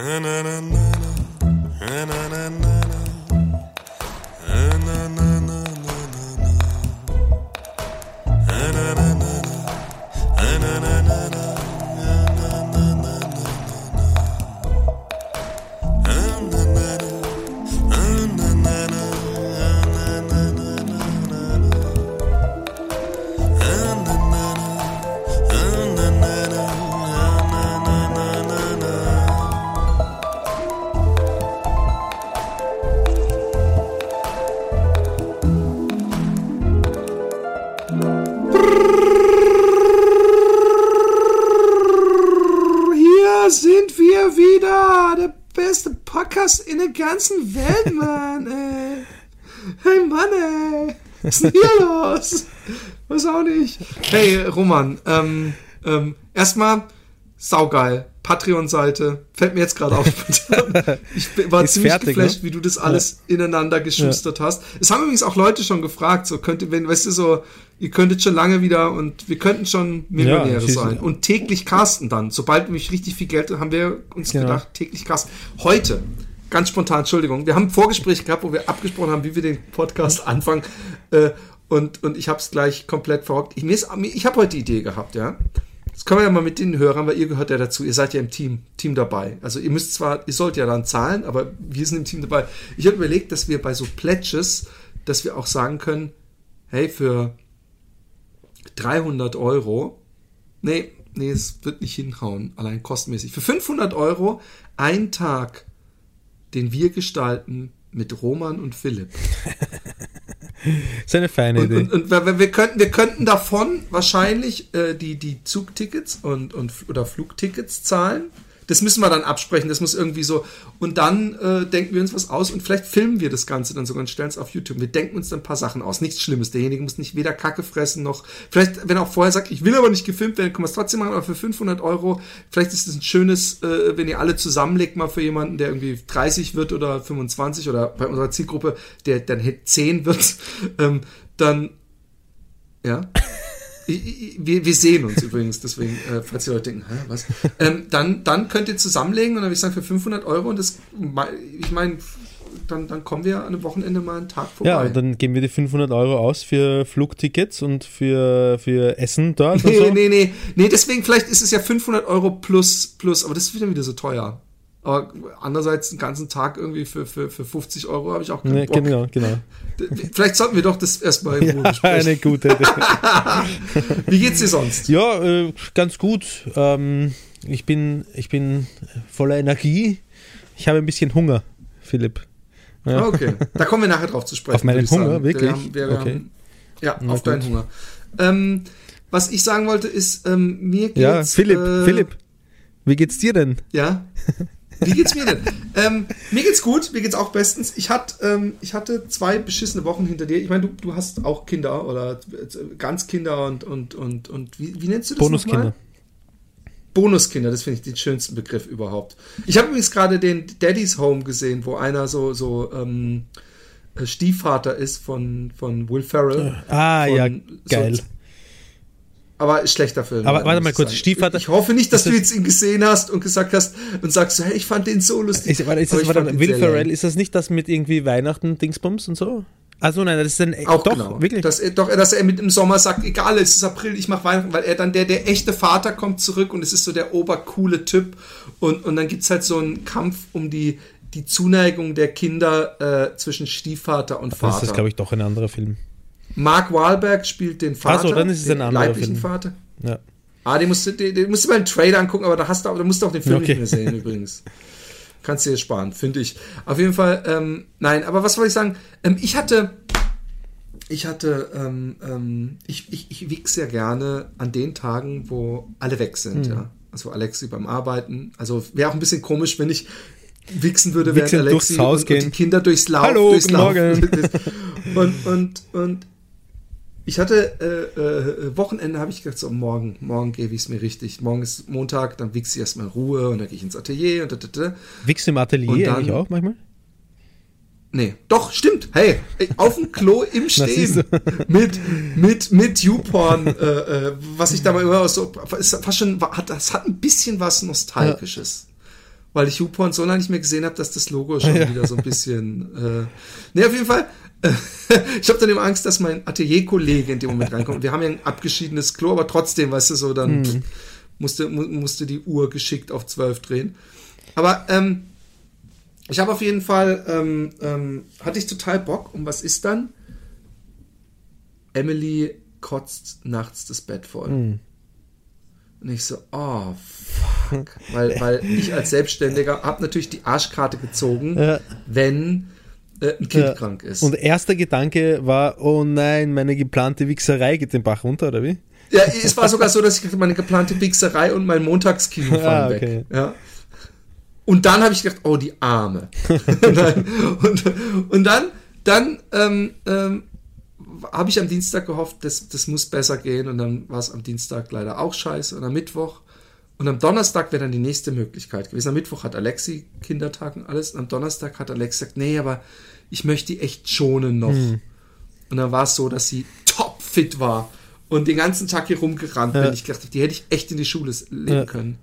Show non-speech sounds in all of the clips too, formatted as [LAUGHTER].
Hier der ganzen Welt, Mann, ey. Hey, Mann, ey. Was ist denn hier los? Weiß auch nicht. Hey, Roman, ähm, ähm, erstmal saugeil. Patreon-Seite. Fällt mir jetzt gerade auf. ich war Ist ziemlich fertig, geflasht, ne? wie du das alles ineinander geschustert hast. Es haben übrigens auch Leute schon gefragt, so könnte, wenn, weißt du, so, ihr könntet schon lange wieder und wir könnten schon Millionäre schießen. sein. Und täglich casten dann. Sobald nämlich richtig viel Geld haben wir uns Genau. gedacht, täglich casten. Heute, ganz spontan, Entschuldigung, wir haben ein Vorgespräch gehabt, wo wir abgesprochen haben, wie wir den Podcast anfangen. Äh, und, und ich habe es gleich komplett verrockt. Ich, ich habe heute die Idee gehabt, ja. Das können wir ja mal mit den Hörern, weil ihr gehört ja dazu. Ihr seid ja im Team, Team dabei. Also ihr müsst zwar, ihr sollt ja dann zahlen, aber wir sind im Team dabei. Ich habe überlegt, dass wir bei so Pledges, dass wir auch sagen können, hey, für 300 Euro, nee, nee, es wird nicht hinhauen, allein kostenmäßig. Für 500 Euro ein Tag, den wir gestalten mit Roman und Philipp. [LAUGHS] Ist eine feine Und, Idee. und, und wir, wir, könnten, wir könnten davon wahrscheinlich äh, die, die Zugtickets und, und oder Flugtickets zahlen. Das müssen wir dann absprechen. Das muss irgendwie so. Und dann äh, denken wir uns was aus und vielleicht filmen wir das Ganze dann sogar und stellen es auf YouTube. Wir denken uns dann ein paar Sachen aus. Nichts Schlimmes. Derjenige muss nicht weder Kacke fressen noch. Vielleicht, wenn er auch vorher sagt, ich will aber nicht gefilmt werden, können wir es trotzdem machen. Aber für 500 Euro, vielleicht ist es ein schönes, äh, wenn ihr alle zusammenlegt, mal für jemanden, der irgendwie 30 wird oder 25 oder bei unserer Zielgruppe, der dann 10 wird, [LAUGHS] ähm, dann ja. Wir, wir sehen uns übrigens, deswegen, äh, falls die Leute denken, Hä, was? Ähm, dann, dann könnt ihr zusammenlegen und dann würde ich sagen, für 500 Euro und das, ich meine, dann, dann kommen wir an einem Wochenende mal einen Tag vorbei. ja, und dann geben wir die 500 Euro aus für Flugtickets und für, für Essen dort und nee, so. nee, nee, nee, deswegen vielleicht ist es ja 500 Euro plus, plus, aber das ist wieder wieder so teuer. Aber andererseits einen ganzen Tag irgendwie für, für, für 50 Euro habe ich auch keinen Nee, Bock. genau, genau. Vielleicht sollten wir doch das erstmal in [LAUGHS] Ruhe Ja, besprechen. eine gute Idee. [LAUGHS] Wie geht's dir sonst? Ja, äh, ganz gut. Ähm, ich, bin, ich bin voller Energie. Ich habe ein bisschen Hunger, Philipp. Ja. Ah, Okay, da kommen wir nachher drauf zu sprechen. Auf meinen Hunger, sagen. wirklich? Wir haben, wir Okay. haben, ja, Na auf deinen gut. Hunger. Ähm, was ich sagen wollte ist, ähm, mir geht's... Ja, Philipp, äh, Philipp, wie geht's dir denn? Ja. [LAUGHS] Wie geht's mir denn? ähm, mir geht's gut, mir geht's auch bestens. Ich, hat, ähm, ich hatte zwei beschissene Wochen hinter dir. Ich meine, du, du hast auch Kinder oder äh, Ganzkinder und, und, und, und wie, wie nennst du das Bonuskinder. nochmal? Bonuskinder, das finde ich den schönsten Begriff überhaupt. Ich habe übrigens gerade den Daddy's Home gesehen, wo einer so, so ähm, äh, Stiefvater ist von, von Will Ferrell. Ah, Von ja, so- geil. Aber schlechter Film. Aber warte mal kurz, sagen. Stiefvater- Ich hoffe nicht, dass du das- jetzt ihn gesehen hast und gesagt hast und sagst, hey, ich fand den so lustig. Ist, warte, ist das, warte, ihn Will Ferrell, ist das nicht das mit irgendwie Weihnachten, Dingsbums und so? Also nein, das ist ein Auch doch, genau. wirklich. Dass er, doch, dass er mit im Sommer sagt, egal, es ist April, ich mache Weihnachten, weil er dann der, der echte Vater kommt zurück und es ist so der obercoole Typ. Und, und dann gibt's halt so einen Kampf um die, die Zuneigung der Kinder äh, zwischen Stiefvater und das Vater. ist, glaube ich, doch ein anderer Film. Mark Wahlberg spielt den Vater. so, dann ist es den ein leiblichen Film. Vater. Ja. Ah, den musst du, den, den musst du mal einen Trailer angucken, aber da hast du, da musst du auch den Film Okay. nicht mehr sehen [LAUGHS] übrigens. Kannst du dir sparen, finde ich. Auf jeden Fall, ähm, nein, aber was wollte ich sagen? Ähm, ich hatte, ich hatte, ähm, ähm, ich, ich, ich wichs sehr gerne an den Tagen, wo alle weg sind, Hm. ja. Also Alexi beim Arbeiten. Also wäre auch ein bisschen komisch, wenn ich wichsen würde, während Alexi durchs Haus und, und die. Kinder durchs Lauf, Hallo, durchs guten Lauf. Morgen. [LAUGHS] Und, und, und ich hatte äh, äh, Wochenende, habe ich gedacht, so morgen, morgen gebe ich es mir richtig. Morgen ist Montag, dann wichse ich erstmal in Ruhe und dann gehe ich ins Atelier und da, da, du im Atelier Und dann- eigentlich auch manchmal? Nee, doch, stimmt. Hey, ey, auf dem Klo im [LAUGHS] Stehen. mit, mit, mit YouPorn, äh, äh, was ich dabei immer so, ist fast schon, hat, das hat ein bisschen was Nostalgisches. weil ich YouPorn so lange nicht mehr gesehen habe, dass das Logo schon [LAUGHS] ja. wieder so ein bisschen. Äh, ne, auf jeden Fall. [LAUGHS] Ich habe dann immer Angst, dass mein Atelierkollege in dem Moment reinkommt. Wir haben ja ein abgeschiedenes Klo, aber trotzdem, weißt du, so dann hm. musste, mu musste die Uhr geschickt auf zwölf drehen. Aber ähm, ich habe auf jeden Fall, ähm, ähm, hatte ich total Bock. Und was ist dann? Emily kotzt nachts das Bett voll. Hm. Und ich so, oh, fuck. weil, weil ich als Selbstständiger habe natürlich die Arschkarte gezogen, ja. wenn äh, ein Kind ja. krank ist. Und erster Gedanke war, oh nein, meine geplante Wichserei geht den Bach runter, oder wie? Ja, es war sogar so, dass ich meine geplante Wichserei und mein Montagskino [LAUGHS] ah, fallen ah, okay. weg. Ja. Und dann habe ich gedacht, oh, die Arme. [LAUGHS] [LAUGHS] und, und, dann, dann ähm, ähm, habe ich am Dienstag gehofft, das, das muss besser gehen und dann war es am Dienstag leider auch scheiße und am Mittwoch und am Donnerstag wäre dann die nächste Möglichkeit gewesen. Am Mittwoch hat Alexi Kindertag und alles und am Donnerstag hat Alexi gesagt, nee, aber ich möchte die echt schonen noch. Hm. Und dann war es so, dass sie topfit war und den ganzen Tag hier rumgerannt ja. bin. Ich dachte, die hätte ich echt in die Schule legen ja. können.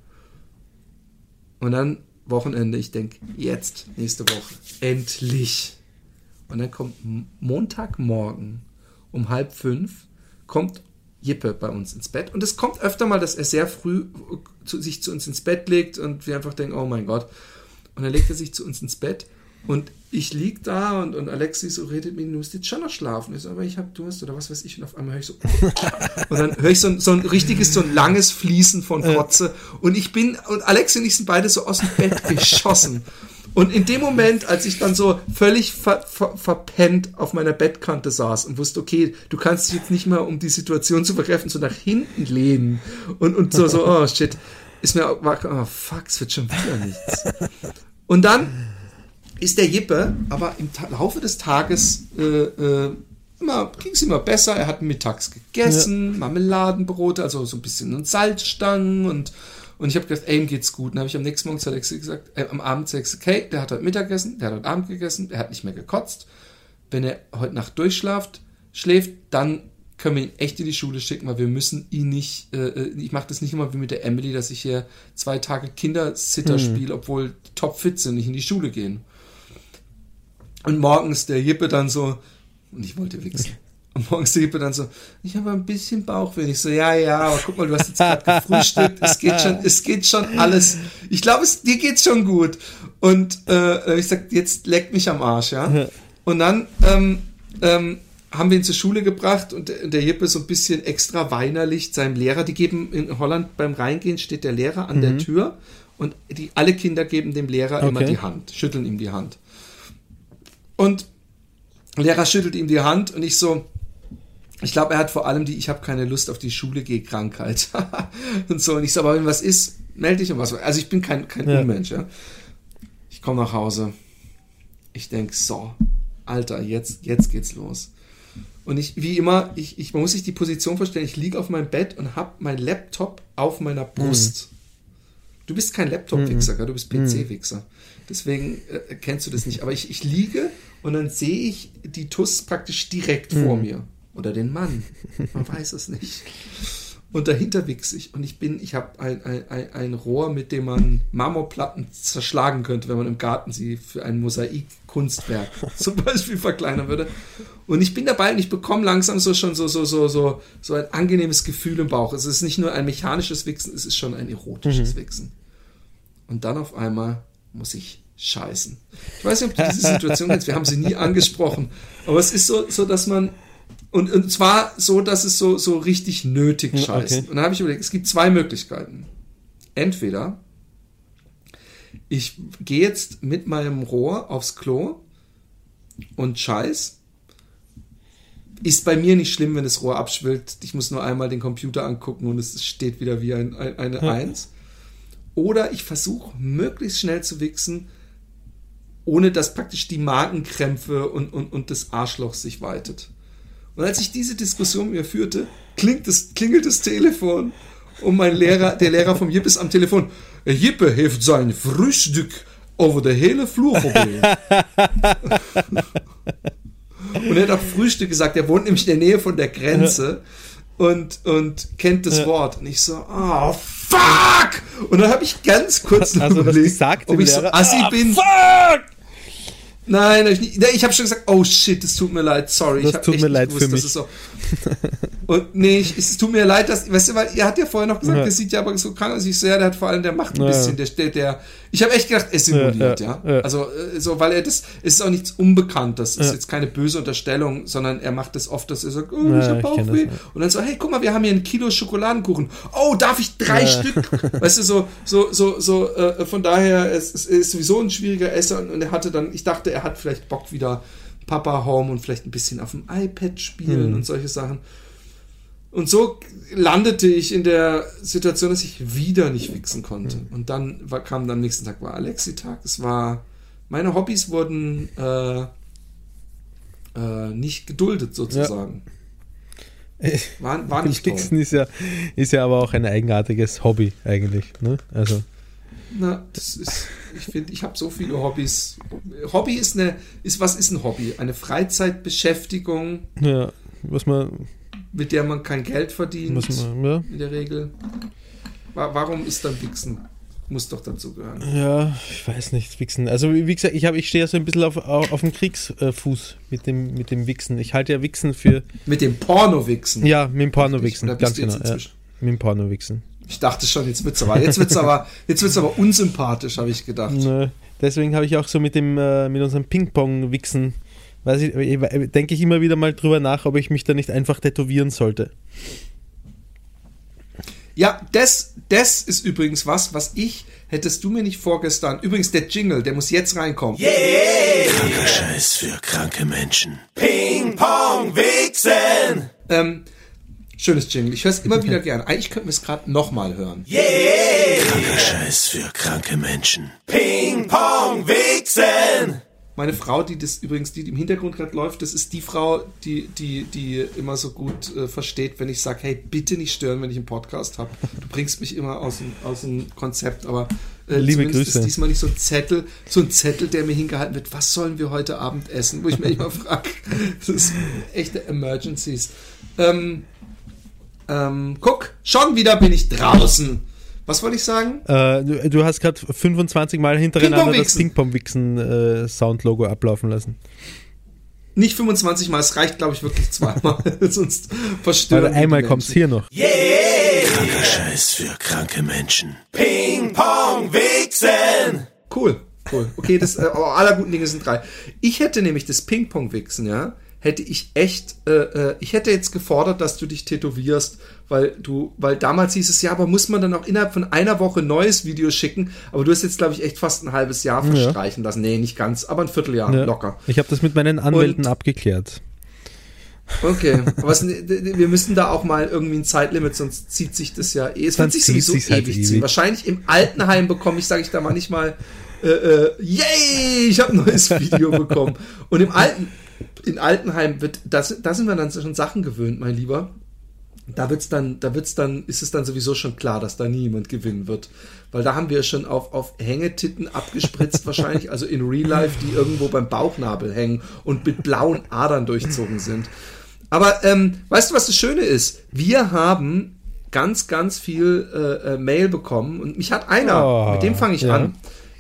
Und dann Wochenende, ich denke, jetzt, nächste Woche, endlich. Und dann kommt Montagmorgen um halb fünf kommt Jippe bei uns ins Bett. Und es kommt öfter mal, dass er sehr früh zu, sich zu uns ins Bett legt und wir einfach denken, oh mein Gott. Und dann legt er sich zu uns ins Bett und ich lieg da und, und Alexi so redet mit mir, du musst jetzt schon noch schlafen. Ich so, aber ich hab Durst oder was weiß ich. Und auf einmal höre ich so, [LAUGHS] und dann höre ich so, so ein richtiges, so ein langes Fließen von Kotze. Und ich bin, und Alexi und ich sind beide so aus dem Bett geschossen. Und in dem Moment, als ich dann so völlig ver, ver, verpennt auf meiner Bettkante saß und wusste, okay, du kannst dich jetzt nicht mehr, um die Situation zu vergreifen, so nach hinten lehnen und, und so, so, oh shit, ist mir, oh fuck, es wird schon wieder nichts. Und dann ist der Jippe, aber im Laufe des Tages äh, äh, ging es immer besser. Er hat mittags gegessen, ja. Marmeladenbrote, also so ein bisschen Salzstangen und und ich habe gedacht, ey, ihm geht's gut. Und dann habe ich am nächsten Morgen zu Alexi gesagt, äh, am Abend zu Alexi, okay, der hat heute Mittag gegessen, der hat heute Abend gegessen, der hat nicht mehr gekotzt. Wenn er heute Nacht durchschlaft, schläft, dann können wir ihn echt in die Schule schicken, weil wir müssen ihn nicht, äh, äh ich mache das nicht immer wie mit der Emily, dass ich hier zwei Tage Kindersitter hm. spiele, obwohl topfit sind, nicht in die Schule gehen. Und morgens der Jippe dann so, und ich wollte wichsen. Und morgens die Lippe dann so, ich habe ein bisschen Bauchweh. Ich so, ja, ja, aber guck mal, du hast jetzt gerade gefrühstückt. Es geht schon, es geht schon alles. Ich glaube, es, dir geht's schon gut. Und äh, ich sag, jetzt leck mich am Arsch, ja. Und dann ähm, ähm, haben wir ihn zur Schule gebracht und der, der Jippe so ein bisschen extra weinerlich seinem Lehrer, die geben in Holland beim Reingehen steht der Lehrer an mhm. der Tür und die, alle Kinder geben dem Lehrer okay. immer die Hand, schütteln ihm die Hand. Und Lehrer schüttelt ihm die Hand und ich so, ich glaube, er hat vor allem die Ich habe keine Lust auf die Schule geh Krankheit [LAUGHS] und so. Und ich sage, aber wenn was ist, melde dich um was. Also ich bin kein, kein ja. Unmensch. Ja. Ich komme nach Hause. Ich denke, so, Alter, jetzt, jetzt geht's los. Und ich, wie immer, ich, ich, man muss sich die Position vorstellen, ich liege auf meinem Bett und habe meinen Laptop auf meiner Brust. Mhm. Du bist kein Laptop-Wichser, mhm. du bist PC-Wichser. Deswegen äh, kennst du das nicht. Aber ich, ich liege und dann sehe ich die TUS praktisch direkt mhm. vor mir. Oder den Mann. Man weiß es nicht. Und dahinter wichse ich. Und ich bin, ich habe ein, ein, ein, Rohr, mit dem man Marmorplatten zerschlagen könnte, wenn man im Garten sie für ein Mosaikkunstwerk [LAUGHS] zum Beispiel verkleinern würde. Und ich bin dabei und ich bekomme langsam so schon so, so, so, so, so ein angenehmes Gefühl im Bauch. Es ist nicht nur ein mechanisches Wichsen, es ist schon ein erotisches mhm. Wichsen. Und dann auf einmal muss ich scheißen. Ich weiß nicht, ob du diese Situation kennst, wir haben sie nie angesprochen. Aber es ist so, so dass man und, und zwar so, dass es so, so richtig nötig scheißt. Okay. Und dann habe ich überlegt, es gibt zwei Möglichkeiten. Entweder ich gehe jetzt mit meinem Rohr aufs Klo und scheiß. Ist bei mir nicht schlimm, wenn das Rohr abschwillt. Ich muss nur einmal den Computer angucken und es steht wieder wie ein, ein, eine hm. Eins. Oder ich versuche möglichst schnell zu wichsen, ohne dass praktisch die Magenkrämpfe und, und, und das Arschloch sich weitet. Und als ich diese Diskussion mir führte, klingt das, klingelt das Telefon und mein Lehrer, der Lehrer vom Jippe ist am Telefon. Jippe heeft sein Frühstück over der hele Flur probiert. [LAUGHS] und er hat auch Frühstück gesagt, er wohnt nämlich in der Nähe von der Grenze. und, und kennt das Ja. Wort. Und ich so, oh, fuck! Und dann habe ich ganz kurz Also überlegt, ob ich so assi ah, bin. Fuck! Nein, ich, nicht. Ich habe schon gesagt, oh shit, es tut mir leid, sorry. Das ich hab tut echt mir nicht leid gewusst, für dass mich. es So. Und nee, ich, es tut mir leid, dass, weißt du, weil ihr hat ja vorher noch gesagt, Ja. der sieht ja aber so krank aus. Ich so, ja, der hat vor allem, der macht ein Ja. bisschen, der, der, der ich habe echt gedacht, er simuliert, ja. Ja, ja. Also, äh, so, weil er das, es ist auch nichts Unbekanntes, es ist jetzt keine böse Unterstellung, sondern er macht das oft, dass er sagt, oh, ich habe Bauchweh. Und dann so, hey, guck mal, wir haben hier ein Kilo Schokoladenkuchen. Oh, darf ich drei. Stück? Weißt du, so, so, so, so, äh, von daher, es, es ist sowieso ein schwieriger Esser und, und er hatte dann, ich dachte, er hat vielleicht Bock wieder Papa Home und vielleicht ein bisschen auf dem iPad spielen Mhm. und solche Sachen. Und so landete ich in der Situation, dass ich wieder nicht wichsen konnte. Mhm. Und dann war, kam dann am nächsten Tag war Alexi-Tag. Es war, meine Hobbys wurden äh, äh, nicht geduldet sozusagen. War, war [LAUGHS] nicht. Wichsen ist ja, ist ja aber auch ein eigenartiges Hobby eigentlich. Ne? Also, Na, das ist, ich finde, ich habe so viele Hobbys. Hobby ist eine, ist, was ist ein Hobby? Eine Freizeitbeschäftigung, ja, was man, mit der man kein Geld verdient, man, ja, in der Regel. Wa- Warum ist dann Wichsen? Muss doch dazu gehören. ja, ich weiß nicht, Wichsen. Also wie gesagt, ich, hab, ich stehe ja so ein bisschen auf, auf, auf dem Kriegsfuß mit dem, mit dem Wichsen. Ich halte ja Wichsen für, Mit dem Porno-Wichsen. ja, mit dem Porno-Wichsen, ganz genau. Ja, mit dem Porno-Wichsen. Ich dachte schon, jetzt wird's aber, jetzt wird's aber, [LAUGHS] jetzt wird's aber unsympathisch, habe ich gedacht. Nö. Deswegen habe ich auch so mit dem, äh, mit unserem Ping-Pong-Wichsen, weiß ich, denke ich immer wieder mal drüber nach, ob ich mich da nicht einfach tätowieren sollte. Ja, das, das ist übrigens was, was ich, hättest du mir nicht vorgestern, übrigens der Jingle, der muss jetzt reinkommen. Kranker Scheiß für kranke Menschen. Ping Pong Wichsen. Ähm, schönes Jingle, ich höre es immer wieder gern. Eigentlich könnten wir es gerade nochmal hören. Kranker Scheiß für kranke Menschen. Ping Pong Wichsen. Meine Frau, die das übrigens, die, die im Hintergrund gerade läuft, das ist die Frau, die, die, die immer so gut äh, versteht, wenn ich sage, hey, bitte nicht stören, wenn ich einen Podcast habe. Du bringst mich immer aus dem, aus dem Konzept, aber äh, Liebe Grüße. ist diesmal nicht so ein Zettel, so ein Zettel, der mir hingehalten wird, was sollen wir heute Abend essen? Wo ich mir immer [LAUGHS] frage, das ist echte Emergencies. Ähm, ähm, guck, schon wieder bin ich draußen. Was wollte ich sagen? Äh, du, du hast gerade 25 Mal hintereinander das Ping-Pong-Wichsen. Ping-Pong-Wichsen-Soundlogo ablaufen lassen. Nicht 25 Mal, es reicht, glaube ich, wirklich zweimal. [LAUGHS] Sonst verstören die einmal kommt es hier noch. Kranker Scheiß für kranke Menschen. Ping Pong Wichsen. Cool, cool. Okay, das, äh, aber aller guten Dinge sind drei. Ich hätte nämlich das Ping-Pong-Wichsen, ja, hätte ich echt, äh, äh, ich hätte jetzt gefordert, dass du dich tätowierst, weil du, weil damals hieß es ja, aber muss man dann auch innerhalb von einer Woche ein neues Video schicken, aber du hast jetzt, glaube ich, echt fast ein halbes Jahr verstreichen lassen. Nee, nicht ganz, aber ein Vierteljahr, Ja. locker. Ich habe das mit meinen Anwälten Und- abgeklärt. Okay, [LAUGHS] aber es, wir müssen da auch mal irgendwie ein Zeitlimit, sonst zieht sich das ja eh. Es wird sich sowieso halt ewig ewig. ziehen. Wahrscheinlich im Altenheim bekomme ich, sage ich da mal nicht mal, äh, äh, yay, ich habe ein neues [LAUGHS] Video bekommen. Und im Alten, in Altenheim wird, das, da sind wir dann schon Sachen gewöhnt, mein Lieber. Da wird's dann, da wird's dann, ist es dann sowieso schon klar, dass da niemand gewinnen wird. Weil da haben wir schon auf, auf Hängetitten abgespritzt [LAUGHS] wahrscheinlich, also in Real Life, die irgendwo beim Bauchnabel hängen und mit blauen Adern durchzogen sind. Aber ähm, weißt du, was das Schöne ist? Wir haben ganz, ganz viel äh, äh, Mail bekommen und mich hat einer, Oh, mit dem fange ich ja. an,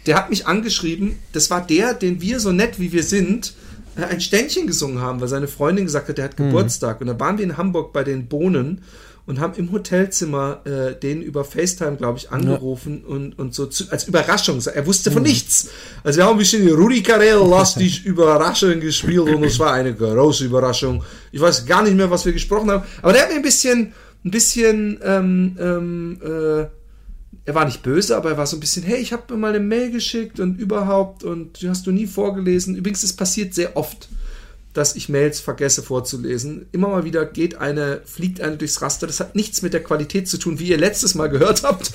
der hat mich angeschrieben, das war der, den wir so nett wie wir sind, ein Ständchen gesungen haben, weil seine Freundin gesagt hat, der Mhm. hat Geburtstag. Und da waren wir in Hamburg bei den Bohnen und haben im Hotelzimmer äh, den über FaceTime, glaube ich, angerufen und, und so zu, als Überraschung. Er wusste Mhm. von nichts. Also wir haben ein bisschen Rudi Carell [LAUGHS] lastig Überraschung gespielt und es war eine große Überraschung. Ich weiß gar nicht mehr, was wir gesprochen haben, aber der hat mir ein bisschen, ein bisschen, ähm, ähm, äh, er war nicht böse, aber er war so ein bisschen, hey, ich habe mir mal eine Mail geschickt und überhaupt und die hast du nie vorgelesen. Übrigens, es passiert sehr oft, dass ich Mails vergesse vorzulesen. Immer mal wieder geht eine, fliegt eine durchs Raster. Das hat nichts mit der Qualität zu tun, wie ihr letztes Mal gehört habt.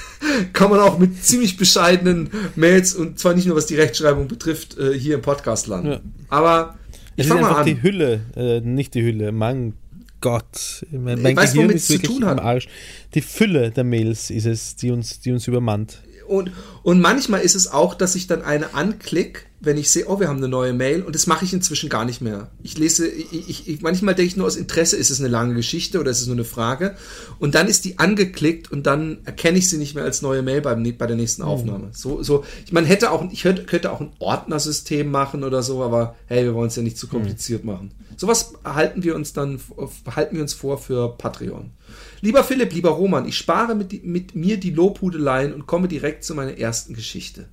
[LAUGHS] Kann man auch mit ziemlich bescheidenen Mails und zwar nicht nur was die Rechtschreibung betrifft, äh, hier im Podcast landen. Ja. Aber ich Es ist fange mal an. die Hülle, äh, nicht die Hülle. Mein Gott, mein, mein weiß, Gehirn ist es zu wirklich tun hat. Arsch. Die Fülle der Mails ist es, die uns, die uns übermannt. Und, und manchmal ist es auch, dass ich dann eine anklick, wenn ich sehe, oh, wir haben eine neue Mail und das mache ich inzwischen gar nicht mehr. Ich lese, ich, ich, manchmal denke ich nur aus Interesse, ist es eine lange Geschichte oder ist es nur eine Frage und dann ist die angeklickt und dann erkenne ich sie nicht mehr als neue Mail beim, bei der nächsten Aufnahme. Mhm. So, so, man hätte auch, ich könnte, könnte auch ein Ordnersystem machen oder so, aber hey, wir wollen es ja nicht zu kompliziert mhm. machen. Sowas halten wir uns dann, halten wir uns vor für Patreon. Lieber Philipp, lieber Roman, ich spare mit, mit mir die Lobhudeleien und komme direkt zu meiner ersten Geschichte.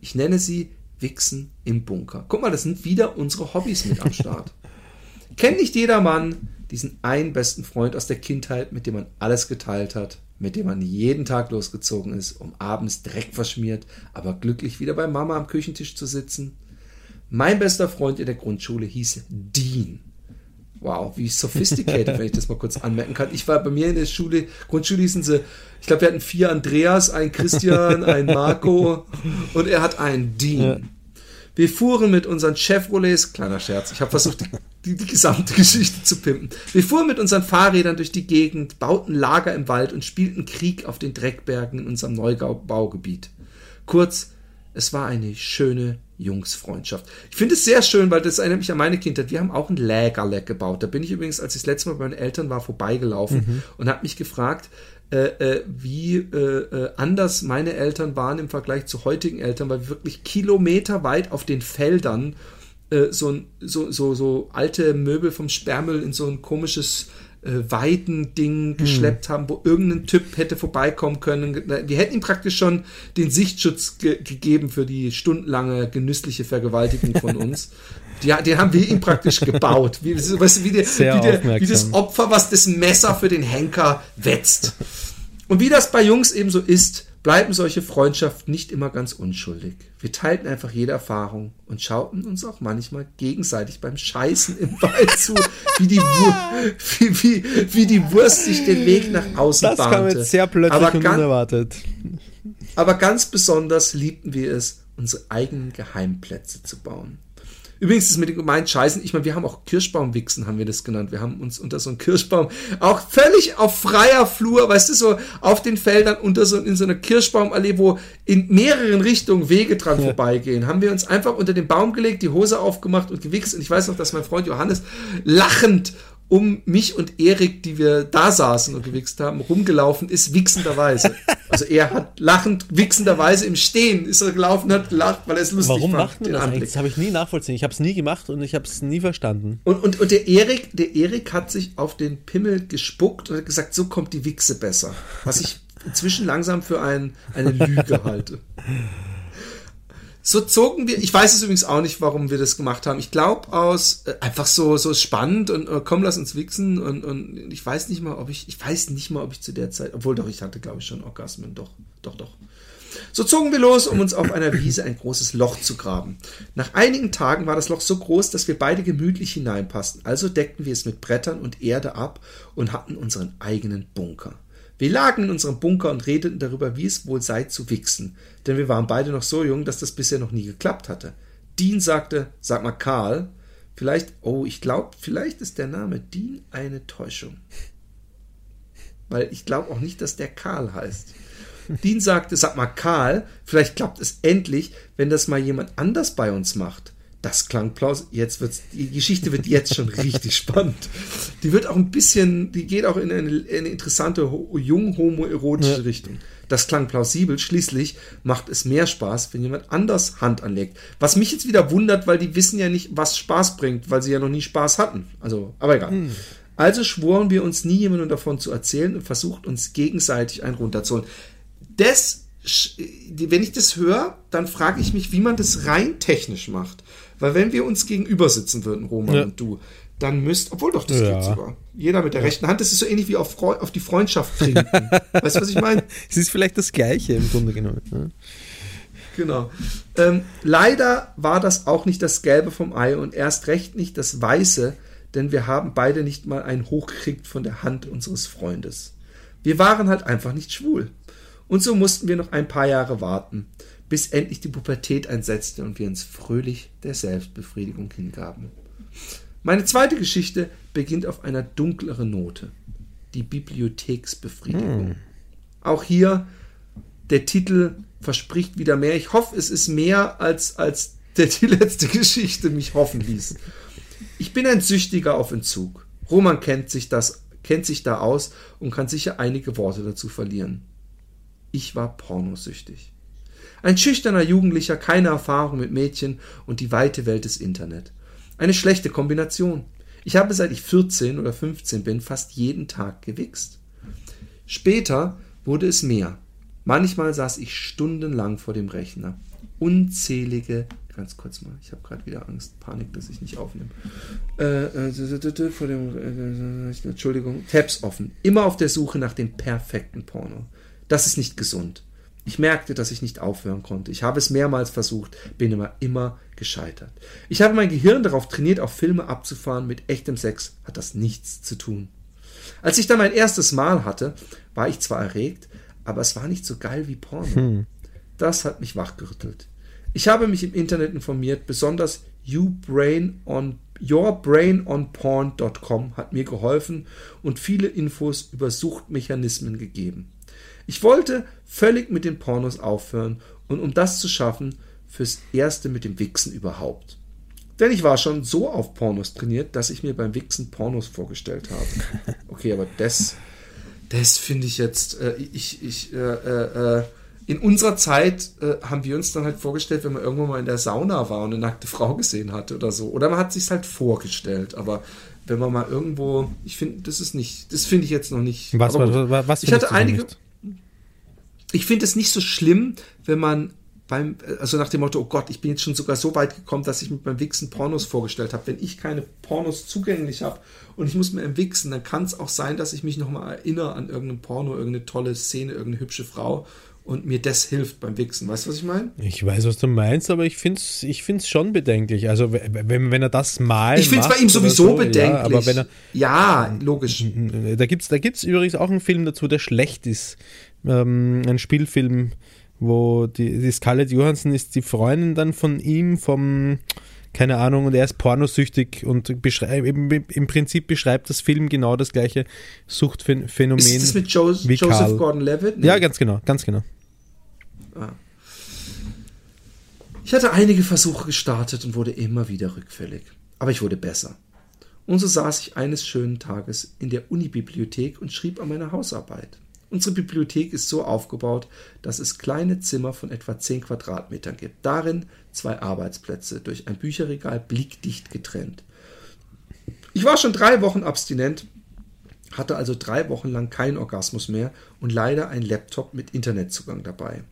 Ich nenne sie Wichsen im Bunker. Guck mal, das sind wieder unsere Hobbys mit am Start. [LAUGHS] Kennt nicht jeder Mann diesen einen besten Freund aus der Kindheit, mit dem man alles geteilt hat, mit dem man jeden Tag losgezogen ist, um abends Dreck verschmiert, aber glücklich wieder bei Mama am Küchentisch zu sitzen? Mein bester Freund in der Grundschule hieß Dean. Wow, wie sophisticated, wenn ich das mal kurz anmerken kann. Ich war bei mir in der Schule, Grundschule hießen sie, ich glaube, wir hatten vier Andreas, ein Christian, [LAUGHS] ein Marco und er hat einen Dean. Ja. Wir fuhren mit unseren Chevrolets, kleiner Scherz, ich habe versucht, die, die, die, gesamte Geschichte zu pimpen. Wir fuhren mit unseren Fahrrädern durch die Gegend, bauten Lager im Wald und spielten Krieg auf den Dreckbergen in unserem Neubaugebiet. Kurz, es war eine schöne Jungsfreundschaft. Ich finde es sehr schön, weil das erinnert mich an meine Kindheit. Wir haben auch ein Lägerle gebaut. Da bin ich übrigens, als ich das letzte Mal bei meinen Eltern war, vorbeigelaufen mhm. und habe mich gefragt, äh, äh, wie äh, äh, anders meine Eltern waren im Vergleich zu heutigen Eltern, weil wir wirklich kilometerweit auf den Feldern äh, so, so, so, so alte Möbel vom Sperrmüll in so ein komisches äh, Weiden-Ding hm. geschleppt haben, wo irgendein Typ hätte vorbeikommen können. Wir hätten ihm praktisch schon den Sichtschutz ge gegeben für die stundenlange genüssliche Vergewaltigung von [LAUGHS] uns. Die, den haben wir ihm praktisch gebaut. Wie, weißt du, wie, der, wie, der, wie das Opfer, was das Messer für den Henker wetzt. Und wie das bei Jungs eben so ist, bleiben solche Freundschaften nicht immer ganz unschuldig. Wir teilten einfach jede Erfahrung und schauten uns auch manchmal gegenseitig beim Scheißen im [LAUGHS] Wald zu, wie die, wie, wie, wie die Wurst sich den Weg nach außen das bahnte. Das kam jetzt sehr plötzlich aber und ganz, unerwartet. Aber ganz besonders liebten wir es, unsere eigenen Geheimplätze zu bauen. Übrigens ist mit dem gemeint Scheißen, ich meine, wir haben auch Kirschbaumwichsen, haben wir das genannt. Wir haben uns unter so einem Kirschbaum auch völlig auf freier Flur, weißt du, so auf den Feldern unter so, in so einer Kirschbaumallee, wo in mehreren Richtungen Wege dran ja. vorbeigehen, haben wir uns einfach unter den Baum gelegt, die Hose aufgemacht und gewichst. Und ich weiß noch, dass mein Freund Johannes lachend um mich und Erik, die wir da saßen und gewichst haben, rumgelaufen ist, wichsenderweise. Also er hat lachend, wichsenderweise im Stehen ist er gelaufen, hat gelacht, weil er es lustig Warum macht man das Anblick. eigentlich? Das habe ich nie nachvollziehen. Ich habe es nie gemacht und ich habe es nie verstanden. Und, und, und der Erik, der Erik hat sich auf den Pimmel gespuckt und hat gesagt, so kommt die Wichse besser. Was ich inzwischen langsam für ein, eine Lüge halte. So zogen wir, ich weiß es übrigens auch nicht, warum wir das gemacht haben. Ich glaube aus äh, einfach so so spannend und äh, komm, lass uns wichsen und, und ich weiß nicht mal, ob ich ich weiß nicht mal, ob ich zu der Zeit, obwohl doch ich hatte glaube ich schon Orgasmen, doch, doch, doch. So zogen wir los, um uns auf einer Wiese ein großes Loch zu graben. Nach einigen Tagen war das Loch so groß, dass wir beide gemütlich hineinpassten. Also deckten wir es mit Brettern und Erde ab und hatten unseren eigenen Bunker. Wir lagen in unserem Bunker und redeten darüber, wie es wohl sei zu wichsen, denn wir waren beide noch so jung, dass das bisher noch nie geklappt hatte. Dean sagte, sag mal Karl, vielleicht, oh, ich glaube, vielleicht ist der Name Dean eine Täuschung. Weil ich glaube auch nicht, dass der Karl heißt. Dean sagte, sag mal Karl, vielleicht klappt es endlich, wenn das mal jemand anders bei uns macht. Das klang plausibel. Jetzt wird's, die Geschichte wird jetzt schon richtig [LAUGHS] spannend. Die wird auch ein bisschen, die geht auch in eine, eine interessante jung homoerotische ja. Richtung. Das klang plausibel. Schließlich macht es mehr Spaß, wenn jemand anders Hand anlegt. Was mich jetzt wieder wundert, weil die wissen ja nicht, was Spaß bringt, weil sie ja noch nie Spaß hatten. Also, aber egal. Hm. Also schworen wir uns nie jemandem davon zu erzählen und versucht uns gegenseitig einen runterzuholen. Das, wenn ich das höre, dann frage ich mich, wie man das rein technisch macht. Weil wenn wir uns gegenüber sitzen würden, Roman ja. und du, dann müsst, obwohl doch, das ja. geht sogar. Jeder mit der ja. rechten Hand, das ist so ähnlich wie auf, Freu auf die Freundschaft trinken. [LAUGHS] weißt du, was ich meine? Es ist vielleicht das Gleiche im Grunde genommen. Ne? Genau. Ähm, leider war das auch nicht das Gelbe vom Ei und erst recht nicht das Weiße, denn wir haben beide nicht mal einen hochgekriegt von der Hand unseres Freundes. Wir waren halt einfach nicht schwul. Und so mussten wir noch ein paar Jahre warten bis endlich die Pubertät einsetzte und wir uns fröhlich der Selbstbefriedigung hingaben. Meine zweite Geschichte beginnt auf einer dunkleren Note. Die Bibliotheksbefriedigung. Hm. Auch hier der Titel verspricht wieder mehr. Ich hoffe, es ist mehr als, als der die letzte Geschichte mich hoffen ließ. Ich bin ein Süchtiger auf Entzug. Roman kennt sich das, kennt sich da aus und kann sicher einige Worte dazu verlieren. Ich war pornosüchtig. Ein schüchterner Jugendlicher, keine Erfahrung mit Mädchen und die weite Welt des Internet. Eine schlechte Kombination. Ich habe seit ich 14 oder 15 bin fast jeden Tag gewichst. Später wurde es mehr. Manchmal saß ich stundenlang vor dem Rechner. Unzählige, ganz kurz mal, ich habe gerade wieder Angst, Panik, dass ich nicht aufnehme. Äh, äh, vor dem, äh, Entschuldigung, Tabs offen. Immer auf der Suche nach dem perfekten Porno. Das ist nicht gesund. Ich merkte, dass ich nicht aufhören konnte. Ich habe es mehrmals versucht, bin immer, immer gescheitert. Ich habe mein Gehirn darauf trainiert, auf Filme abzufahren. Mit echtem Sex hat das nichts zu tun. Als ich dann mein erstes Mal hatte, war ich zwar erregt, aber es war nicht so geil wie Porno. Hm. Das hat mich wachgerüttelt. Ich habe mich im Internet informiert, besonders YouBrainOn, YourBrainOnPorn.com hat mir geholfen und viele Infos über Suchtmechanismen gegeben. Ich wollte völlig mit den Pornos aufhören und um das zu schaffen, fürs Erste mit dem Wichsen überhaupt. Denn ich war schon so auf Pornos trainiert, dass ich mir beim Wichsen Pornos vorgestellt habe. [LAUGHS] Okay, aber das, das finde ich jetzt, äh, ich, ich, äh, äh, äh, in unserer Zeit äh, haben wir uns dann halt vorgestellt, wenn man irgendwann mal in der Sauna war und eine nackte Frau gesehen hatte oder so. Oder man hat sich halt vorgestellt, aber wenn man mal irgendwo, ich finde, das ist nicht, das finde ich jetzt noch nicht. Was, was, was ich hatte einige, nicht? Ich finde es nicht so schlimm, wenn man beim, also nach dem Motto, oh Gott, ich bin jetzt schon sogar so weit gekommen, dass ich mit meinem Wichsen Pornos vorgestellt habe. Wenn ich keine Pornos zugänglich habe und ich muss mir im Wichsen, dann kann es auch sein, dass ich mich nochmal erinnere an irgendeinen Porno, irgendeine tolle Szene, irgendeine hübsche Frau und mir das hilft beim Wichsen. Weißt du, was ich meine? Ich weiß, was du meinst, aber ich finde es ich find's schon bedenklich. Also, wenn, wenn er das mal. Ich finde es bei ihm sowieso so, bedenklich. Ja, aber wenn er, ja, logisch. Da gibt es da gibt's übrigens auch einen Film dazu, der schlecht ist. Ähm, ein Spielfilm wo die, die Scarlett Johansson ist die Freundin dann von ihm, vom, keine Ahnung, und er ist pornosüchtig und beschreibt, im Prinzip beschreibt das Film genau das gleiche Suchtphänomen. Ist das mit jo wie Joseph Gordon-Levitt? Nee. Ja, ganz genau, ganz genau. Ah. Ich hatte einige Versuche gestartet und wurde immer wieder rückfällig. Aber ich wurde besser. Und so saß ich eines schönen Tages in der Unibibliothek und schrieb an meiner Hausarbeit. Unsere Bibliothek ist so aufgebaut, dass es kleine Zimmer von etwa 10 Quadratmetern gibt. Darin zwei Arbeitsplätze, durch ein Bücherregal blickdicht getrennt. Ich war schon drei Wochen abstinent, hatte also drei Wochen lang keinen Orgasmus mehr und leider einen Laptop mit Internetzugang dabei.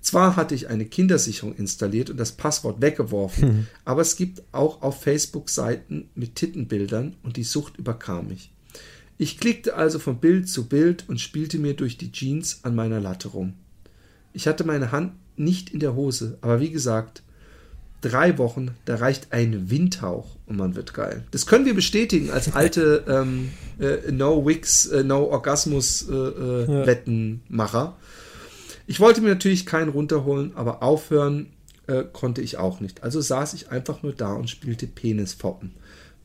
Zwar hatte ich eine Kindersicherung installiert und das Passwort weggeworfen, hm. aber es gibt auch auf Facebook Seiten mit Tittenbildern und die Sucht überkam mich. Ich klickte also von Bild zu Bild und spielte mir durch die Jeans an meiner Latte rum. Ich hatte meine Hand nicht in der Hose, aber wie gesagt, drei Wochen, da reicht ein Windhauch und man wird geil. Das können wir bestätigen als alte [LAUGHS] ähm, äh, No Wix, äh, No Orgasmus äh, äh, Wettenmacher. Ich wollte mir natürlich keinen runterholen, aber aufhören äh, konnte ich auch nicht. Also saß ich einfach nur da und spielte Penisfoppen.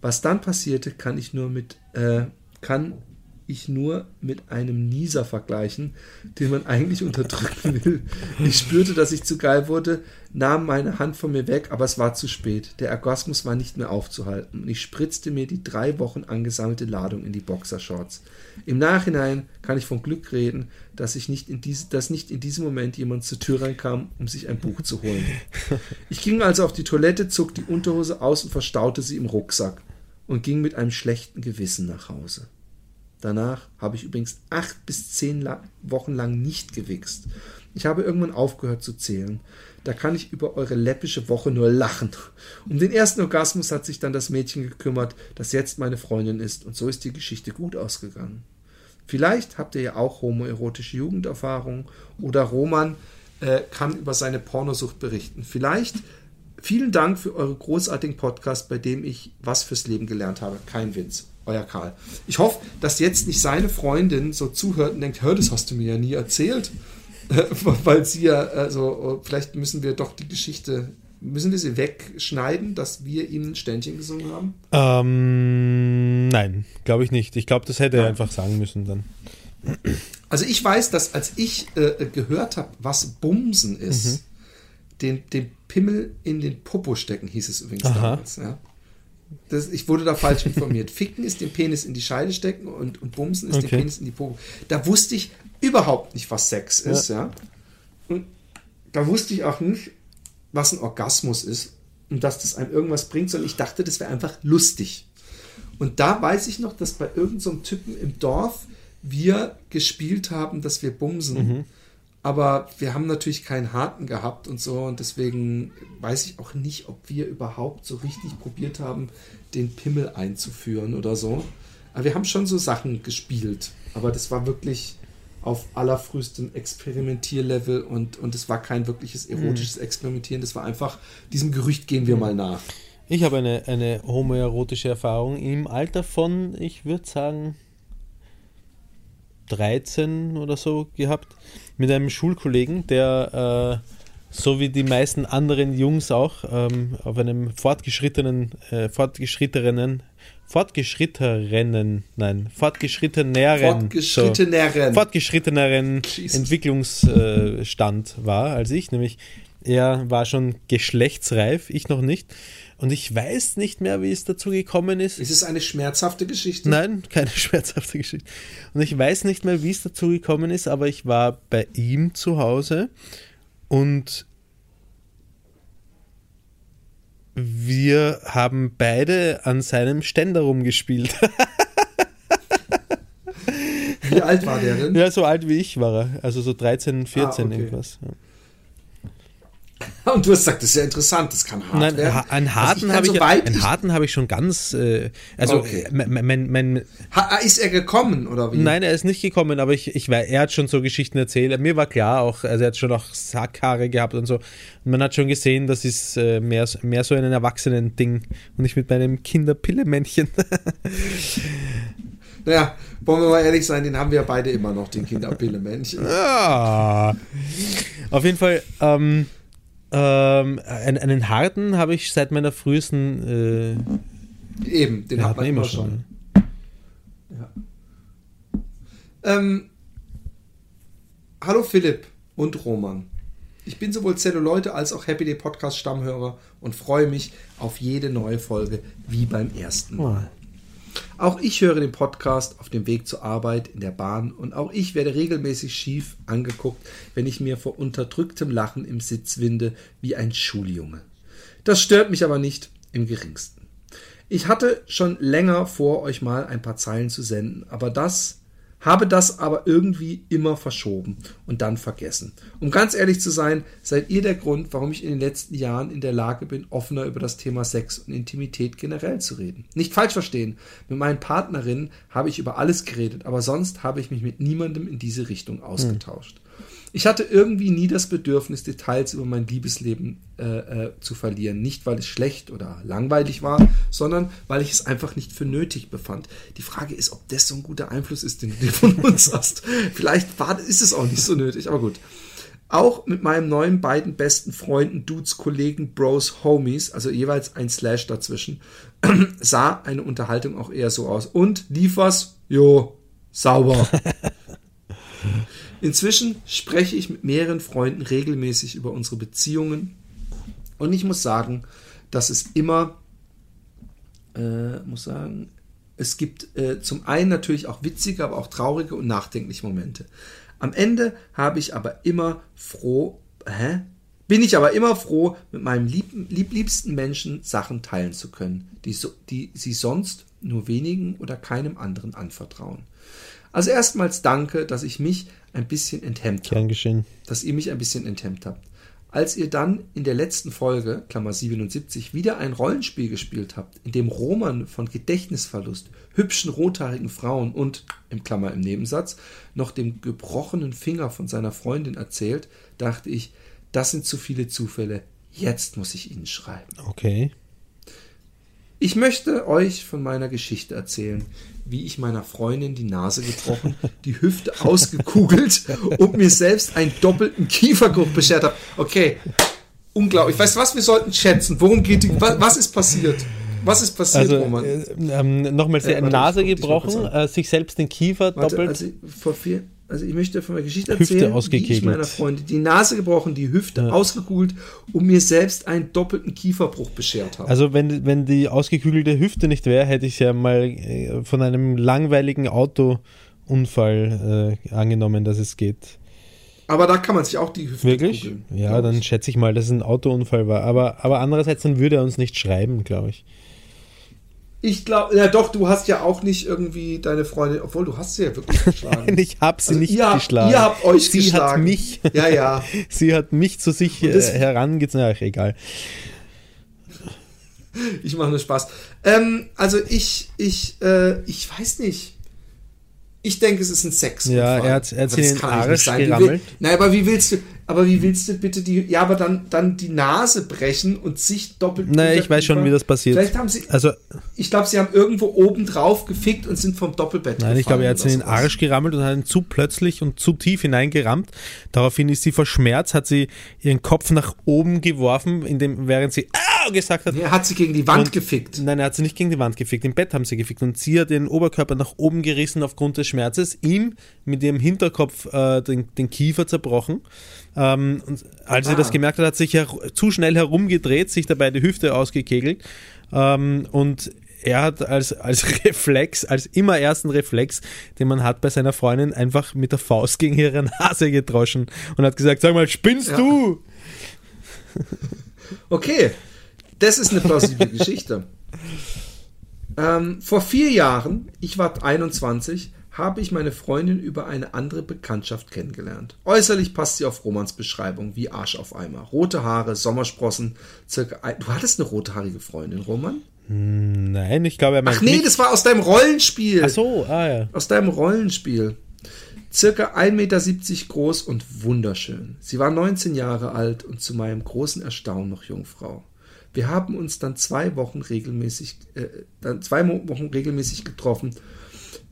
Was dann passierte, kann ich nur mit äh, kann ich nur mit einem Nieser vergleichen, den man eigentlich unterdrücken will. Ich spürte, dass ich zu geil wurde, nahm meine Hand von mir weg, aber es war zu spät. Der Orgasmus war nicht mehr aufzuhalten und ich spritzte mir die drei Wochen angesammelte Ladung in die Boxershorts. Im Nachhinein kann ich von Glück reden, dass, ich nicht in diese, dass nicht in diesem Moment jemand zur Tür reinkam, um sich ein Buch zu holen. Ich ging also auf die Toilette, zog die Unterhose aus und verstaute sie im Rucksack und ging mit einem schlechten Gewissen nach Hause. Danach habe ich übrigens acht bis zehn Wochen lang nicht gewichst. Ich habe irgendwann aufgehört zu zählen. Da kann ich über eure läppische Woche nur lachen. Um den ersten Orgasmus hat sich dann das Mädchen gekümmert, das jetzt meine Freundin ist, und so ist die Geschichte gut ausgegangen. Vielleicht habt ihr ja auch homoerotische Jugenderfahrungen oder Roman äh, kann über seine Pornosucht berichten. Vielleicht vielen Dank für eure großartigen Podcast, bei dem ich was fürs Leben gelernt habe. Kein Winz euer Karl. Ich hoffe, dass jetzt nicht seine Freundin so zuhört und denkt, hör, das hast du mir ja nie erzählt. [LAUGHS] Weil sie ja, also vielleicht müssen wir doch die Geschichte, müssen wir sie wegschneiden, dass wir ihm ein Ständchen gesungen haben? Ähm, nein, glaube ich nicht. Ich glaube, das hätte er einfach sagen müssen dann. Also ich weiß, dass als ich äh, gehört habe, was Bumsen ist, Mhm. Den, den Pimmel in den Popo stecken, hieß es übrigens Aha. damals. Ja. Das, ich wurde da falsch informiert. Ficken ist den Penis in die Scheide stecken und, und Bumsen ist Okay. den Penis in die Popo. Da wusste ich überhaupt nicht, was Sex ist. Ja. Und da wusste ich auch nicht, was ein Orgasmus ist und dass das einem irgendwas bringt, sondern ich dachte, das wäre einfach lustig. Und da weiß ich noch, dass bei irgendeinem so Typen im Dorf wir gespielt haben, dass wir bumsen. Aber wir haben natürlich keinen Haken gehabt und so. Und deswegen weiß ich auch nicht, ob wir überhaupt so richtig probiert haben, den Pimmel einzuführen oder so. Aber wir haben schon so Sachen gespielt. Aber das war wirklich auf allerfrühstem Experimentierlevel und, und es war kein wirkliches erotisches Experimentieren. Das war einfach, diesem Gerücht gehen wir mal nach. Ich habe eine, eine homoerotische Erfahrung im Alter von, ich würde sagen, 13 oder so gehabt, mit einem Schulkollegen, der äh, so wie die meisten anderen Jungs auch ähm, auf einem fortgeschrittenen, äh, fortgeschrittenen, fortgeschritteneren, nein, fortgeschritteneren, Fortgeschritteneren. so, fortgeschritteneren. Entwicklungsstand war als ich, nämlich er war schon geschlechtsreif, ich noch nicht. Und ich weiß nicht mehr, wie es dazu gekommen ist. Ist es eine schmerzhafte Geschichte? Nein, keine [LAUGHS] schmerzhafte Geschichte. Und ich weiß nicht mehr, wie es dazu gekommen ist, aber ich war bei ihm zu Hause und wir haben beide an seinem Ständer rumgespielt. Wie alt war der denn? ja, so alt wie ich war er. Also so 13, 14 Ah, okay. irgendwas. Ja. [LAUGHS] Und du hast gesagt, das ist ja interessant, das kann hart Nein, werden. einen Also harten habe so ich, weit einen ich- harten habe ich schon ganz, äh, also Okay. mein, mein, mein, Ha, ist er gekommen oder wie? Nein, er ist nicht gekommen, aber ich, ich war, er hat schon so Geschichten erzählt. Mir war klar auch, also er hat schon auch Sackhaare gehabt und so. Und man hat schon gesehen, das ist äh, mehr, mehr so ein Erwachsenen-Ding und nicht mit meinem Kinderpillemännchen. [LAUGHS] Naja, wollen wir mal ehrlich sein, den haben wir beide immer noch, den Kinderpille-Männchen. [LAUGHS] ah. Auf jeden Fall, ähm, ähm, einen, einen harten habe ich seit meiner frühesten äh, Eben, den ja, hat man immer schon. Ja. Ähm, hallo Philipp und Roman. Ich bin sowohl Zelluleute als auch Happy Day Podcast Stammhörer und freue mich auf jede neue Folge wie beim ersten Mal. Auch ich höre den Podcast auf dem Weg zur Arbeit, in der Bahn und auch ich werde regelmäßig schief angeguckt, wenn ich mir vor unterdrücktem Lachen im Sitz winde wie ein Schuljunge. Das stört mich aber nicht im geringsten. Ich hatte schon länger vor, euch mal ein paar Zeilen zu senden, aber das habe das aber irgendwie immer verschoben und dann vergessen. Um ganz ehrlich zu sein, seid ihr der Grund, warum ich in den letzten Jahren in der Lage bin, offener über das Thema Sex und Intimität generell zu reden. Nicht falsch verstehen, mit meinen Partnerinnen habe ich über alles geredet, aber sonst habe ich mich mit niemandem in diese Richtung ausgetauscht. Ich hatte irgendwie nie das Bedürfnis, Details über mein Liebesleben äh, äh, zu verlieren. Nicht, weil es schlecht oder langweilig war, sondern weil ich es einfach nicht für nötig befand. Die Frage ist, ob das so ein guter Einfluss ist, den du von uns [LAUGHS] hast. Vielleicht war, ist es auch nicht so nötig, aber gut. Auch mit meinen neuen beiden besten Freunden, Dudes, Kollegen, Bros, Homies, also jeweils ein Slash dazwischen, [CLEARS THROAT] sah eine Unterhaltung auch eher so aus. Und liefer's? Jo, sauber. [LAUGHS] Inzwischen spreche ich mit mehreren Freunden regelmäßig über unsere Beziehungen und ich muss sagen, dass es immer, äh, muss sagen, es gibt äh, zum einen natürlich auch witzige, aber auch traurige und nachdenkliche Momente. Am Ende habe ich aber immer froh, hä? Bin ich aber immer froh, mit meinem lieb, lieb, liebsten Menschen Sachen teilen zu können, die, so, die sie sonst nur wenigen oder keinem anderen anvertrauen. Also erstmals danke, dass ich mich ein bisschen enthemmt geschehen. dass ihr mich ein bisschen enthemmt habt. Als ihr dann in der letzten Folge, Klammer 77, wieder ein Rollenspiel gespielt habt, in dem Roman von Gedächtnisverlust, hübschen rothaarigen Frauen und, im Klammer im Nebensatz, noch dem gebrochenen Finger von seiner Freundin erzählt, dachte ich, das sind zu viele Zufälle, jetzt muss ich ihnen schreiben. Okay. Ich möchte euch von meiner Geschichte erzählen, wie ich meiner Freundin die Nase gebrochen, die Hüfte [LAUGHS] ausgekugelt und mir selbst einen doppelten Kieferbruch beschert habe. Okay, unglaublich. Weißt du was, wir sollten schätzen. Worum geht die, was, was ist passiert? Was ist passiert, Also Roman? äh, ähm, nochmals Äh, Nase gebrochen, äh, sich selbst den Kiefer Warte, doppelt. also vor vier, also ich möchte von meiner Geschichte Hüfte erzählen, wie ich meiner Freundin die Nase gebrochen, die Hüfte ausgekugelt und mir selbst einen doppelten Kieferbruch beschert habe. Also wenn, wenn die ausgekügelte Hüfte nicht wäre, hätte ich ja mal äh, von einem langweiligen Autounfall äh, angenommen, dass es geht. Aber da kann man sich auch die Hüfte Wirklich? kugeln, Ja, dann ich. schätze ich mal, dass es ein Autounfall war. Aber, aber andererseits, dann würde er uns nicht schreiben, glaube ich. Ich glaube, ja doch, du hast ja auch nicht irgendwie deine Freundin, obwohl du hast sie ja wirklich [LAUGHS] geschlagen. Ich habe sie Also nicht ihr geschlagen. ihr habt euch sie geschlagen. hat mich. Ja, ja. [LAUGHS] sie hat mich zu sich äh, herangezogen. Ach, egal. Ich mache nur Spaß. Ähm, also ich, ich, äh, ich weiß nicht. Ich denke, es ist ein Sex. Ja, er hat- er hat sich in den Arsch gerammelt. Nein, aber wie willst du, aber wie willst du bitte die, ja, aber dann, dann die Nase brechen und sich doppelt. Naja, ich weiß schon, wie das passiert. Vielleicht haben sie, Also, ich glaube, sie haben irgendwo oben drauf gefickt und sind vom Doppelbett Nein, ich glaube, er hat sie in den. Arsch gerammelt und hat ihn zu plötzlich und zu tief hineingerammt. Daraufhin ist sie verschmerzt, hat sie ihren Kopf nach oben geworfen, indem, während sie Gesagt hat. Er hat sie gegen die Wand Und- gefickt. Nein, er hat sie nicht gegen die Wand gefickt. Im Bett haben sie gefickt. Und sie hat ihren Oberkörper nach oben gerissen aufgrund des Schmerzes, ihm mit ihrem Hinterkopf äh, den, den Kiefer zerbrochen. Ähm, und als sie Ah. das gemerkt hat, hat sich her zu schnell herumgedreht, sich dabei die Hüfte ausgekegelt. Ähm, und er hat als, als [LAUGHS] Reflex, als immer ersten Reflex, den man hat bei seiner Freundin, einfach mit der Faust gegen ihre Nase gedroschen und hat gesagt, sag mal, spinnst Ja. du? [LAUGHS] Okay, das ist eine plausible [LAUGHS] Geschichte. Ähm, vor vier Jahren, ich war 21, habe ich meine Freundin über eine andere Bekanntschaft kennengelernt. Äußerlich passt sie auf Romans Beschreibung wie Arsch auf Eimer. Rote Haare, Sommersprossen, circa ein, Du hattest eine rothaarige Freundin, Roman? Nein, ich glaube, er meint Ach nee, mich. das war aus deinem Rollenspiel. Ach so, ah ja. Aus deinem Rollenspiel. Circa 1,70 Meter groß und wunderschön. Sie war 19 Jahre alt und zu meinem großen Erstaunen noch Jungfrau. Wir haben uns dann zwei Wochen regelmäßig, äh, dann zwei Wochen regelmäßig getroffen,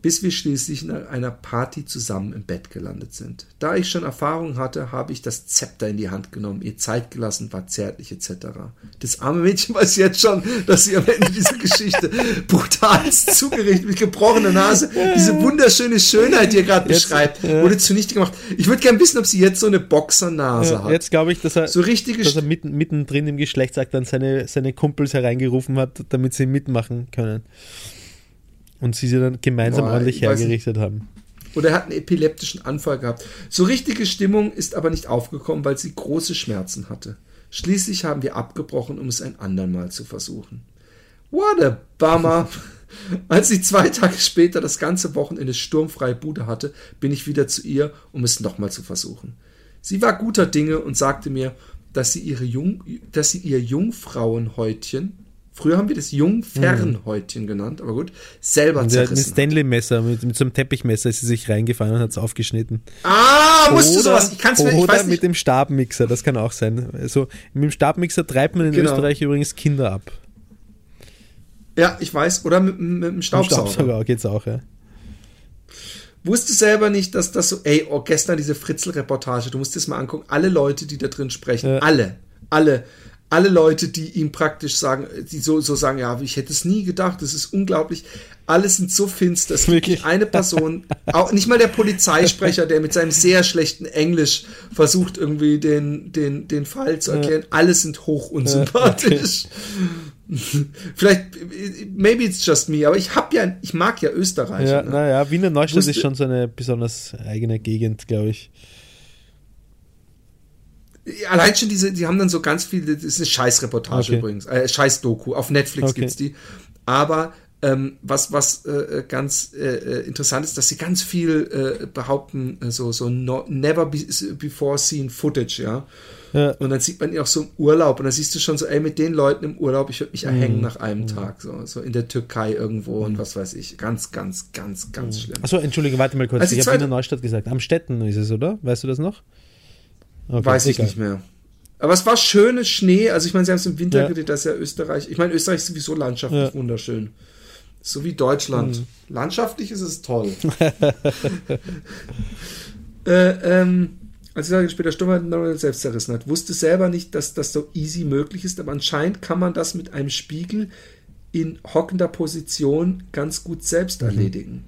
bis wir schließlich in einer Party zusammen im Bett gelandet sind. Da ich schon Erfahrung hatte, habe ich das Zepter in die Hand genommen, ihr Zeit gelassen, war zärtlich etc. Das arme Mädchen weiß jetzt schon, dass sie am Ende dieser Geschichte [LAUGHS] brutal zugerichtet mit gebrochener Nase diese wunderschöne Schönheit, die ihr gerade beschreibt, ja. wurde zunichte gemacht. Ich würde gerne wissen, ob sie jetzt so eine Boxernase Ja, hat. Jetzt glaube ich, dass er, so richtige dass er mitten, mittendrin im Geschlechtsakt dann seine, seine Kumpels hereingerufen hat, damit sie mitmachen können. Und sie sie dann gemeinsam Boah, ordentlich hergerichtet haben. Oder er hat einen epileptischen Anfall gehabt. So richtige Stimmung ist aber nicht aufgekommen, weil sie große Schmerzen hatte. Schließlich haben wir abgebrochen, um es ein andermal zu versuchen. What a bummer. [LAUGHS] Als sie zwei Tage später das ganze Wochenende sturmfreie Bude hatte, bin ich wieder zu ihr, um es nochmal zu versuchen. Sie war guter Dinge und sagte mir, dass sie, ihre Jung, dass sie ihr Jungfrauenhäutchen, früher haben wir das Jungfernhäutchen genannt, aber gut, selber Und sie hat ein zerrissen. Stanley-Messer, mit, mit so einem Teppichmesser ist sie sich reingefahren und hat es aufgeschnitten. Ah, musst du sowas? Ich kann's mir, ich oder mit dem Stabmixer, das kann auch sein. Also, mit dem Stabmixer treibt man in Genau. Österreich übrigens Kinder ab. Ja, ich weiß. Oder mit, mit dem Mit Staubsauger. Staubsauger geht's auch, ja. Wusste selber nicht, dass das so, ey, oh, gestern diese Fritzel-Reportage, du musst dir das mal angucken, alle Leute, die da drin sprechen, Ja. alle, alle, alle Leute, die ihm praktisch sagen, die so, so sagen, ja, ich hätte es nie gedacht, das ist unglaublich, alle sind so finster, es gibt eine Person, auch nicht mal der Polizeisprecher, der mit seinem sehr schlechten Englisch versucht, irgendwie den, den, den Fall zu erklären, alle sind hoch unsympathisch. [LAUGHS] Vielleicht, maybe it's just me, aber ich hab ja, ich mag ja Österreich. Ja, ne? naja, Wiener Neustadt Wusste- ist schon so eine besonders eigene Gegend, glaube ich. Allein schon diese, die haben dann so ganz viele, das ist eine Scheißreportage Okay. übrigens, äh, Scheiß-Doku, auf Netflix Okay. gibt's die. Aber ähm, was, was äh, ganz äh, äh, interessant ist, dass sie ganz viel äh, behaupten, äh, so, so no, never be, before seen footage, ja. Ja. Und dann sieht man ihn auch so im Urlaub und dann siehst du schon so, ey, mit den Leuten im Urlaub, ich würde mich Mhm. erhängen nach einem Tag, so, so in der Türkei irgendwo und was weiß ich. Ganz, ganz, ganz, ganz schlimm. Achso, entschuldige, warte mal kurz. Also ich habe zweite- Wiener Neustadt gesagt. Am Städten ist es, oder? Weißt du das noch? Okay, Weiß ich nicht mehr. Aber es war schönes Schnee. Also ich meine, sie haben es im Winter Ja. gedreht, das ist ja Österreich. Ich meine, Österreich ist sowieso landschaftlich Ja. wunderschön. So wie Deutschland. Landschaftlich ist es toll. [LAUGHS] äh, ähm, als Tage später Stummheit selbst zerrissen hat, wusste selber nicht, dass das so easy möglich ist, aber anscheinend kann man das mit einem Spiegel in hockender Position ganz gut selbst erledigen.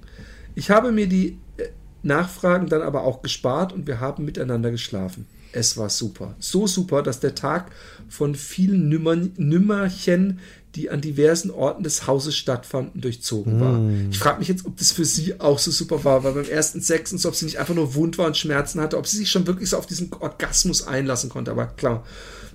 Ich habe mir die äh, Nachfragen dann aber auch gespart und wir haben miteinander geschlafen. Es war super. So super, dass der Tag von vielen Nümmern, Nümmerchen, die an diversen Orten des Hauses stattfanden, durchzogen war. Ich frage mich jetzt, ob das für sie auch so super war, weil beim ersten Sex und so, ob sie nicht einfach nur wund war und Schmerzen hatte, ob sie sich schon wirklich so auf diesen Orgasmus einlassen konnte. Aber klar,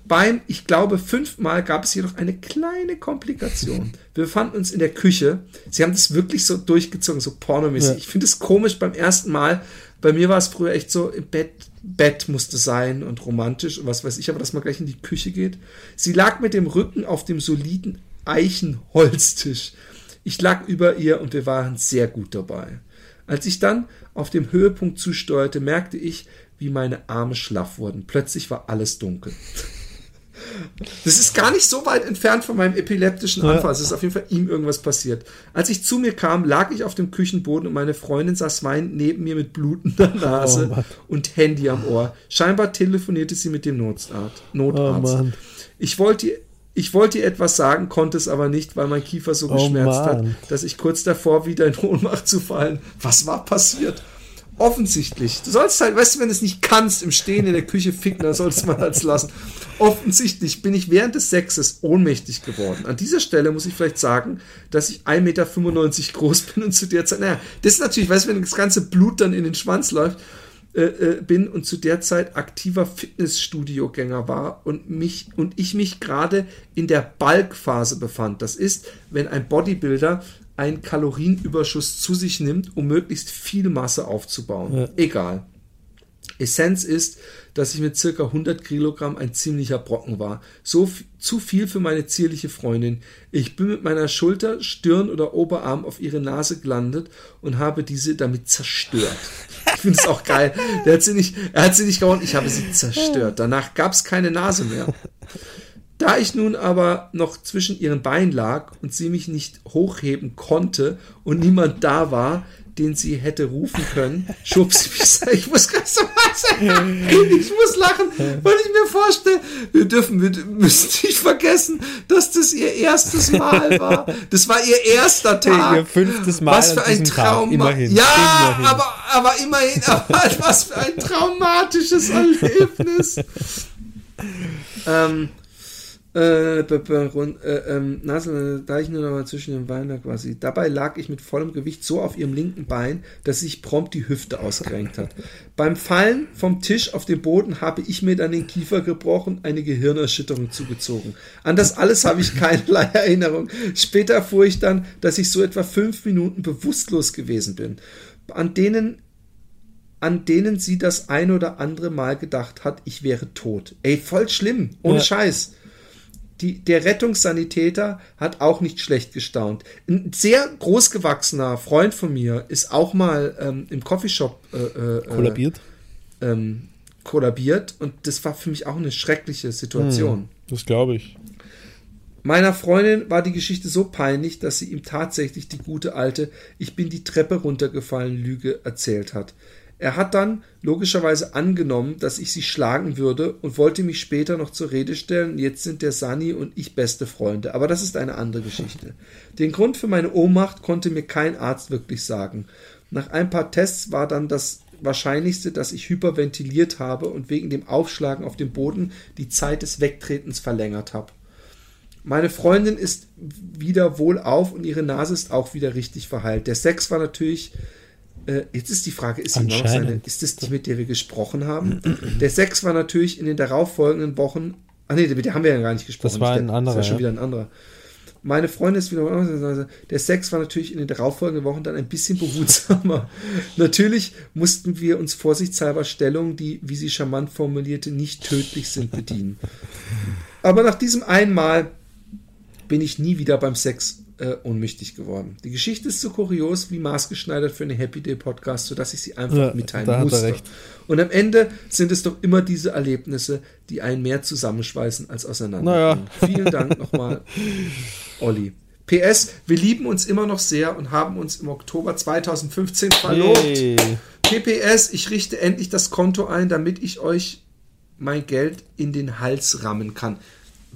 beim, ich glaube, fünfmal gab es jedoch eine kleine Komplikation. [LAUGHS] Wir befanden uns in der Küche. Sie haben das wirklich so durchgezogen, so pornomäßig. Ja. Ich finde es komisch beim ersten Mal. Bei mir war es früher echt so, im Bett, Bett musste sein und romantisch und was weiß ich, aber dass man gleich in die Küche geht. Sie lag mit dem Rücken auf dem soliden Eichenholztisch. Ich lag über ihr und wir waren sehr gut dabei. Als ich dann auf dem Höhepunkt zusteuerte, merkte ich, wie meine Arme schlaff wurden. Plötzlich war alles dunkel. Das ist gar nicht so weit entfernt von meinem epileptischen Anfall. Es ist auf jeden Fall ihm irgendwas passiert. Als ich zu mir kam, lag ich auf dem Küchenboden und meine Freundin saß weinend neben mir mit blutender Nase Oh und Handy am Ohr. Scheinbar telefonierte sie mit dem Notarzt. Notarzt. Oh. Ich wollte ihr ich wollte ihr etwas sagen, konnte es aber nicht, weil mein Kiefer so Oh geschmerzt hat, Mann. dass ich kurz davor wieder in Ohnmacht zu fallen. Was war passiert? Offensichtlich. Du sollst halt, weißt du, wenn du es nicht kannst, im Stehen in der Küche ficken, dann solltest man halt lassen. Offensichtlich bin ich während des Sexes ohnmächtig geworden. An dieser Stelle muss ich vielleicht sagen, dass ich 1,95 Meter groß bin und zu der Zeit, naja, das ist natürlich, weißt du, wenn das ganze Blut dann in den Schwanz läuft, äh, äh, bin und zu der Zeit aktiver Fitnessstudio-Gänger war und mich und ich mich gerade in der Balkphase befand. Das ist, wenn ein Bodybuilder einen Kalorienüberschuss zu sich nimmt, um möglichst viel Masse aufzubauen. Ja. Egal. Essenz ist, dass ich mit circa 100 Kilogramm ein ziemlicher Brocken war. So zu viel für meine zierliche Freundin. Ich bin mit meiner Schulter, Stirn oder Oberarm auf ihre Nase gelandet und habe diese damit zerstört. Ich finde es auch geil. Der hat sie nicht, er hat sie nicht gehauen, ich habe sie zerstört. Danach gab es keine Nase mehr. Da ich nun aber noch zwischen ihren Beinen lag und sie mich nicht hochheben konnte und niemand da war, den sie hätte rufen können, [LAUGHS] schob sie mich. Ich muss ganz so Ich muss lachen, weil ich mir vorstelle, wir dürfen, wir müssen nicht vergessen, dass das ihr erstes Mal war. Das war ihr erster Tag. Ihr fünftes Mal Was für ein Traum. immerhin, Ja, immerhin. aber, aber immerhin, [LAUGHS] aber was für ein traumatisches Erlebnis. [LAUGHS] ähm, äh, äh, ähm, Nase, da ich nur noch mal zwischen den Beinen quasi. Dabei lag ich mit vollem Gewicht so auf ihrem linken Bein, dass sich prompt die Hüfte ausgerenkt hat. Beim Fallen vom Tisch auf den Boden habe ich mir dann den Kiefer gebrochen, eine Gehirnerschütterung zugezogen. An das alles habe ich keinerlei [LAUGHS] Erinnerung. Später erfuhr ich dann, dass ich so etwa fünf Minuten bewusstlos gewesen bin, an denen an denen sie das ein oder andere Mal gedacht hat, ich wäre tot. Ey, voll schlimm, ohne Ja. Scheiß. Die, der Rettungssanitäter hat auch nicht schlecht gestaunt. Ein sehr großgewachsener Freund von mir ist auch mal ähm, im Coffeeshop äh, äh, Kollabiert. ähm, kollabiert und das war für mich auch eine schreckliche Situation. Das glaube ich. Meiner Freundin war die Geschichte so peinlich, dass sie ihm tatsächlich die gute alte Ich bin die Treppe runtergefallen Lüge erzählt hat. Er hat dann logischerweise angenommen, dass ich sie schlagen würde und wollte mich später noch zur Rede stellen. Jetzt sind der Sani und ich beste Freunde. Aber das ist eine andere Geschichte. [LAUGHS] Den Grund für meine Ohnmacht konnte mir kein Arzt wirklich sagen. Nach ein paar Tests war dann das Wahrscheinlichste, dass ich hyperventiliert habe und wegen dem Aufschlagen auf dem Boden die Zeit des Wegtretens verlängert habe. Meine Freundin ist wieder wohlauf und ihre Nase ist auch wieder richtig verheilt. Der Sex war natürlich. Äh, jetzt ist die Frage, ist, noch seine, ist das die, mit der wir gesprochen haben? Der Sex war natürlich in den darauffolgenden Wochen. Ah nee, mit der haben wir ja gar nicht gesprochen. Das war Der- ein anderer, Das war schon ja. wieder ein anderer. Meine Freundin ist wieder. Der Sex war natürlich in den darauffolgenden Wochen dann ein bisschen behutsamer. [LAUGHS] natürlich mussten wir uns vorsichtshalber Stellungen, die, wie sie charmant formulierte, nicht tödlich sind, bedienen. Aber nach diesem einmal bin ich nie wieder beim Sex äh, ohnmächtig geworden. Die Geschichte ist so kurios wie maßgeschneidert für eine Happy Day Podcast, sodass ich sie einfach Ja, mitteilen musste. recht. Und am Ende sind es doch immer diese Erlebnisse, die einen mehr zusammenschweißen als auseinander. Naja. Vielen Dank nochmal, [LAUGHS] Olli. PS, wir lieben uns immer noch sehr und haben uns im Oktober 2015 verlobt. Yay. PPS, ich richte endlich das Konto ein, damit ich euch mein Geld in den Hals rammen kann.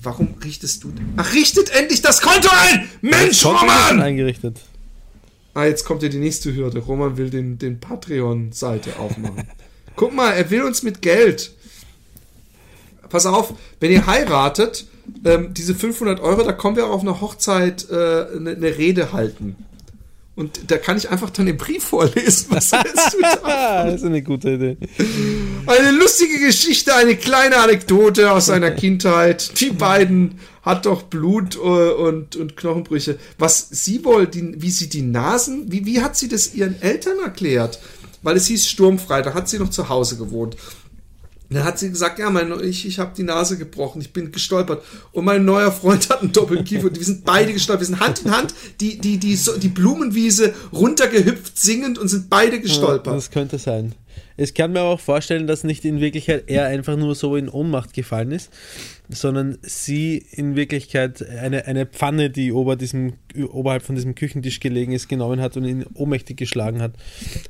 Warum richtest du. Ach, richtet endlich das Konto ein! Mensch, Roman! eingerichtet. Ah, jetzt kommt ja die nächste Hürde. Roman will den, den Patreon-Seite aufmachen. Guck mal, er will uns mit Geld. Pass auf, wenn ihr heiratet, ähm, diese 500 Euro, da kommen wir auch auf einer Hochzeit äh, eine, eine Rede halten. Und da kann ich einfach dann den Brief vorlesen. Was hältst du da? Ah, [LAUGHS] das ist eine gute Idee. Eine lustige Geschichte, eine kleine Anekdote aus seiner [LAUGHS] Kindheit. Die beiden hat doch Blut äh, und, und Knochenbrüche. Was sie wohl, die, wie sie die Nasen, wie, wie hat sie das ihren Eltern erklärt? Weil es hieß sturmfrei, da hat sie noch zu Hause gewohnt. Dann hat sie gesagt, ja, mein, ich, ich habe die Nase gebrochen, ich bin gestolpert. Und mein neuer Freund hat einen doppelten Kiefer und wir sind beide gestolpert. Wir sind Hand in Hand die, die, die, so, die Blumenwiese runtergehüpft, singend und sind beide gestolpert. Das könnte sein. Ich kann mir auch vorstellen, dass nicht in Wirklichkeit er einfach nur so in Ohnmacht gefallen ist, sondern sie in Wirklichkeit eine, eine Pfanne, die ober diesem, oberhalb von diesem Küchentisch gelegen ist, genommen hat und ihn ohnmächtig geschlagen hat.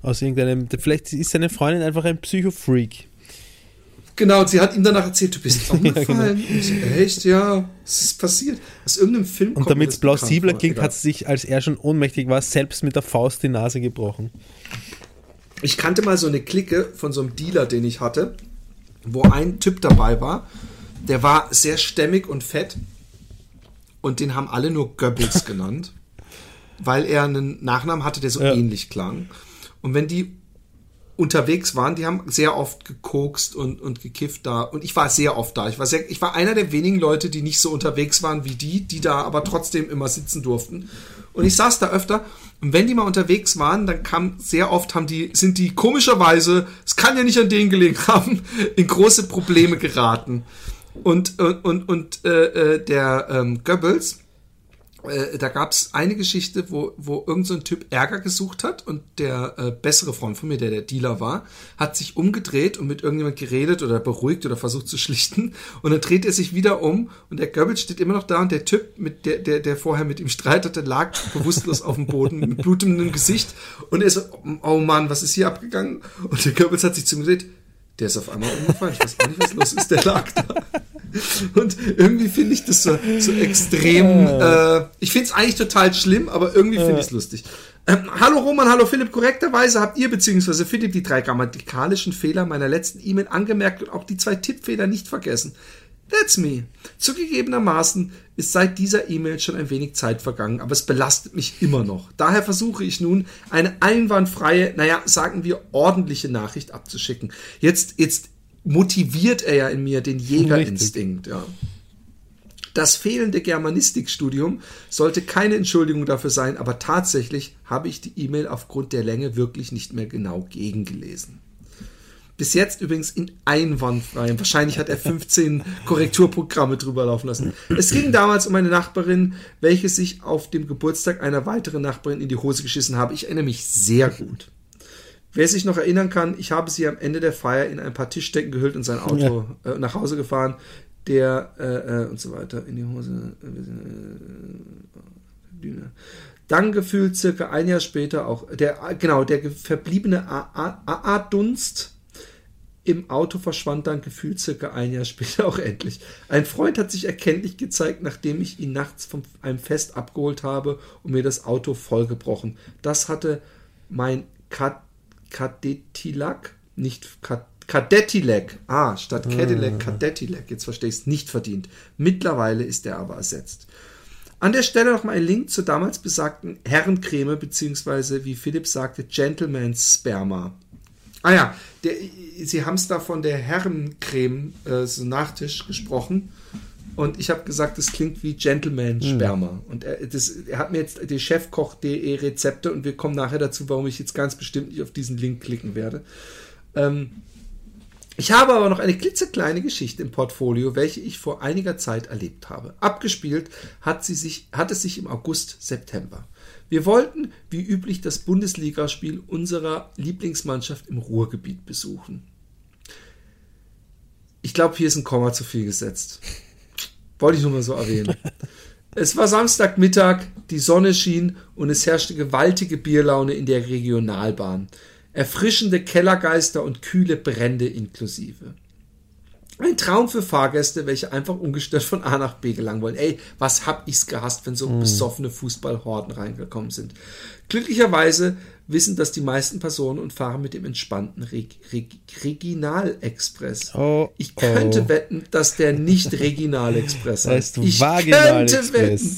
Aus irgendeinem. Vielleicht ist seine Freundin einfach ein Psychofreak. Genau, und sie hat ihm danach erzählt, du bist [LAUGHS] Ja, umgefallen. Und ich so, echt, ja, was ist passiert? Aus irgendeinem Film Und damit es plausibler klingt, Egal. hat sie sich, als er schon ohnmächtig war, selbst mit der Faust die Nase gebrochen. Ich kannte mal so eine Clique von so einem Dealer, den ich hatte, wo ein Typ dabei war, der war sehr stämmig und fett und den haben alle nur Goebbels [LAUGHS] genannt, weil er einen Nachnamen hatte, der so Ja. ähnlich klang. Und wenn die unterwegs waren, die haben sehr oft gekokst und, und gekifft da. Und ich war sehr oft da. Ich war, sehr, ich war einer der wenigen Leute, die nicht so unterwegs waren wie die, die da aber trotzdem immer sitzen durften. Und ich saß da öfter. Und wenn die mal unterwegs waren, dann kam sehr oft haben die, sind die komischerweise, es kann ja nicht an denen gelegen haben, [LAUGHS] in große Probleme geraten. Und, und, und, und äh, äh, der ähm, Goebbels, äh, da gab es eine Geschichte, wo, wo irgend so Typ Ärger gesucht hat und der äh, bessere Freund von mir, der der Dealer war, hat sich umgedreht und mit irgendjemand geredet oder beruhigt oder versucht zu schlichten und dann dreht er sich wieder um und der Goebbels steht immer noch da und der Typ, mit der, der, der vorher mit ihm streitete, lag bewusstlos auf dem Boden mit blutendem Gesicht und er so, oh Mann, was ist hier abgegangen? Und der Goebbels hat sich zugedreht, der ist auf einmal umgefallen, ich weiß auch nicht, was los ist, der lag da. Und irgendwie finde ich das so, so extrem. Äh, ich finde es eigentlich total schlimm, aber irgendwie finde ich es lustig. Ähm, hallo Roman, hallo Philipp. Korrekterweise habt ihr bzw. Philipp die drei grammatikalischen Fehler meiner letzten E-Mail angemerkt und auch die zwei Tippfehler nicht vergessen. That's me. Zugegebenermaßen ist seit dieser E-Mail schon ein wenig Zeit vergangen, aber es belastet mich immer noch. Daher versuche ich nun, eine einwandfreie, naja, sagen wir, ordentliche Nachricht abzuschicken. Jetzt, jetzt motiviert er ja in mir den Jägerinstinkt, ja. Das fehlende Germanistikstudium sollte keine Entschuldigung dafür sein, aber tatsächlich habe ich die E-Mail aufgrund der Länge wirklich nicht mehr genau gegengelesen. Bis jetzt übrigens in einwandfrei. Wahrscheinlich hat er 15 [LAUGHS] Korrekturprogramme drüber laufen lassen. Es ging damals um eine Nachbarin, welche sich auf dem Geburtstag einer weiteren Nachbarin in die Hose geschissen habe. Ich erinnere mich sehr gut. Wer sich noch erinnern kann, ich habe sie am Ende der Feier in ein paar Tischdecken gehüllt und sein Auto äh, nach Hause gefahren, der äh, äh, und so weiter in die Hose. Äh, Düne. Dann gefühlt circa ein Jahr später auch der genau der verbliebene AA-Dunst im Auto verschwand dann gefühlt circa ein Jahr [LAUGHS] später auch endlich. Ein Freund hat sich erkenntlich gezeigt, nachdem ich ihn nachts von einem Fest abgeholt habe und mir das Auto vollgebrochen. Das hatte mein Ka- Kadettilak, nicht Ka- Kadettilak, ah, statt Cadillac, Kadettilak, jetzt verstehe ich es, nicht verdient. Mittlerweile ist er aber ersetzt. An der Stelle noch mal ein Link zur damals besagten Herrencreme, beziehungsweise, wie Philipp sagte, Gentleman's Sperma. Ah ja, der, Sie haben es da von der Herrencreme, äh, so Nachtisch gesprochen. Und ich habe gesagt, das klingt wie Gentleman-Sperma. Und er, das, er hat mir jetzt die Chefkoch.de Rezepte und wir kommen nachher dazu, warum ich jetzt ganz bestimmt nicht auf diesen Link klicken werde. Ähm, ich habe aber noch eine klitzekleine Geschichte im Portfolio, welche ich vor einiger Zeit erlebt habe. Abgespielt hat, sie sich, hat es sich im August, September. Wir wollten, wie üblich, das Bundesligaspiel unserer Lieblingsmannschaft im Ruhrgebiet besuchen. Ich glaube, hier ist ein Komma zu viel gesetzt. Wollte ich nur mal so erwähnen. [LAUGHS] Es war Samstagmittag, die Sonne schien und es herrschte gewaltige Bierlaune in der Regionalbahn. Erfrischende Kellergeister und kühle Brände inklusive. Ein Traum für Fahrgäste, welche einfach ungestört von A nach B gelangen wollen. Ey, was hab ich's gehasst, wenn so besoffene Fußballhorden reingekommen sind. Glücklicherweise wissen das die meisten Personen und fahren mit dem entspannten Reg Reg Regional-Express. Oh, ich könnte oh. wetten, dass der nicht Regional-Express heißt heißt. Ich könnte wetten.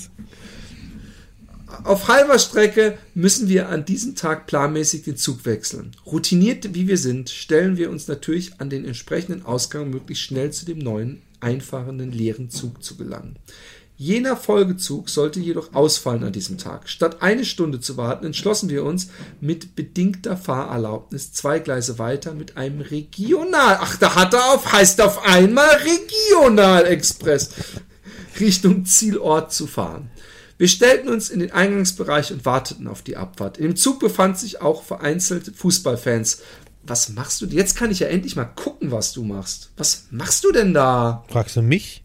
Auf halber Strecke müssen wir an diesem Tag planmäßig den Zug wechseln. Routiniert wie wir sind, stellen wir uns natürlich an den entsprechenden Ausgang, möglichst schnell zu dem neuen, einfahrenden, leeren Zug zu gelangen. Jener Folgezug sollte jedoch ausfallen an diesem Tag. Statt eine Stunde zu warten, entschlossen wir uns mit bedingter Fahrerlaubnis zwei Gleise weiter mit einem Regional. Ach, da hat er auf, heißt auf einmal Regional-Express Richtung Zielort zu fahren. Wir stellten uns in den Eingangsbereich und warteten auf die Abfahrt. Dem Zug befanden sich auch vereinzelte Fußballfans. Was machst du? Jetzt kann ich ja endlich mal gucken, was du machst. Was machst du denn da? Fragst du mich?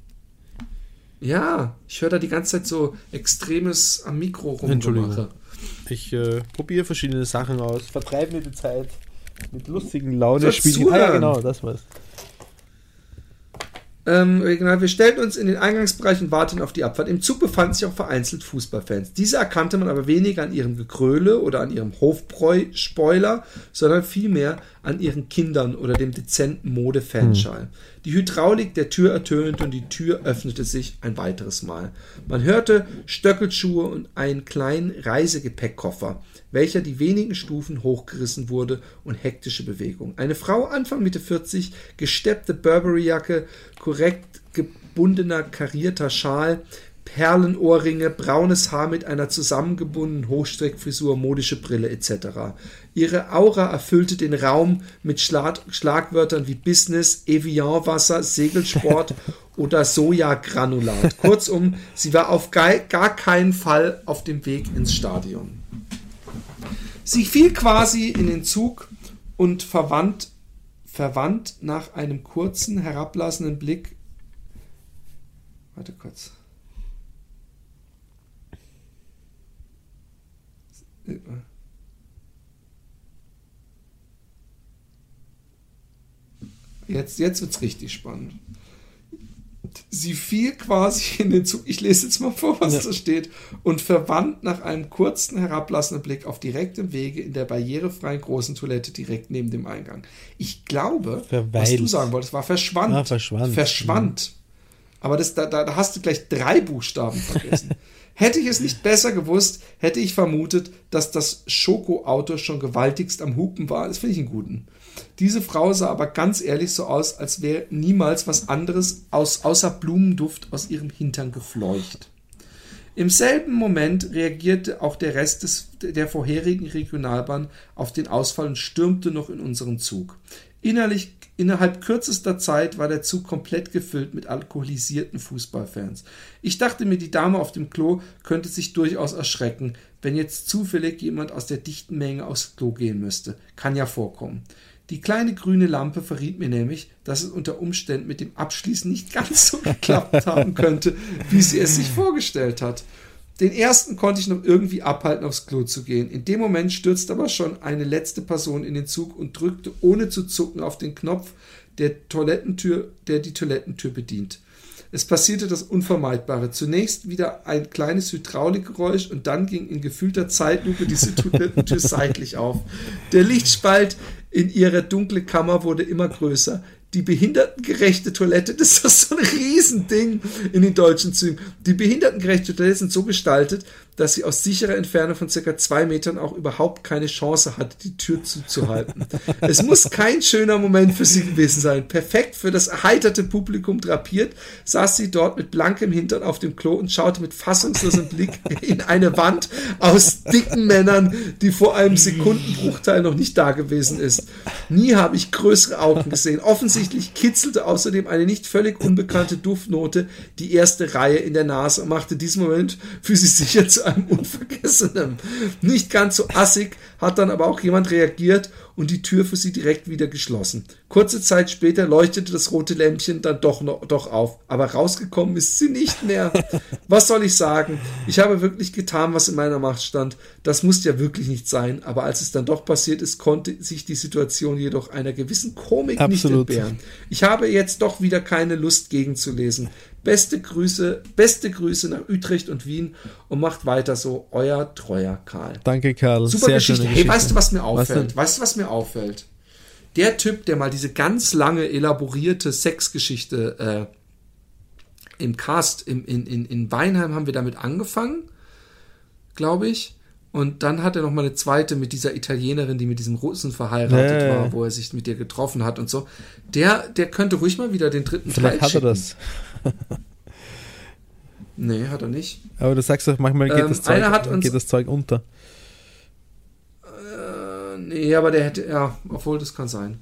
Ja, ich höre da die ganze Zeit so extremes am Mikro Entschuldigung. rumgemache. Ich äh, probiere verschiedene Sachen aus, vertreibe mir die Zeit mit lustigen Laune spielen. Ah, ja, genau, das war's. Ähm, original, wir stellten uns in den Eingangsbereich und warteten auf die Abfahrt. Im Zug befanden sich auch vereinzelt Fußballfans. Diese erkannte man aber weniger an ihrem Gekröle oder an ihrem Hofbräu-Spoiler, sondern vielmehr an ihren Kindern oder dem dezenten Mode-Fanschall. Die Hydraulik der Tür ertönte und die Tür öffnete sich ein weiteres Mal. Man hörte Stöckelschuhe und einen kleinen Reisegepäckkoffer, welcher die wenigen Stufen hochgerissen wurde und hektische Bewegung. Eine Frau Anfang Mitte 40, gesteppte Burberry-Jacke, korrekt gebundener karierter Schal, Perlenohrringe, braunes Haar mit einer zusammengebundenen Hochstreckfrisur, modische Brille etc. Ihre Aura erfüllte den Raum mit Schlag Schlagwörtern wie Business, Evian-Wasser, Segelsport [LAUGHS] oder Sojagranulat. Kurzum, sie war auf gar gar keinen Fall auf dem Weg ins Stadion. Sie fiel quasi in den Zug und verwandt, verwandt nach einem kurzen, herablassenden Blick. Warte kurz. Jetzt, jetzt es richtig spannend. Sie fiel quasi [LAUGHS] in den Zug. Ich lese jetzt mal vor, was Ja. da steht. Und verwandt nach einem kurzen, herablassenden Blick auf direktem Wege in der barrierefreien großen Toilette direkt neben dem Eingang. Ich glaube, was Verweilt. du sagen wolltest, war verschwand. Ah, verschwand. Verschwand. Aber das, da, da hast du gleich drei Buchstaben vergessen. [LAUGHS] hätte ich es nicht besser gewusst, hätte ich vermutet, dass das Schokoauto schon gewaltigst am Hupen war. Das finde ich einen guten. Diese Frau sah aber ganz ehrlich so aus, als wäre niemals was anderes aus, außer Blumenduft aus ihrem Hintern gefleucht. Im selben Moment reagierte auch der Rest des, der vorherigen Regionalbahn auf den Ausfall und stürmte noch in unseren Zug. Innerlich, innerhalb kürzester Zeit war der Zug komplett gefüllt mit alkoholisierten Fußballfans. Ich dachte mir, die Dame auf dem Klo könnte sich durchaus erschrecken, wenn jetzt zufällig jemand aus der dichten Menge aufs Klo gehen müsste. Kann ja vorkommen. Die kleine grüne Lampe verriet mir nämlich, dass es unter Umständen mit dem Abschließen nicht ganz so [LAUGHS] geklappt haben könnte, wie sie es sich vorgestellt hat. Den ersten konnte ich noch irgendwie abhalten, aufs Klo zu gehen. In dem Moment stürzte aber schon eine letzte Person in den Zug und drückte ohne zu zucken auf den Knopf der Toilettentür, der die Toilettentür bedient. Es passierte das Unvermeidbare. Zunächst wieder ein kleines Hydraulikgeräusch und dann ging in gefühlter Zeitlupe diese Toilettentür [LAUGHS] seitlich auf. Der Lichtspalt in ihrer dunklen Kammer wurde immer größer. Die behindertengerechte Toilette, das ist doch so ein Riesending in den deutschen Zügen. Die behindertengerechte Toilette sind so gestaltet, dass sie aus sicherer Entfernung von circa zwei Metern auch überhaupt keine Chance hatte, die Tür zuzuhalten. [LAUGHS] es muss kein schöner Moment für sie gewesen sein. Perfekt für das erheiterte Publikum drapiert, saß sie dort mit blankem Hintern auf dem Klo und schaute mit fassungslosem Blick [LAUGHS] in eine Wand aus dicken Männern, die vor einem Sekundenbruchteil noch nicht da gewesen ist. Nie habe ich größere Augen gesehen. Offensichtlich kitzelte außerdem eine nicht völlig unbekannte Duftnote die erste Reihe in der Nase und machte diesen Moment für sie sicher zu einem unvergessenen. Nicht ganz so assig hat dann aber auch jemand reagiert und die Tür für sie direkt wieder geschlossen. Kurze Zeit später leuchtete das rote Lämpchen dann doch noch doch auf, aber rausgekommen ist sie nicht mehr. Was soll ich sagen? Ich habe wirklich getan, was in meiner Macht stand. Das musste ja wirklich nicht sein, aber als es dann doch passiert ist, konnte sich die Situation jedoch einer gewissen Komik Absolut. nicht entbehren. Ich habe jetzt doch wieder keine Lust gegenzulesen. Beste Grüße, beste Grüße nach Utrecht und Wien und macht weiter so, euer treuer Karl. Danke, Karl. Super Sehr Geschichte. schöne Hey, weißt du, was mir Was auffällt? denn? weißt du, was mir auffällt? Der Typ, der mal diese ganz lange, elaborierte Sexgeschichte äh, im Cast im, in, in, in Weinheim haben wir damit angefangen, glaube ich. Und dann hat er noch mal eine zweite mit dieser Italienerin, die mit diesem Russen verheiratet ja. war, wo er sich mit ihr getroffen hat und so. Der, der könnte ruhig mal wieder den dritten Vielleicht Teil hat er das. Nee, hat er nicht. Aber du sagst doch, manchmal geht, Ähm, das, Zeug, uns- geht das Zeug unter. Äh, nee, aber der hätte, ja, obwohl das kann sein.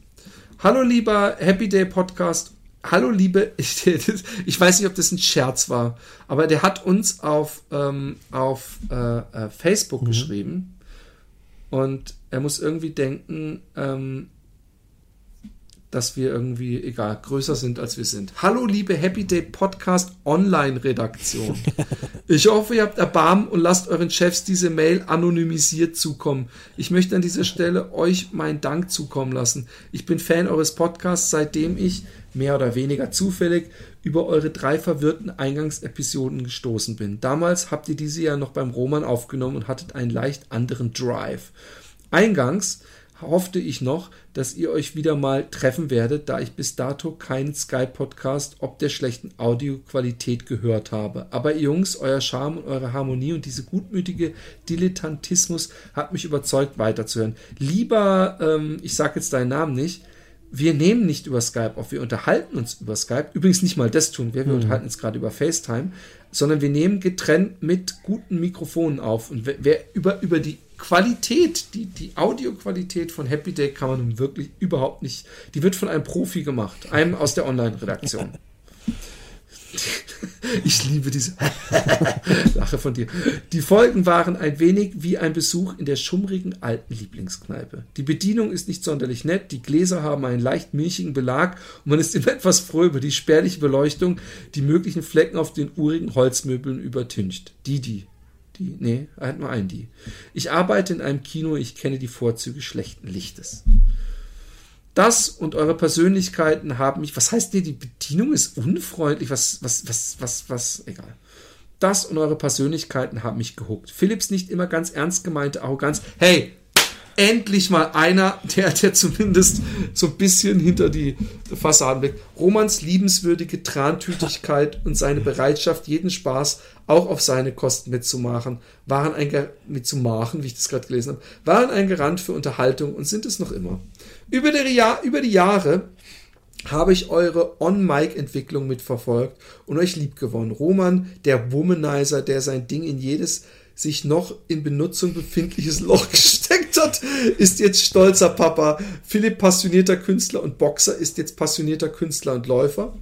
Hallo lieber Happy Day Podcast. Hallo liebe, [LAUGHS] ich, ich weiß nicht, ob das ein Scherz war, aber der hat uns auf, ähm, auf äh, äh, Facebook geschrieben und er muss irgendwie denken, ähm, dass wir irgendwie, egal, größer sind, als wir sind. Hallo, liebe Happy Day Podcast Online-Redaktion. [LAUGHS] Ich hoffe, ihr habt Erbarmen und lasst euren Chefs diese Mail anonymisiert zukommen. Ich möchte an dieser Stelle euch meinen Dank zukommen lassen. Ich bin Fan eures Podcasts, seitdem ich, mehr oder weniger zufällig, über eure drei verwirrten Eingangsepisoden gestoßen bin. Damals habt ihr diese ja noch beim Roman aufgenommen und hattet einen leicht anderen Drive. Eingangs hoffte ich noch, dass ihr euch wieder mal treffen werdet, da ich bis dato keinen Skype-Podcast ob der schlechten Audioqualität gehört habe. Aber ihr Jungs, euer Charme und eure Harmonie und diese gutmütige Dilettantismus hat mich überzeugt, weiterzuhören. Lieber, ähm, ich sage jetzt deinen Namen nicht, wir nehmen nicht über Skype auf, wir unterhalten uns über Skype. Übrigens nicht mal das tun wir, wir unterhalten uns gerade über FaceTime, sondern wir nehmen getrennt mit guten Mikrofonen auf. Und wer, wer über, über die Qualität, die, die Audioqualität von Happy Day kann man nun wirklich überhaupt nicht, die wird von einem Profi gemacht, einem aus der Online-Redaktion. [LAUGHS] Ich liebe diese [LAUGHS] Lache von dir. Die Folgen waren ein wenig wie ein Besuch in der schummrigen alten Lieblingskneipe. Die Bedienung ist nicht sonderlich nett, die Gläser haben einen leicht milchigen Belag und man ist immer [LAUGHS] etwas froh über die spärliche Beleuchtung, die möglichen Flecken auf den urigen Holzmöbeln übertüncht. Die, die. Nee, er hat nur einen die. Ich arbeite in einem Kino, ich kenne die Vorzüge schlechten Lichtes. Das und eure Persönlichkeiten haben mich. Was heißt denn, die Bedienung ist unfreundlich? Was, was, was, was, was? Egal. Das und eure Persönlichkeiten haben mich gehuckt. Philipps nicht immer ganz ernst gemeinte Arroganz. Hey, endlich mal einer, der, der zumindest so ein bisschen hinter die Fassaden blickt. Romans liebenswürdige Trantütigkeit [LAUGHS] und seine Bereitschaft, jeden Spaß auch auf seine Kosten mitzumachen, waren ein, Ge- mitzumachen, wie ich das gerade gelesen habe, waren ein Garant für Unterhaltung und sind es noch immer. Über die, Jahr, über die Jahre habe ich eure On-Mic-Entwicklung mitverfolgt und euch lieb gewonnen. Roman, der Womanizer, der sein Ding in jedes sich noch in Benutzung befindliches Loch [LAUGHS] gesteckt hat, ist jetzt stolzer Papa. Philipp, passionierter Künstler und Boxer, ist jetzt passionierter Künstler und Läufer.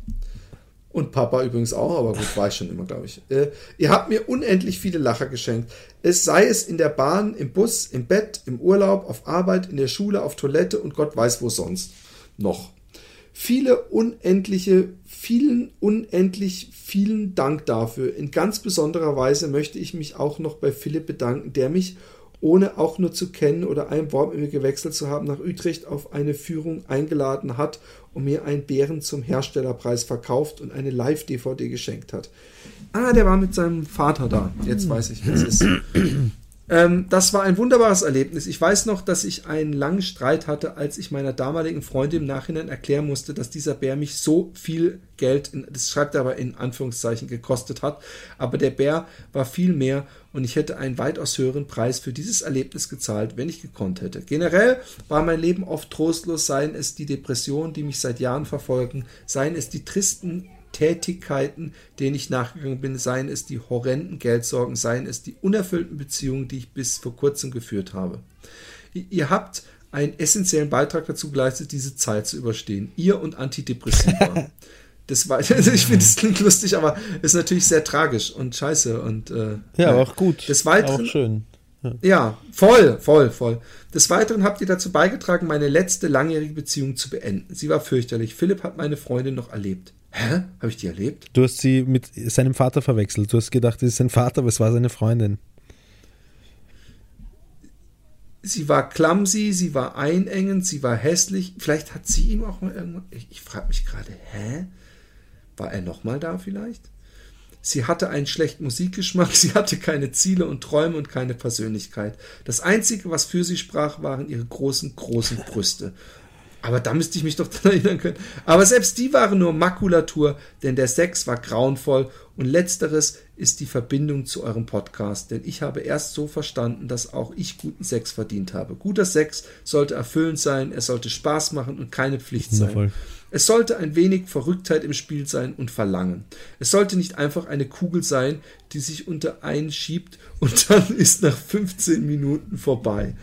Und Papa übrigens auch, aber gut, war ich schon immer, glaube ich. Äh, ihr habt mir unendlich viele Lacher geschenkt. Es sei es in der Bahn, im Bus, im Bett, im Urlaub, auf Arbeit, in der Schule, auf Toilette und Gott weiß wo sonst. Noch. Viele unendliche, vielen, unendlich vielen Dank dafür. In ganz besonderer Weise möchte ich mich auch noch bei Philipp bedanken, der mich, ohne auch nur zu kennen oder ein Wort mit mir gewechselt zu haben, nach Utrecht auf eine Führung eingeladen hat und mir einen Bären zum Herstellerpreis verkauft und eine Live-DVD geschenkt hat. Ah, der war mit seinem Vater da. Jetzt weiß ich, wer es ist. [CLEARS THROAT] Ähm, das war ein wunderbares Erlebnis. Ich weiß noch, dass ich einen langen Streit hatte, als ich meiner damaligen Freundin im Nachhinein erklären musste, dass dieser Bär mich so viel Geld, in, das schreibt er aber in Anführungszeichen, gekostet hat. Aber der Bär war viel mehr und ich hätte einen weitaus höheren Preis für dieses Erlebnis gezahlt, wenn ich gekonnt hätte. Generell war mein Leben oft trostlos, seien es die Depressionen, die mich seit Jahren verfolgen, seien es die tristen Tätigkeiten, denen ich nachgegangen bin, seien es die horrenden Geldsorgen, seien es die unerfüllten Beziehungen, die ich bis vor kurzem geführt habe. Ihr habt einen essentiellen Beitrag dazu geleistet, diese Zeit zu überstehen. Ihr und Antidepressiva. [LAUGHS] Das war, [LAUGHS] also ich finde, es klingt lustig, aber ist natürlich sehr tragisch und scheiße und äh, Ja, aber auch gut. Des Weiteren, Auch schön. Ja, voll, voll, voll. Des Weiteren habt ihr dazu beigetragen, meine letzte langjährige Beziehung zu beenden. Sie war fürchterlich. Philipp hat meine Freundin noch erlebt. Hä? Habe ich die erlebt? Du hast sie mit seinem Vater verwechselt. Du hast gedacht, es ist sein Vater, aber es war seine Freundin. Sie war clumsy, sie war einengend, sie war hässlich. Vielleicht hat sie ihm auch mal irgendwann. Ich, ich frage mich gerade, hä? War er nochmal da vielleicht? Sie hatte einen schlechten Musikgeschmack, [LAUGHS] sie hatte keine Ziele und Träume und keine Persönlichkeit. Das Einzige, was für sie sprach, waren ihre großen, großen Brüste. Aber da müsste ich mich doch [LAUGHS] dran erinnern können. Aber selbst die waren nur Makulatur, denn der Sex war grauenvoll und letzteres ist die Verbindung zu eurem Podcast, denn ich habe erst so verstanden, dass auch ich guten Sex verdient habe. Guter Sex sollte erfüllend sein, er sollte Spaß machen und keine Pflicht sein. Wundervoll. Es sollte ein wenig Verrücktheit im Spiel sein und Verlangen. Es sollte nicht einfach eine Kugel sein, die sich unter einen schiebt und dann [LAUGHS] ist nach 15 Minuten vorbei.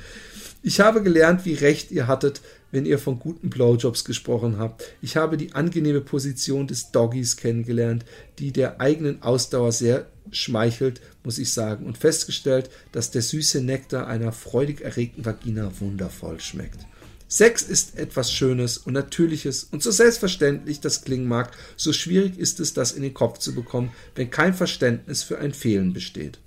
Ich habe gelernt, wie recht ihr hattet, wenn ihr von guten Blowjobs gesprochen habt. Ich habe die angenehme Position des Doggies kennengelernt, die der eigenen Ausdauer sehr schmeichelt, muss ich sagen, und festgestellt, dass der süße Nektar einer freudig erregten Vagina wundervoll schmeckt. Sex ist etwas Schönes und Natürliches und so selbstverständlich das klingen mag, so schwierig ist es, das in den Kopf zu bekommen, wenn kein Verständnis für ein Fehlen besteht.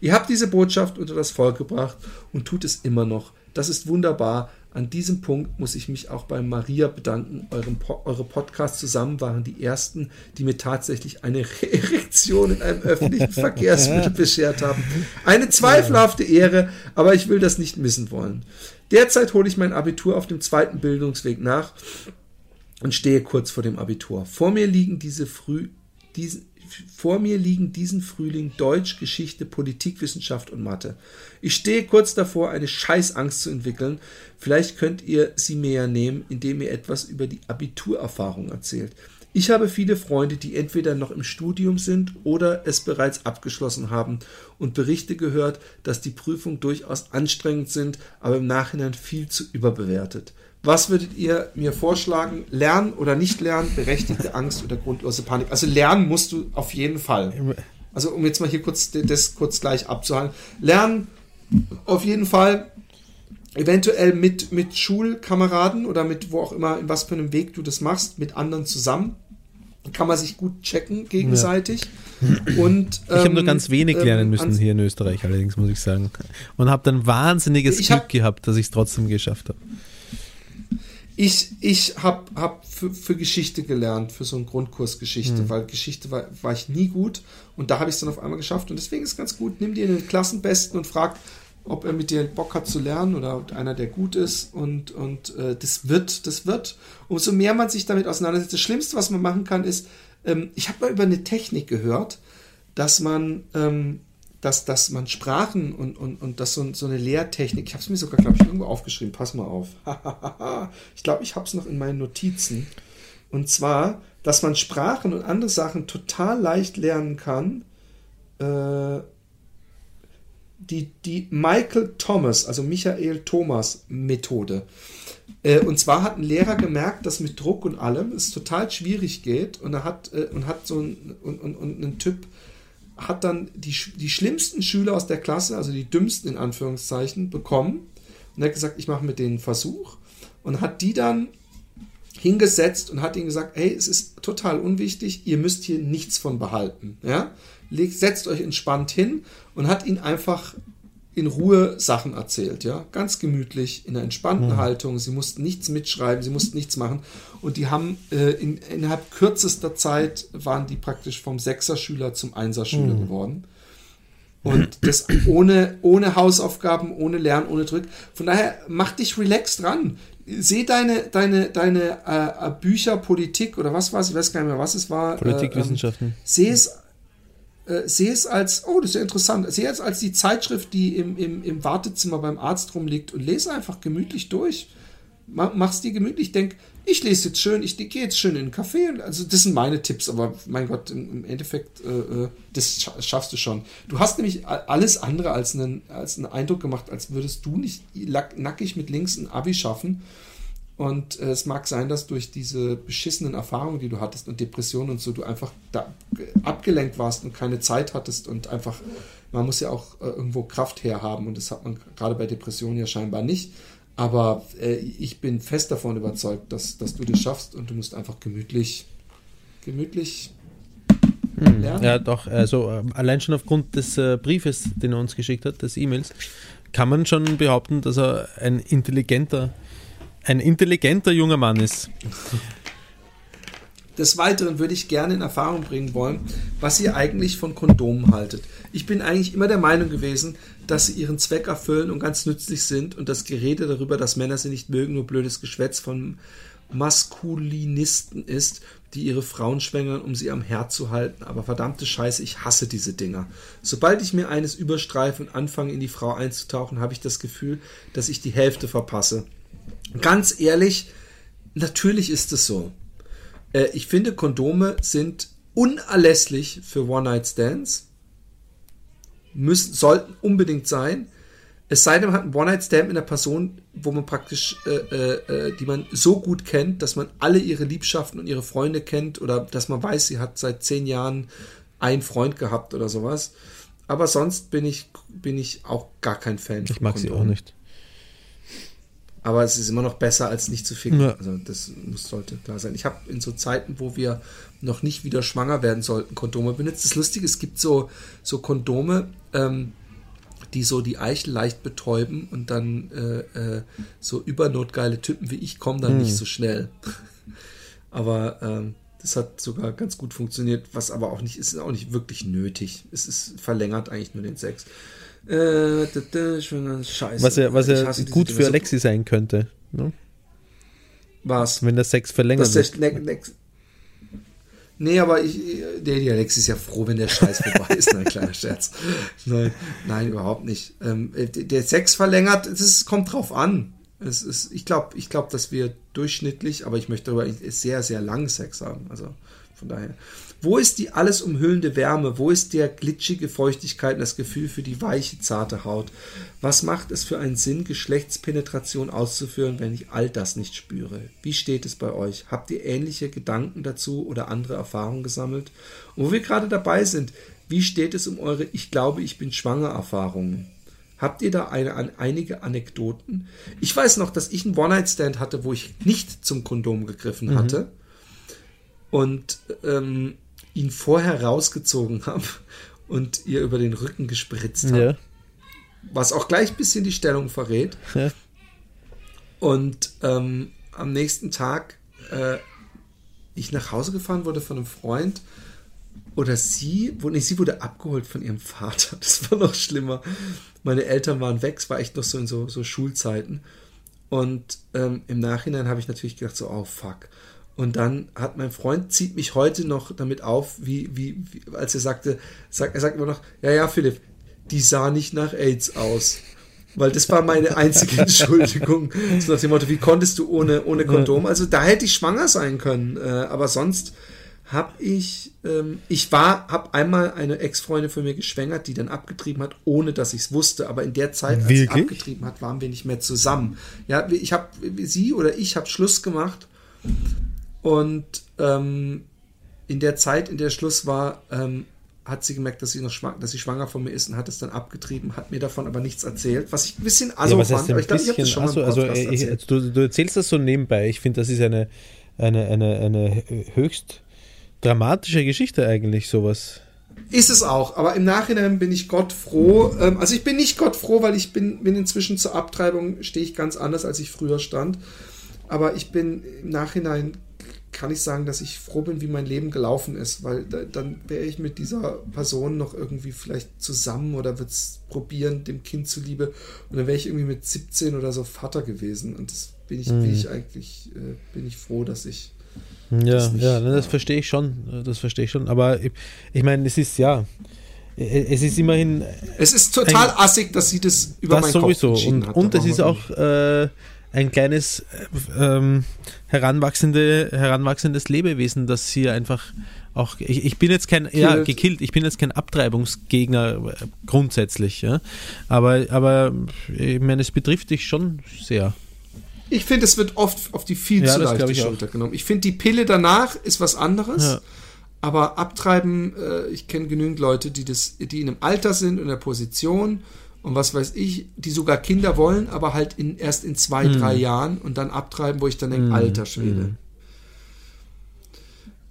Ihr habt diese Botschaft unter das Volk gebracht und tut es immer noch. Das ist wunderbar. An diesem Punkt muss ich mich auch bei Maria bedanken. Eurem eure Podcasts zusammen waren die ersten, die mir tatsächlich eine [LAUGHS] Erektion in einem öffentlichen Verkehrsmittel beschert haben. Eine zweifelhafte Ehre, aber ich will das nicht missen wollen. Derzeit hole ich mein Abitur auf dem zweiten Bildungsweg nach und stehe kurz vor dem Abitur. Vor mir liegen diese früh, diesen, vor mir liegen diesen Frühling Deutsch, Geschichte, Politikwissenschaft und Mathe. Ich stehe kurz davor, eine Scheißangst zu entwickeln. Vielleicht könnt ihr sie mir ja nehmen, indem ihr etwas über die Abiturerfahrung erzählt. Ich habe viele Freunde, die entweder noch im Studium sind oder es bereits abgeschlossen haben und Berichte gehört, dass die Prüfungen durchaus anstrengend sind, aber im Nachhinein viel zu überbewertet. Was würdet ihr mir vorschlagen? Lernen oder nicht lernen? Berechtigte Angst oder grundlose Panik? Also lernen musst du auf jeden Fall. Also um jetzt mal hier kurz das kurz gleich abzuhalten. Lernen auf jeden Fall eventuell mit, mit Schulkameraden oder mit wo auch immer, in was für einem Weg du das machst, mit anderen zusammen. Kann man sich gut checken gegenseitig. Ja. Und, ähm, ich habe nur ganz wenig ähm, lernen müssen hier in Österreich, allerdings muss ich sagen. Und habe dann wahnsinniges Glück hab, gehabt, dass ich es trotzdem geschafft habe. Ich, ich habe hab für, für, Geschichte gelernt, für so einen Grundkurs Geschichte, mhm. weil Geschichte war, war ich nie gut und da habe ich es dann auf einmal geschafft und deswegen ist es ganz gut, nimm dir den Klassenbesten und frag, ob er mit dir Bock hat zu lernen oder einer, der gut ist und, und äh, das wird, das wird. Umso mehr man sich damit auseinandersetzt, das Schlimmste, was man machen kann, ist, ähm, ich habe mal über eine Technik gehört, dass man, ähm, dass, dass man Sprachen und, und, und das so, so eine Lehrtechnik, ich habe es mir sogar, glaube ich, irgendwo aufgeschrieben, pass mal auf. [LAUGHS] ich glaube, ich habe es noch in meinen Notizen. Und zwar, dass man Sprachen und andere Sachen total leicht lernen kann. Äh, die, die Michael Thomas, also Michael Thomas Methode. Äh, und zwar hat ein Lehrer gemerkt, dass mit Druck und allem es total schwierig geht und er hat, äh, und hat so ein, und, und, und ein Typ hat dann die, die schlimmsten Schüler aus der Klasse, also die dümmsten in Anführungszeichen, bekommen und hat gesagt, ich mache mit denen einen Versuch und hat die dann hingesetzt und hat ihnen gesagt, hey, es ist total unwichtig, ihr müsst hier nichts von behalten. Ja? Legt, setzt euch entspannt hin und hat ihnen einfach in Ruhe Sachen erzählt, ja, ganz gemütlich, in einer entspannten mhm. Haltung. Sie mussten nichts mitschreiben, sie mussten nichts machen. Und die haben äh, in, innerhalb kürzester Zeit waren die praktisch vom Sechser-Schüler zum Einser-Schüler mhm. geworden. Und das ohne, ohne Hausaufgaben, ohne Lernen, ohne Druck. Von daher mach dich relaxed dran sehe deine, deine, deine äh, äh, Bücher, Politik oder was war es, ich weiß gar nicht mehr, was es war. Politikwissenschaften. Äh, ähm, sehe es, äh, sehe es als, oh, das ist ja interessant, sehe es als die Zeitschrift, die im, im, im Wartezimmer beim Arzt rumliegt und lese einfach gemütlich durch. Mach's dir gemütlich, denk, ich lese jetzt schön, ich gehe jetzt schön in den Café. Also das sind meine Tipps, aber mein Gott, im, Endeffekt, äh, äh das schaffst du schon. Du hast nämlich alles andere als einen, als einen Eindruck gemacht, als würdest du nicht nackig mit links ein Abi schaffen. Und äh, es mag sein, dass durch diese beschissenen Erfahrungen, die du hattest und Depressionen und so, du einfach da abgelenkt warst und keine Zeit hattest und einfach man muss ja auch äh, irgendwo Kraft herhaben und das hat man gerade bei Depressionen ja scheinbar nicht. Aber äh, ich bin fest davon überzeugt, dass, dass du das schaffst und du musst einfach gemütlich, gemütlich hm. lernen. Ja, doch. Also äh, allein schon aufgrund des äh, Briefes, den er uns geschickt hat, des E-Mails, kann man schon behaupten, dass er ein intelligenter, ein intelligenter junger Mann ist. Des Weiteren würde ich gerne in Erfahrung bringen wollen, was ihr eigentlich von Kondomen haltet. Ich bin eigentlich immer der Meinung gewesen, dass sie ihren Zweck erfüllen und ganz nützlich sind und das Gerede darüber, dass Männer sie nicht mögen, nur blödes Geschwätz von Maskulinisten ist, die ihre Frauen schwängern, um sie am Herd zu halten. Aber verdammte Scheiße, ich hasse diese Dinger. Sobald ich mir eines überstreife und anfange, in die Frau einzutauchen, habe ich das Gefühl, dass ich die Hälfte verpasse. Ganz ehrlich, natürlich ist es so. Äh, ich finde, Kondome sind unerlässlich für One-Night-Stands. Müssen, sollten unbedingt sein. Es sei denn, man hat einen One-Night-Stand mit einer Person, wo man praktisch, äh, äh, äh, die man so gut kennt, dass man alle ihre Liebschaften und ihre Freunde kennt oder dass man weiß, sie hat seit zehn Jahren einen Freund gehabt oder sowas. Aber sonst bin ich, bin ich auch gar kein Fan. Ich mag Kondom. sie auch nicht. Aber es ist immer noch besser, als nicht zu ficken. Ja. Also das muss, sollte klar sein. Ich habe in so Zeiten, wo wir noch nicht wieder schwanger werden sollten, Kondome benutzt. Das Lustige, es gibt so, so Kondome, ähm, die so die Eichel leicht betäuben und dann äh, äh, so übernotgeile Typen wie ich kommen dann hm. nicht so schnell. [LAUGHS] aber ähm, das hat sogar ganz gut funktioniert, was aber auch nicht ist, auch nicht wirklich nötig. Es ist verlängert eigentlich nur den Sex. Äh, Scheiße. Was ja, was ja gut für Alexi sein könnte. Ne? Was? Wenn der Sex verlängert wird. Nee, aber ich, nee, die Alexi ist ja froh, wenn der Scheiß vorbei [LAUGHS] ist. Nein, kleiner Scherz. Nein, nein, überhaupt nicht. Ähm, der Sex verlängert, es kommt drauf an. Es ist, ich glaube, ich glaube, dass wir durchschnittlich, aber ich möchte darüber sehr, sehr langen Sex haben. Also von daher. Wo ist die alles umhüllende Wärme? Wo ist der glitschige Feuchtigkeit und das Gefühl für die weiche, zarte Haut? Was macht es für einen Sinn, Geschlechtspenetration auszuführen, wenn ich all das nicht spüre? Wie steht es bei euch? Habt ihr ähnliche Gedanken dazu oder andere Erfahrungen gesammelt? Und wo wir gerade dabei sind, wie steht es um eure Ich glaube, ich bin schwanger Erfahrungen? Habt ihr da eine, ein, einige Anekdoten? Ich weiß noch, dass ich einen One-Night-Stand hatte, wo ich nicht zum Kondom gegriffen mhm. hatte. Und ähm, ihn vorher rausgezogen habe und ihr über den Rücken gespritzt habe. Ja. Was auch gleich ein bisschen die Stellung verrät. Ja. Und ähm, am nächsten Tag äh, ich nach Hause gefahren wurde von einem Freund oder sie, wo, nee, sie wurde abgeholt von ihrem Vater. Das war noch schlimmer. Meine Eltern waren weg, es war echt noch so in so, so Schulzeiten. Und ähm, im Nachhinein habe ich natürlich gedacht, so, oh fuck. Und dann hat mein Freund, zieht mich heute noch damit auf, wie, wie, wie als er sagte, sag, er sagt immer noch, ja, ja, Philipp, die sah nicht nach AIDS aus. Weil das war meine einzige [LAUGHS] Entschuldigung. so nach dem Motto, wie konntest du ohne, ohne Kondom? Also da hätte ich schwanger sein können. Äh, aber sonst habe ich, ähm, ich war, habe einmal eine Ex-Freundin von mir geschwängert, die dann abgetrieben hat, ohne dass ich es wusste. Aber in der Zeit, als Wirklich? sie abgetrieben hat, waren wir nicht mehr zusammen. Ja, ich habe, sie oder ich habe Schluss gemacht und ähm, in der Zeit, in der Schluss war, ähm, hat sie gemerkt, dass sie noch schwanger, dass sie schwanger von mir ist und hat es dann abgetrieben, hat mir davon aber nichts erzählt, was ich ein bisschen also ja, fand. Aber ich glaube, ich habe das schon also, also ich, du, du, erzählst das so nebenbei. Ich finde, das ist eine, eine, eine, eine höchst dramatische Geschichte eigentlich, sowas. Ist es auch, aber im Nachhinein bin ich Gott froh. Ähm, also ich bin nicht Gott froh, weil ich bin, bin inzwischen zur Abtreibung, stehe ich ganz anders, als ich früher stand. Aber ich bin im Nachhinein kann ich sagen, dass ich froh bin, wie mein Leben gelaufen ist, weil da, dann wäre ich mit dieser Person noch irgendwie vielleicht zusammen oder würde es probieren, dem Kind zuliebe. Und dann wäre ich irgendwie mit 17 oder so Vater gewesen. Und das bin ich, mhm. bin ich eigentlich, äh, bin ich froh, dass ich. Ja, das nicht, ja, das verstehe ich schon. Das verstehe ich schon. Aber ich, ich meine, es ist ja. Es ist immerhin. Es ist total ein, assig, dass sie das über das meinen sowieso. Kopf und, hat. Und es ist auch. Äh, ein kleines ähm, heranwachsende, heranwachsendes Lebewesen, das hier einfach auch, ich, ich bin jetzt kein, ja, gekillt, ich bin jetzt kein Abtreibungsgegner äh, grundsätzlich, ja, aber, aber ich meine, es betrifft dich schon sehr. Ich finde, es wird oft auf die viel ja, zu leichte Schulter genommen. Ich finde, die Pille danach ist was anderes. Ja. Aber abtreiben, äh, ich kenne genügend Leute, die das, die in einem Alter sind, in der Position und was weiß ich, die sogar Kinder wollen, aber halt in, erst in zwei, Mhm. drei Jahren und dann abtreiben, wo ich dann denke, Mhm. alter Schwede. Mhm.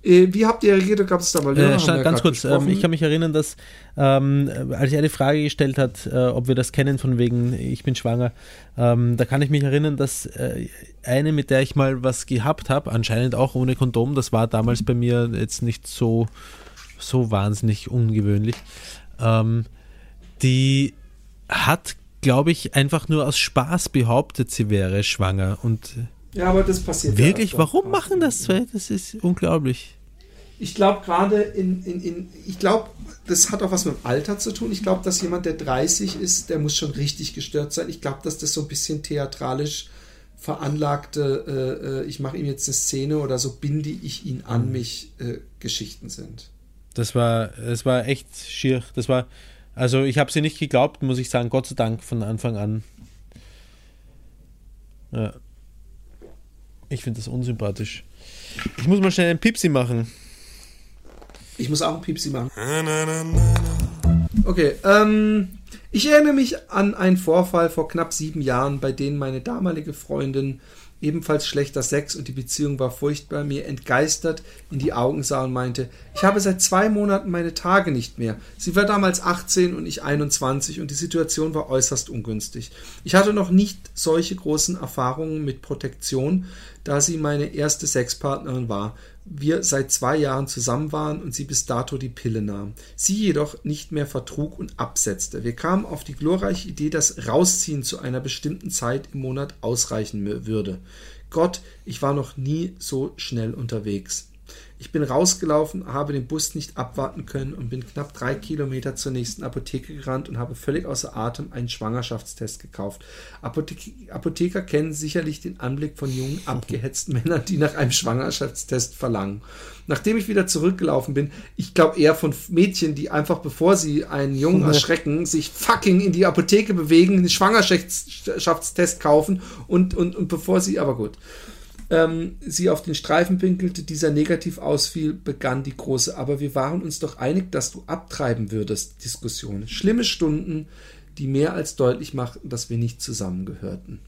Äh, wie habt ihr reagiert? Gab es da mal Äh, stand- ganz kurz, ähm, ich kann mich erinnern, dass ähm, als er die Frage gestellt hat, äh, ob wir das kennen von wegen ich bin schwanger, ähm, da kann ich mich erinnern, dass äh, eine, mit der ich mal was gehabt habe, anscheinend auch ohne Kondom, das war damals bei mir jetzt nicht so, so wahnsinnig ungewöhnlich, ähm, die hat, glaube ich, einfach nur aus Spaß behauptet, sie wäre schwanger und ja, aber das passiert. ja wirklich, öfter. warum machen das zwei? Das ist unglaublich. Ich glaube gerade in, in, in, ich glaube, das hat auch was mit dem Alter zu tun. Ich glaube, dass jemand, der 30 ist, der muss schon richtig gestört sein. Ich glaube, dass das so ein bisschen theatralisch veranlagte, äh, äh, ich mache ihm jetzt eine Szene oder so binde ich ihn an mich äh, Geschichten sind. Das war, das war echt schier. Das war, also ich habe sie nicht geglaubt, muss ich sagen, Gott sei Dank von Anfang an. Ja. Ich finde das unsympathisch. Ich muss mal schnell einen Pipsi machen. Ich muss auch ein Piepsi machen. Okay, ähm, ich erinnere mich an einen Vorfall vor knapp sieben Jahren, bei dem meine damalige Freundin ebenfalls schlechter Sex und die Beziehung war furchtbar, mir entgeistert in die Augen sah und meinte, ich habe seit zwei Monaten meine Tage nicht mehr. Sie war damals 18 und ich 21 und die Situation war äußerst ungünstig. Ich hatte noch nicht solche großen Erfahrungen mit Protektion, da sie meine erste Sexpartnerin war. Wir seit zwei Jahren zusammen waren und sie bis dato die Pille nahm. Sie jedoch nicht mehr vertrug und absetzte. Wir kamen auf die glorreiche Idee, dass Rausziehen zu einer bestimmten Zeit im Monat ausreichen würde. Gott, ich war noch nie so schnell unterwegs. Ich bin rausgelaufen, habe den Bus nicht abwarten können und bin knapp drei Kilometer zur nächsten Apotheke gerannt und habe völlig außer Atem einen Schwangerschaftstest gekauft. Apotheke Apotheker kennen sicherlich den Anblick von jungen, [LAUGHS] abgehetzten Männern, die nach einem Schwangerschaftstest verlangen. Nachdem ich wieder zurückgelaufen bin, ich glaube eher von Mädchen, die einfach bevor sie einen Jungen [LAUGHS] erschrecken, sich fucking in die Apotheke bewegen, einen Schwangerschaftstest kaufen und, und, und bevor sie, aber gut ähm, sie auf den Streifen pinkelte, dieser negativ ausfiel, begann die große, aber wir waren uns doch einig, dass du abtreiben würdest, Diskussion. Schlimme Stunden, die mehr als deutlich machten, dass wir nicht zusammengehörten.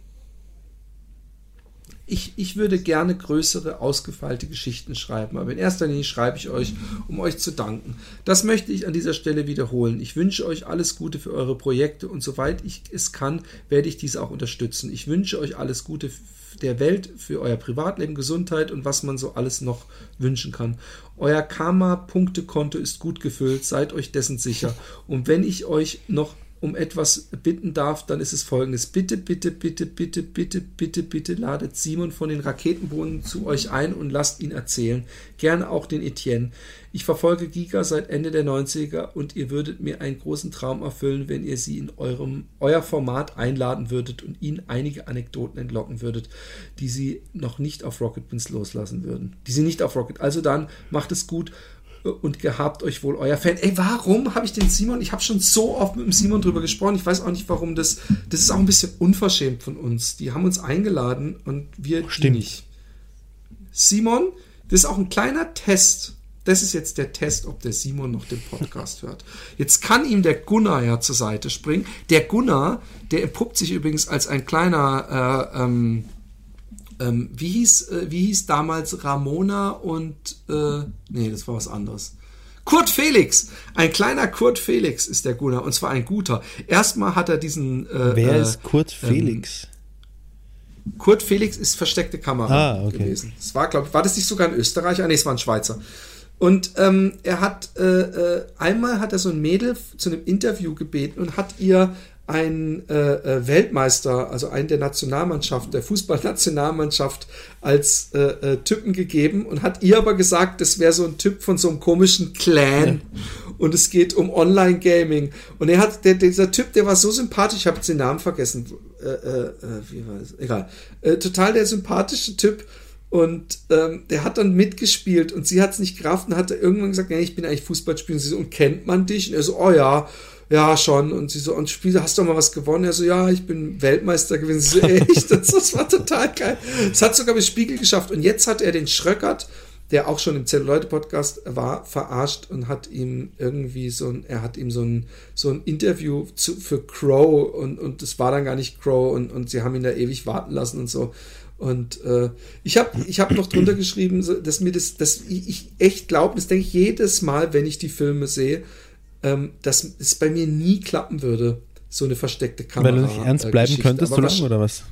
Ich, ich würde gerne größere, ausgefeilte Geschichten schreiben, aber in erster Linie schreibe ich euch, um euch zu danken. Das möchte ich an dieser Stelle wiederholen. Ich wünsche euch alles Gute für eure Projekte und soweit ich es kann, werde ich diese auch unterstützen. Ich wünsche euch alles Gute der Welt für euer Privatleben, Gesundheit und was man so alles noch wünschen kann. Euer Karma-Punktekonto ist gut gefüllt, seid euch dessen sicher. Und wenn ich euch noch um etwas bitten darf, dann ist es folgendes. Bitte, bitte, bitte, bitte, bitte, bitte, bitte ladet Simon von den Raketenbohnen zu euch ein und lasst ihn erzählen. Gerne auch den Etienne. Ich verfolge Giga seit Ende der 90er und ihr würdet mir einen großen Traum erfüllen, wenn ihr sie in eurem, euer Format einladen würdet und ihnen einige Anekdoten entlocken würdet, die sie noch nicht auf Rocket Beans loslassen würden. Die sie nicht auf Rocket. Also dann macht es gut und gehabt euch wohl euer Fan. Ey, warum habe ich den Simon? Ich habe schon so oft mit dem Simon drüber gesprochen. Ich weiß auch nicht, warum das. Das ist auch ein bisschen unverschämt von uns. Die haben uns eingeladen und wir die Stimmt. nicht. Simon, das ist auch ein kleiner Test. Das ist jetzt der Test, ob der Simon noch den Podcast [LAUGHS] hört. Jetzt kann ihm der Gunnar ja zur Seite springen. Der Gunnar, der entpuppt sich übrigens als ein kleiner, äh, ähm, ähm, wie, hieß, äh, wie hieß damals Ramona und, äh, nee, das war was anderes. Kurt Felix, ein kleiner Kurt Felix ist der Gunnar und zwar ein guter. Erstmal hat er diesen. Äh, Wer äh, ist Kurt Felix? Kurt Felix ist versteckte Kamera Ah, okay. gewesen. Das war, glaube ich, war das nicht sogar ein Österreicher? Nee, es war ein Schweizer. Und ähm, er hat äh, äh, einmal hat er so ein Mädel zu einem Interview gebeten und hat ihr einen äh, äh, Weltmeister, also einen der Nationalmannschaft, der Fußballnationalmannschaft als äh, äh, Typen gegeben und hat ihr aber gesagt, das wäre so ein Typ von so einem komischen Clan und es geht um Online-Gaming. Und er hat, der, dieser Typ, der war so sympathisch, ich habe jetzt den Namen vergessen. Äh, äh, wie war es? Egal. Total der sympathische Typ. Und ähm, der hat dann mitgespielt und sie hat es nicht gerafft und hat irgendwann gesagt, ja, ich bin eigentlich Fußballspieler. Und sie so, und kennt man dich? Und er so, oh ja, ja, schon. Und sie so, und Spiel, hast du mal was gewonnen? Er so, ja, ich bin Weltmeister gewesen. Sie so, [LAUGHS] echt? Das, das war total geil. Es hat sogar bis Spiegel geschafft. Und jetzt hat er den Schröckert der auch schon im Zelluleute-Podcast war, verarscht und hat ihm irgendwie so ein, er hat ihm so ein, so ein Interview zu, für Crow und, und das war dann gar nicht Crow und, und sie haben ihn da ewig warten lassen und so. Und äh, ich habe ich hab noch drunter geschrieben, dass mir das, dass ich echt glaube, das denke ich jedes Mal, wenn ich die Filme sehe, ähm, dass es bei mir nie klappen würde, so eine versteckte Kamera. Weil du nicht ernst bleiben Geschichte. könntest, so lange oder was?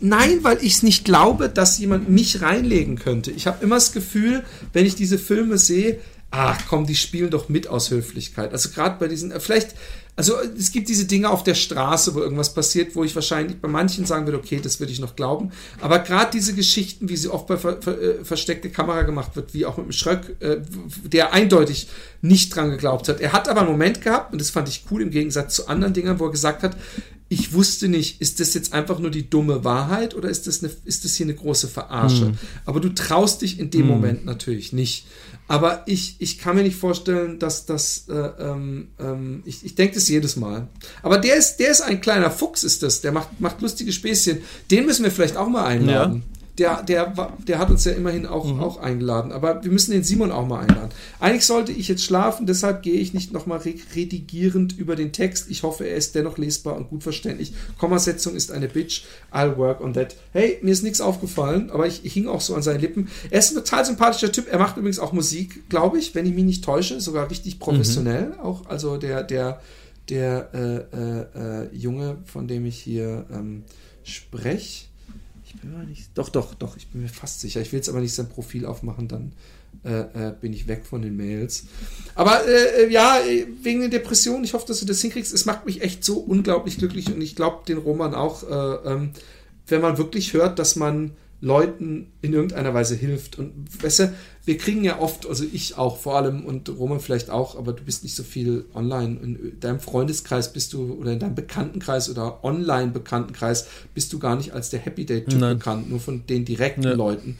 Nein, weil ich es nicht glaube, dass jemand mich reinlegen könnte. Ich habe immer das Gefühl, wenn ich diese Filme sehe, ach komm, die spielen doch mit aus Höflichkeit. Also gerade bei diesen, äh, vielleicht, also es gibt diese Dinge auf der Straße, wo irgendwas passiert, wo ich wahrscheinlich bei manchen sagen würde, okay, das würde ich noch glauben. Aber gerade diese Geschichten, wie sie oft bei ver ver äh, versteckte Kamera gemacht wird, wie auch mit dem Schröck, äh, der eindeutig nicht dran geglaubt hat. Er hat aber einen Moment gehabt, und das fand ich cool im Gegensatz zu anderen Dingen, wo er gesagt hat, ich wusste nicht, ist das jetzt einfach nur die dumme Wahrheit oder ist das, eine, ist das hier eine große Verarsche? Hm. Aber du traust dich in dem hm. Moment natürlich nicht. Aber ich, ich kann mir nicht vorstellen, dass das, äh, ähm, ähm, ich, ich denke das jedes Mal. Aber der ist, der ist ein kleiner Fuchs, ist das. Der macht, macht lustige Späßchen. Den müssen wir vielleicht auch mal einladen. Der, der, der hat uns ja immerhin auch, mhm. auch eingeladen. Aber wir müssen den Simon auch mal einladen. Eigentlich sollte ich jetzt schlafen, deshalb gehe ich nicht nochmal redigierend über den Text. Ich hoffe, er ist dennoch lesbar und gut verständlich. Kommasetzung ist eine Bitch. I'll work on that. Hey, mir ist nichts aufgefallen, aber ich, ich hing auch so an seinen Lippen. Er ist ein total sympathischer Typ. Er macht übrigens auch Musik, glaube ich, wenn ich mich nicht täusche. Sogar richtig professionell. Mhm. Auch, also der, der, der äh, äh, äh, Junge, von dem ich hier ähm, spreche ich bin mir nicht. Doch, doch, doch, ich bin mir fast sicher. Ich will jetzt aber nicht sein Profil aufmachen, dann äh, äh, bin ich weg von den Mails. Aber äh, äh ja, wegen der Depression, ich hoffe, dass du das hinkriegst. Es macht mich echt so unglaublich glücklich und ich glaube den Roman auch, äh, ähm, wenn man wirklich hört, dass man Leuten in irgendeiner Weise hilft. Und weißt du, wir kriegen ja oft, also ich auch vor allem und Roman vielleicht auch, aber du bist nicht so viel online. In deinem Freundeskreis bist du oder in deinem Bekanntenkreis oder Online-Bekanntenkreis bist du gar nicht als der Happy Date-Typ bekannt, nur von den direkten ja. Leuten.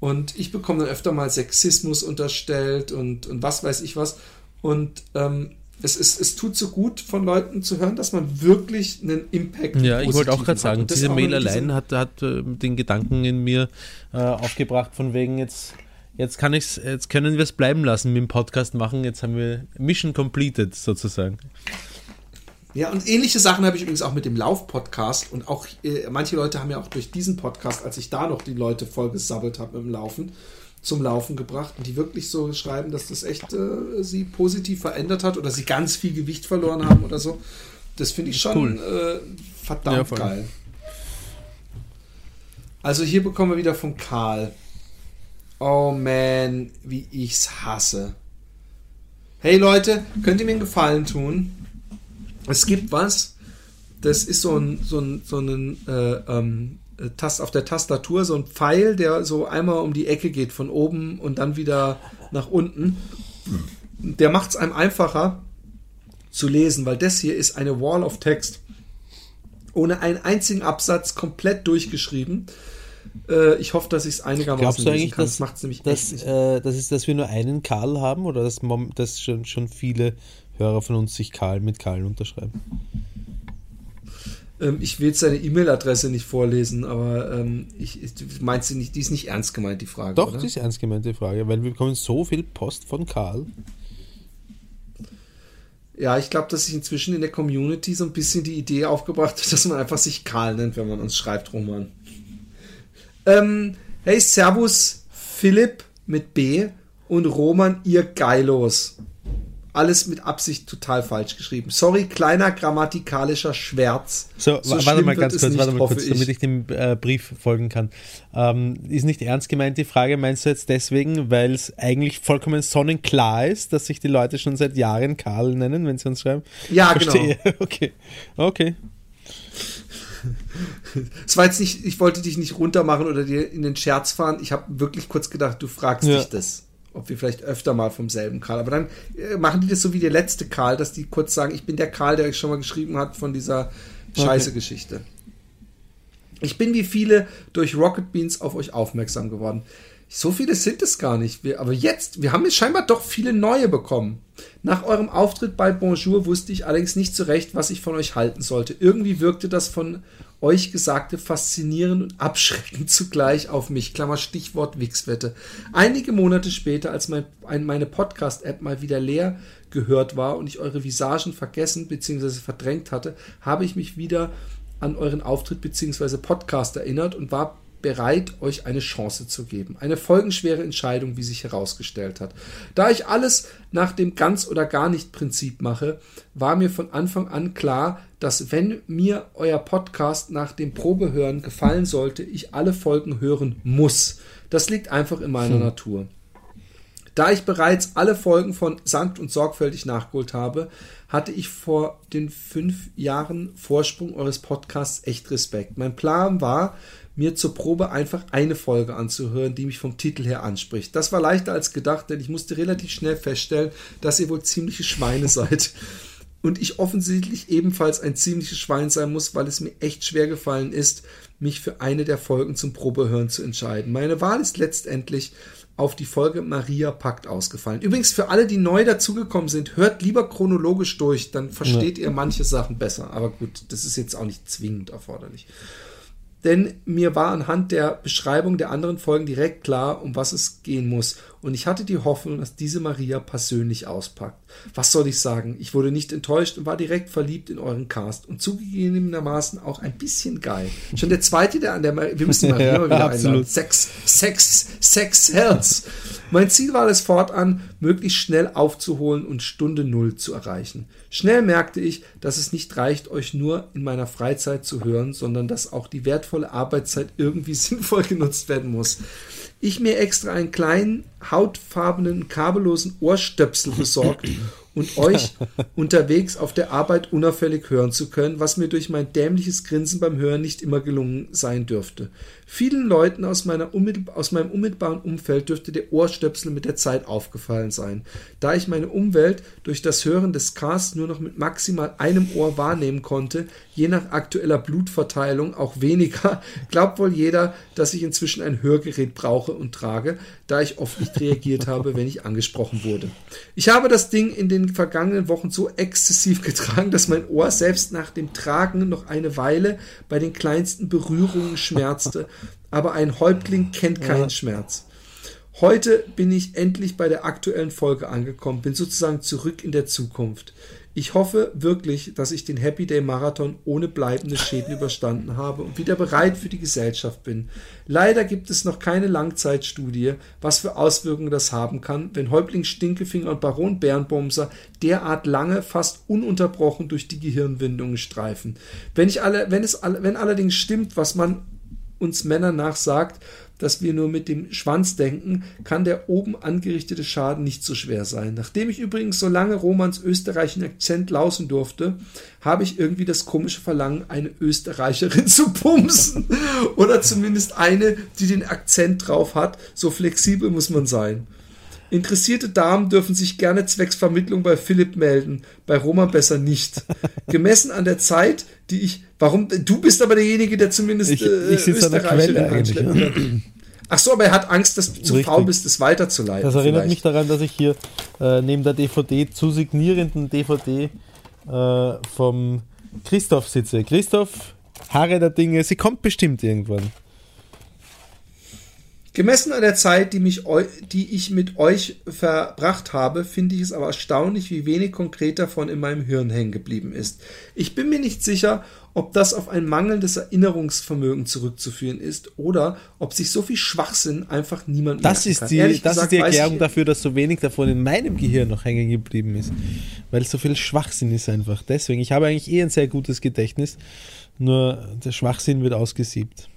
Und ich bekomme dann öfter mal Sexismus unterstellt und, und was weiß ich was. Und ähm, es, es, es tut so gut von Leuten zu hören, dass man wirklich einen Impact Ja, ich wollte auch gerade sagen, diese Mail allein hat, hat äh, den Gedanken in mir äh, aufgebracht, von wegen jetzt, jetzt kann ich's, jetzt können wir es bleiben lassen mit dem Podcast machen, jetzt haben wir Mission completed sozusagen. Ja, und ähnliche Sachen habe ich übrigens auch mit dem Lauf-Podcast und auch äh, manche Leute haben ja auch durch diesen Podcast, als ich da noch die Leute voll gesabbelt habe mit dem Laufen, zum Laufen gebracht und die wirklich so schreiben, dass das echt äh, sie positiv verändert hat oder sie ganz viel Gewicht verloren haben oder so. Das finde ich schon cool. äh, verdammt ja, geil. Also hier bekommen wir wieder von Karl. Oh man, wie ich's hasse. Hey Leute, könnt ihr mir einen Gefallen tun? Es gibt was, das ist so ein, so ein, so ein äh, ähm, äh, Tast auf der Tastatur so ein Pfeil, der so einmal um die Ecke geht von oben und dann wieder nach unten. Der macht es einem einfacher zu lesen, weil das hier ist eine Wall of Text. Ohne einen einzigen Absatz komplett durchgeschrieben. Äh, ich hoffe, dass ich es einigermaßen Glaubst du eigentlich, kann. Das, das macht es nämlich dass, äh, das ist, dass wir nur einen Karl haben oder dass, dass schon, schon viele Hörer von uns sich Karl mit Karl unterschreiben? Ähm, ich will jetzt seine E-Mail-Adresse nicht vorlesen, aber ähm, ich, meinst du nicht, die ist nicht ernst gemeint, die Frage? Doch, oder? die ist ernst gemeint, die Frage, weil wir bekommen so viel Post von Karl. Ja, ich glaube, dass sich inzwischen in der Community so ein bisschen die Idee aufgebracht hat, dass man einfach sich Karl nennt, wenn man uns schreibt, Roman. Ähm, hey, Servus, Philipp mit B und Roman, ihr Geilos alles mit Absicht total falsch geschrieben. Sorry, kleiner grammatikalischer Schwärz. So, so warte mal ganz kurz, warte mal kurz, ich. damit ich dem äh, Brief folgen kann. Ähm, ist nicht ernst gemeint die Frage, meinst du jetzt deswegen, weil es eigentlich vollkommen sonnenklar ist, dass sich die Leute schon seit Jahren Karl nennen, wenn sie uns schreiben? Ja. Verstehe. genau. [LAUGHS] Okay. Okay. Es war jetzt nicht, ich wollte dich nicht runtermachen oder dir in den Scherz fahren. Ich habe wirklich kurz gedacht, du fragst ja. dich das ob wir vielleicht öfter mal vom selben Karl. Aber dann äh, machen die das so wie der letzte Karl, dass die kurz sagen, ich bin der Karl, der euch schon mal geschrieben hat von dieser scheiße Geschichte. Ich bin wie viele durch Rocket Beans auf euch aufmerksam geworden. So viele sind es gar nicht. Wir, aber jetzt, wir haben jetzt scheinbar doch viele neue bekommen. Nach eurem Auftritt bei Bonjour wusste ich allerdings nicht so recht, was ich von euch halten sollte. Irgendwie wirkte das von euch Gesagte faszinierend und abschreckend [LAUGHS] zugleich auf mich. Klammer Stichwort Wixwette. Einige Monate später, als mein, meine Podcast-App mal wieder leer gehört war und ich eure Visagen vergessen bzw. verdrängt hatte, habe ich mich wieder an euren Auftritt bzw. Podcast erinnert und war bereit, euch eine Chance zu geben. Eine folgenschwere Entscheidung, wie sich herausgestellt hat. Da ich alles nach dem ganz oder gar nicht Prinzip mache, war mir von Anfang an klar, dass wenn mir euer Podcast nach dem Probehören gefallen sollte, ich alle Folgen hören muss. Das liegt einfach in meiner hm. Natur. Da ich bereits alle Folgen von Sankt und Sorgfältig nachgeholt habe, hatte ich vor den fünf Jahren Vorsprung eures Podcasts echt Respekt. Mein Plan war, mir zur Probe einfach eine Folge anzuhören, die mich vom Titel her anspricht. Das war leichter als gedacht, denn ich musste relativ schnell feststellen, dass ihr wohl ziemliche Schweine [LAUGHS] seid. Und ich offensichtlich ebenfalls ein ziemliches Schwein sein muss, weil es mir echt schwer gefallen ist, mich für eine der Folgen zum Probehören zu entscheiden. Meine Wahl ist letztendlich auf die Folge Maria Pakt ausgefallen. Übrigens, für alle, die neu dazugekommen sind, hört lieber chronologisch durch, dann versteht ja. ihr manche Sachen besser. Aber gut, das ist jetzt auch nicht zwingend erforderlich denn mir war anhand der Beschreibung der anderen Folgen direkt klar, um was es gehen muss. Und ich hatte die Hoffnung, dass diese Maria persönlich auspackt. Was soll ich sagen? Ich wurde nicht enttäuscht und war direkt verliebt in euren Cast und zugegebenermaßen auch ein bisschen geil. Schon der zweite, der an der, Mar wir müssen [LAUGHS] Maria ja, wieder absolut. einladen. Sex, Sex, Sex Herz. Mein Ziel war es fortan, möglichst schnell aufzuholen und Stunde Null zu erreichen. Schnell merkte ich, dass es nicht reicht, euch nur in meiner Freizeit zu hören, sondern dass auch die wertvolle Arbeitszeit irgendwie [LAUGHS] sinnvoll genutzt werden muss. Ich mir extra einen kleinen, hautfarbenen, kabellosen Ohrstöpsel besorgt und euch [LAUGHS] unterwegs auf der Arbeit unauffällig hören zu können, was mir durch mein dämliches Grinsen beim Hören nicht immer gelungen sein dürfte. Vielen Leuten aus, aus meinem unmittelbaren Umfeld dürfte der Ohrstöpsel mit der Zeit aufgefallen sein. Da ich meine Umwelt durch das Hören des Casts nur noch mit maximal einem Ohr wahrnehmen konnte, je nach aktueller Blutverteilung auch weniger, [LAUGHS] glaubt wohl jeder, dass ich inzwischen ein Hörgerät brauche und trage, da ich oft nicht reagiert habe, wenn ich angesprochen wurde. Ich habe das Ding in den vergangenen Wochen so exzessiv getragen, dass mein Ohr selbst nach dem Tragen noch eine Weile bei den kleinsten Berührungen schmerzte aber ein Häuptling kennt keinen ja. Schmerz. Heute bin ich endlich bei der aktuellen Folge angekommen, bin sozusagen zurück in der Zukunft. Ich hoffe wirklich, dass ich den Happy Day Marathon ohne bleibende Schäden überstanden habe und wieder bereit für die Gesellschaft bin. Leider gibt es noch keine Langzeitstudie, was für Auswirkungen das haben kann, wenn Häuptling Stinkefinger und Baron Bärenbomser derart lange, fast ununterbrochen durch die Gehirnwindungen streifen. Wenn, ich alle, wenn, es, wenn allerdings stimmt, was man uns Männer nachsagt, dass wir nur mit dem Schwanz denken, kann der oben angerichtete Schaden nicht so schwer sein. Nachdem ich übrigens so lange Romans österreichischen Akzent lausen durfte, habe ich irgendwie das komische Verlangen, eine Österreicherin [LAUGHS] zu pumsen. Oder zumindest eine, die den Akzent drauf hat. So flexibel muss man sein. Interessierte Damen dürfen sich gerne zwecks Vermittlung bei Philipp melden, bei Roman besser nicht. [LAUGHS] Gemessen an der Zeit, die ich. Warum? Du bist aber derjenige, der zumindest ich, äh, ich Österreicher eigentlich. Ach so, aber er hat Angst, dass du zu Richtig. faul bist, es weiterzuleiten. Das erinnert vielleicht. mich daran, dass ich hier äh, neben der DVD zu signierenden DVD äh, vom Christoph sitze. Christoph, Haare der Dinge, sie kommt bestimmt irgendwann. Gemessen an der Zeit, die, mich, die ich mit euch verbracht habe, finde ich es aber erstaunlich, wie wenig konkret davon in meinem Hirn hängen geblieben ist. Ich bin mir nicht sicher, ob das auf ein mangelndes Erinnerungsvermögen zurückzuführen ist oder ob sich so viel Schwachsinn einfach niemand das ist kann. Die, das gesagt, ist die Erklärung dafür, dass so wenig davon in meinem Gehirn noch hängen geblieben ist. Weil so viel Schwachsinn ist einfach. Deswegen, ich habe eigentlich eh ein sehr gutes Gedächtnis, nur der Schwachsinn wird ausgesiebt.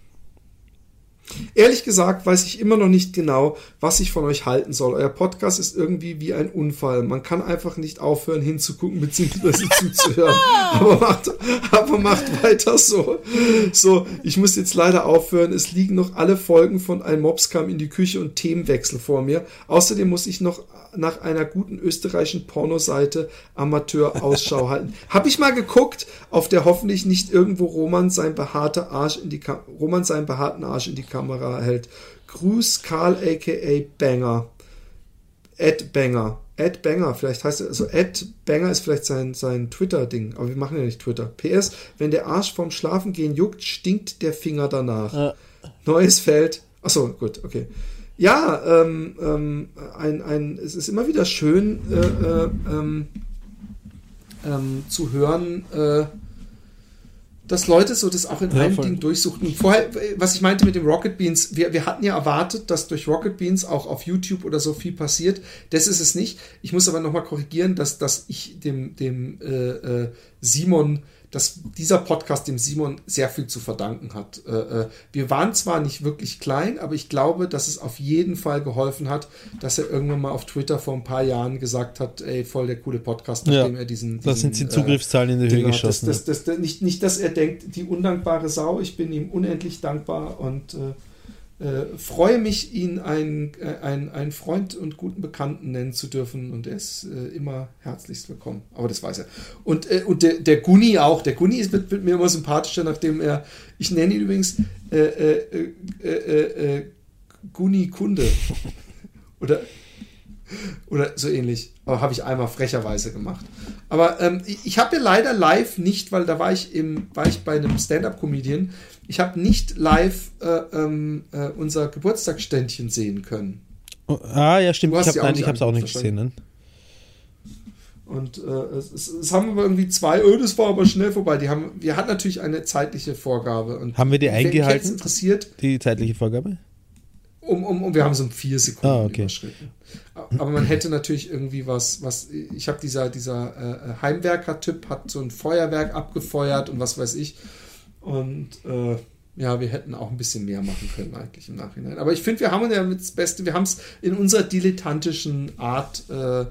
Ehrlich gesagt weiß ich immer noch nicht genau, was ich von euch halten soll. Euer Podcast ist irgendwie wie ein Unfall. Man kann einfach nicht aufhören hinzugucken bzw. [LAUGHS] zuzuhören. aber, macht, aber macht weiter so. So, ich muss jetzt leider aufhören. Es liegen noch alle Folgen von Ein Mops kam in die Küche und Themenwechsel vor mir. Außerdem muss ich noch nach einer guten österreichischen Pornoseite Amateur Ausschau [LAUGHS] halten. Hab ich mal geguckt, auf der hoffentlich nicht irgendwo Roman sein behaarter Arsch in die Ka Roman seinen behaarten Arsch in die Kamera hält. Gruß Karl aka Banger. Ed Banger. Ed Banger, vielleicht heißt er, also Ed Banger ist vielleicht sein, sein Twitter-Ding, aber wir machen ja nicht Twitter. PS, wenn der Arsch vorm Schlafengehen juckt, stinkt der Finger danach. Ja. Neues Feld. Achso, gut, okay. Ja, ähm, ähm, ein, ein, es ist immer wieder schön äh, äh, ähm, ähm, zu hören, äh, dass Leute so das auch in Ja, einem voll. Ding durchsuchten. Vorher, was ich meinte mit dem Rocket Beans, wir, wir hatten ja erwartet, dass durch Rocket Beans auch auf YouTube oder so viel passiert. Das ist es nicht. Ich muss aber nochmal korrigieren, dass, dass ich dem, dem äh, äh, Simon, dass dieser Podcast dem Simon sehr viel zu verdanken hat. Äh, äh, wir waren zwar nicht wirklich klein, aber ich glaube, dass es auf jeden Fall geholfen hat, dass er irgendwann mal auf Twitter vor ein paar Jahren gesagt hat, ey, voll der coole Podcast, Ja, nachdem er diesen, Da sind diesen, die Zugriffszahlen in die Höhe. Das, geschossen. das, das, das, nicht, nicht, dass er denkt, die undankbare Sau, ich bin ihm unendlich dankbar und äh, äh, freue mich, ihn einen äh, ein, ein Freund und guten Bekannten nennen zu dürfen und er ist äh, immer herzlichst willkommen. Aber das weiß er. Und, äh, und der, der Gunni auch. Der Gunni ist, wird, wird mir immer sympathischer, nachdem er, ich nenne ihn übrigens äh, äh, Gunni Kunde. [LAUGHS] Oder oder so ähnlich. Aber habe ich einmal frecherweise gemacht. Aber ähm, ich, habe ja leider live nicht, weil da war ich im, war ich bei einem Stand-up-Comedian. Ich habe nicht live äh, ähm, äh, unser Geburtstagsständchen sehen können. Oh, ah, ja, stimmt. Ich habe auch nicht es auch nicht angeguckt, gesehen. Ne? Und äh, es, es, es haben aber irgendwie zwei, oh, das war aber schnell vorbei. Die haben, wir hatten natürlich eine zeitliche Vorgabe. Und Haben wir die eingehalten? interessiert, Die zeitliche Vorgabe? Um, um, um, wir haben so um vier Sekunden Ah, okay. überschritten. Aber man hätte natürlich irgendwie was, was, ich habe dieser, dieser äh, Heimwerker-Typ hat so ein Feuerwerk abgefeuert und was weiß ich. Und äh, ja, wir hätten auch ein bisschen mehr machen können eigentlich im Nachhinein. Aber ich finde, wir haben ja mit das Beste, wir haben es in unserer dilettantischen Art, äh,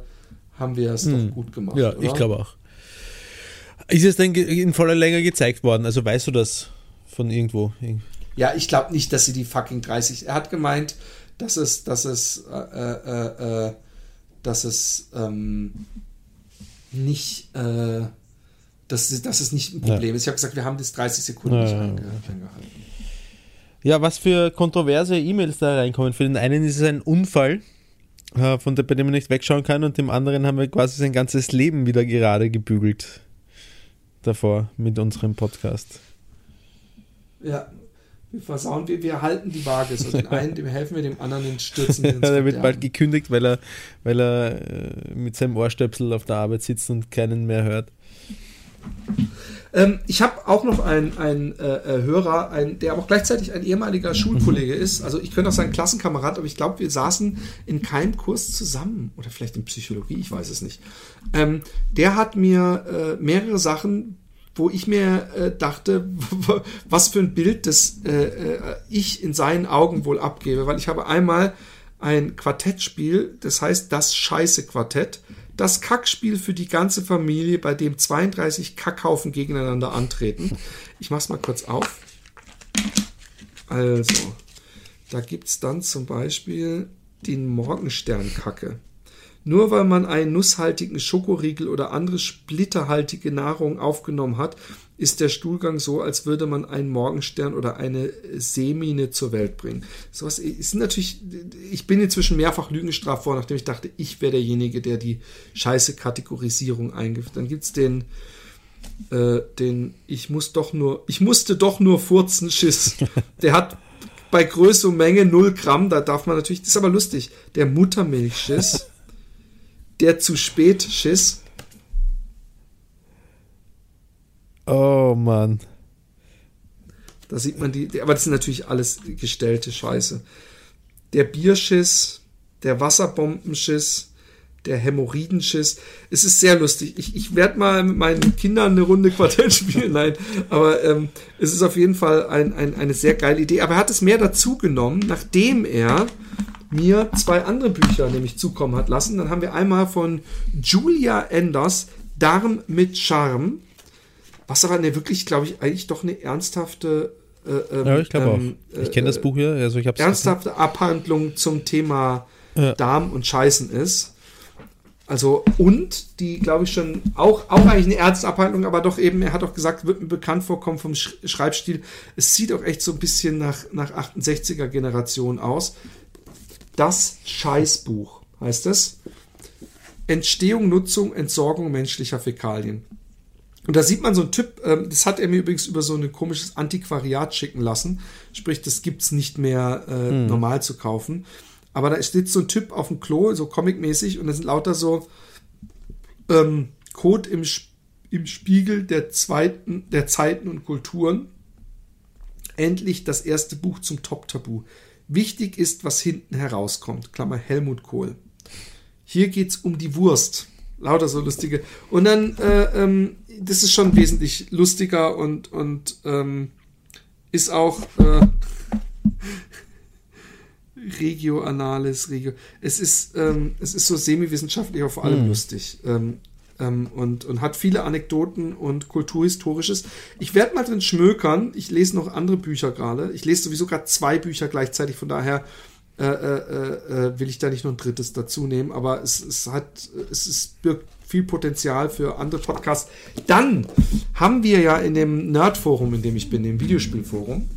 haben wir es Hm. doch gut gemacht. Ja, oder? ich glaube auch. Ist es denn in voller Länge gezeigt worden? Also weißt du das von irgendwo? Ja, ich glaube nicht, dass sie die fucking 30. Er hat gemeint, dass es, dass es, äh, äh, äh, dass es ähm, nicht, äh, dass, dass es nicht ein Problem ist. Ich habe gesagt, wir haben das 30 Sekunden Ja, nicht ja, einge ja. eingehalten. Ja, was für kontroverse E-Mails da reinkommen. Für den einen ist es ein Unfall, äh, von bei dem man nicht wegschauen kann, und dem anderen haben wir quasi sein ganzes Leben wieder gerade gebügelt. Davor mit unserem Podcast. Ja, wir versauen, wir, wir halten die Waage. So den einen, dem helfen wir, dem anderen den stürzen wir [LAUGHS] ins der wird bald gekündigt, weil er, weil er äh, mit seinem Ohrstöpsel auf der Arbeit sitzt und keinen mehr hört. Ähm, ich habe auch noch einen, einen äh, äh, Hörer, ein, der aber auch gleichzeitig ein ehemaliger Schulkollege ist. Also ich könnte auch sein Klassenkamerad, aber ich glaube, wir saßen in keinem Kurs zusammen. Oder vielleicht in Psychologie, ich weiß es nicht. Ähm, der hat mir äh, mehrere Sachen, wo ich mir äh, dachte, [LAUGHS] was für ein Bild das äh, äh, ich in seinen Augen wohl abgebe. Weil ich habe einmal ein Quartettspiel, das heißt das Scheiße-Quartett. Das Kackspiel für die ganze Familie, bei dem 32 Kackhaufen gegeneinander antreten. Ich mach's mal kurz auf. Also, da gibt's dann zum Beispiel den Morgensternkacke. Nur weil man einen nusshaltigen Schokoriegel oder andere splitterhaltige Nahrung aufgenommen hat, ist der Stuhlgang so, als würde man einen Morgenstern oder eine Seemine zur Welt bringen. Sowas ist natürlich, ich bin inzwischen mehrfach Lügen gestraft worden, nachdem ich dachte, ich wäre derjenige, der die scheiße Kategorisierung eingibt. Dann gibt's den, äh, den, ich muss doch nur, ich musste doch nur furzen, Schiss. [LAUGHS] Der hat bei Größe und Menge 0 Gramm, da darf man natürlich, das ist aber lustig, der Muttermilchschiss, [LAUGHS] der zu spät Schiss, Oh Mann. da sieht man die, aber das sind natürlich alles gestellte Scheiße. Der Bierschiss, der Wasserbombenschiss, der Hämorrhoidenschiss. Es ist sehr lustig. Ich, ich werde mal mit meinen Kindern eine Runde Quartett [LAUGHS] spielen. Nein, aber ähm, es ist auf jeden Fall ein, ein, eine sehr geile Idee. Aber er hat es mehr dazu genommen, nachdem er mir zwei andere Bücher nämlich zukommen hat lassen. Dann haben wir einmal von Julia Enders Darm mit Charme. Was aber eine wirklich, glaube ich, eigentlich doch eine ernsthafte äh, ähm, Ja, ich glaube ähm, auch. Ich kenne das äh, Buch ja, also ich habe ernsthafte Abhandlung zum Thema Ja. Darm und Scheißen ist. Also, und die, glaube ich, schon auch, auch eigentlich eine Ärzteabhandlung, aber doch eben, er hat auch gesagt, wird mir bekannt vorkommen vom Sch Schreibstil. Es sieht auch echt so ein bisschen nach, nach 68er Generation aus. Das Scheißbuch heißt es. Entstehung, Nutzung, Entsorgung menschlicher Fäkalien. Und da sieht man so einen Typ, ähm, das hat er mir übrigens über so ein komisches Antiquariat schicken lassen. Sprich, das gibt's nicht mehr äh, hm. normal zu kaufen. Aber da steht so ein Typ auf dem Klo, so comicmäßig, und da sind lauter so ähm, Code im, im Spiegel der zweiten, der Zeiten und Kulturen. Endlich das erste Buch zum Top-Tabu. Wichtig ist, was hinten herauskommt. Klammer Helmut Kohl. Hier geht's um die Wurst. Lauter so lustige. Und dann, äh, ähm, das ist schon wesentlich lustiger und, und ähm, ist auch, äh, Regio Analis, Regio. Es ist, ähm, es ist so semi-wissenschaftlich, aber vor allem mhm. lustig. Ähm, ähm, und, und hat viele Anekdoten und Kulturhistorisches. Ich werde mal drin schmökern. Ich lese noch andere Bücher gerade. Ich lese sowieso gerade zwei Bücher gleichzeitig, von daher äh, äh, äh, will ich da nicht noch ein drittes dazu nehmen. Aber es, es hat, es ist, birgt viel Potenzial für andere Podcasts. Dann haben wir ja in dem Nerdforum, in dem ich bin, dem Videospielforum,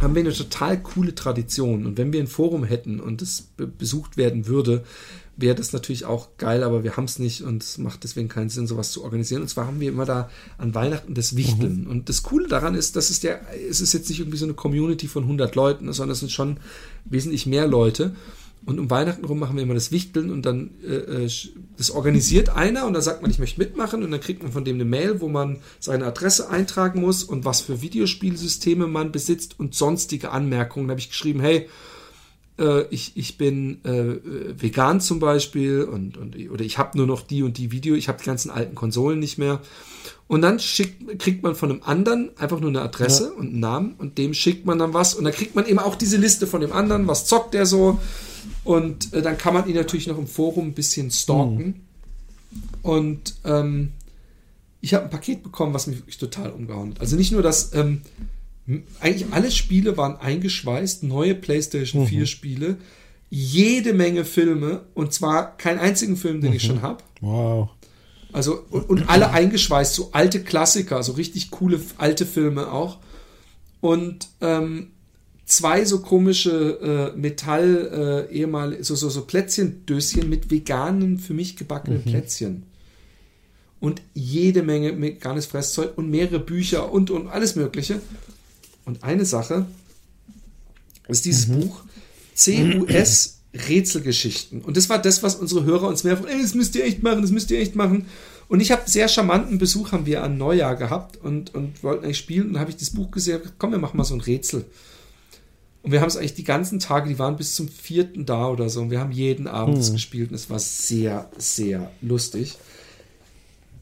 haben wir eine total coole Tradition. Und wenn wir ein Forum hätten und es be besucht werden würde, wäre das natürlich auch geil, aber wir haben es nicht und es macht deswegen keinen Sinn, sowas zu organisieren. Und zwar haben wir immer da an Weihnachten das Wichteln. Mhm. Und das Coole daran ist, dass es der, es ist jetzt nicht irgendwie so eine Community von 100 Leuten, sondern es sind schon wesentlich mehr Leute. Und um Weihnachten rum machen wir immer das Wichteln und dann äh, äh, das organisiert einer und dann sagt man, ich möchte mitmachen und dann kriegt man von dem eine Mail, wo man seine Adresse eintragen muss und was für Videospielsysteme man besitzt und sonstige Anmerkungen. Da habe ich geschrieben, hey, äh, ich, ich bin äh, vegan zum Beispiel und, und oder ich habe nur noch die und die Video, ich habe die ganzen alten Konsolen nicht mehr. Und dann schickt, kriegt man von einem anderen einfach nur eine Adresse ja. und einen Namen und dem schickt man dann was und dann kriegt man eben auch diese Liste von dem anderen, was zockt der so und äh, dann kann man ihn natürlich noch im Forum ein bisschen stalken. Mhm. Und ähm, ich habe ein Paket bekommen, was mich wirklich total umgehauen hat. Also nicht nur, dass ähm, eigentlich alle Spiele waren eingeschweißt, neue PlayStation mhm. 4 Spiele, jede Menge Filme und zwar keinen einzigen Film, den mhm. ich schon habe. Wow. Also und, und, alle eingeschweißt, so alte Klassiker, so richtig coole alte Filme auch. Und ähm, zwei so komische äh, Metall, äh, ehemal so, so, so Plätzchendöschen mit veganen, für mich gebackenen mhm. Plätzchen. Und jede Menge veganes Fresszeug und mehrere Bücher und, und alles Mögliche. Und eine Sache ist dieses mhm. Buch CUS Rätselgeschichten. Und das war das, was unsere Hörer uns mehrfach, ey, das müsst ihr echt machen, das müsst ihr echt machen. Und ich habe sehr charmanten Besuch haben wir an Neujahr gehabt und, und wollten eigentlich spielen. Und dann habe ich das Buch gesehen, komm, wir machen mal so ein Rätsel. Und wir haben es eigentlich die ganzen Tage, die waren bis zum vierten da oder so. Und wir haben jeden Abend hm. gespielt und es war sehr, sehr lustig.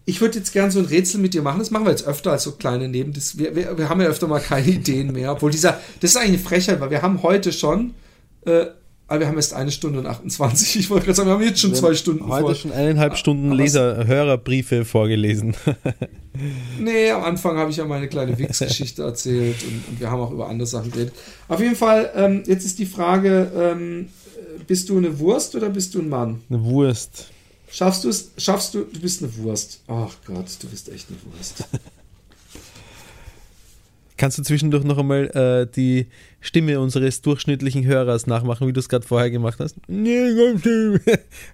Ich würde jetzt gerne so ein Rätsel mit dir machen. Das machen wir jetzt öfter als so kleine Neben. Das, wir, wir, wir haben ja öfter mal keine [LAUGHS] Ideen mehr. Obwohl dieser, das ist eigentlich eine Frechheit, weil wir haben heute schon äh, aber wir haben erst eine Stunde und 28. Ich wollte gerade sagen, wir haben jetzt schon wir zwei Stunden Heute vor. schon eineinhalb Stunden Leser, Hörerbriefe vorgelesen. [LAUGHS] nee, am Anfang habe ich ja meine kleine Wix-Geschichte erzählt und, und, wir haben auch über andere Sachen geredet. Auf jeden Fall, ähm, jetzt ist die Frage, ähm, bist du eine Wurst oder bist du ein Mann? Eine Wurst. Schaffst du es? Schaffst du, du bist eine Wurst. Ach Gott, du bist echt eine Wurst. [LAUGHS] Kannst du zwischendurch noch einmal äh, die Stimme unseres durchschnittlichen Hörers nachmachen, wie du es gerade vorher gemacht hast? [LAUGHS]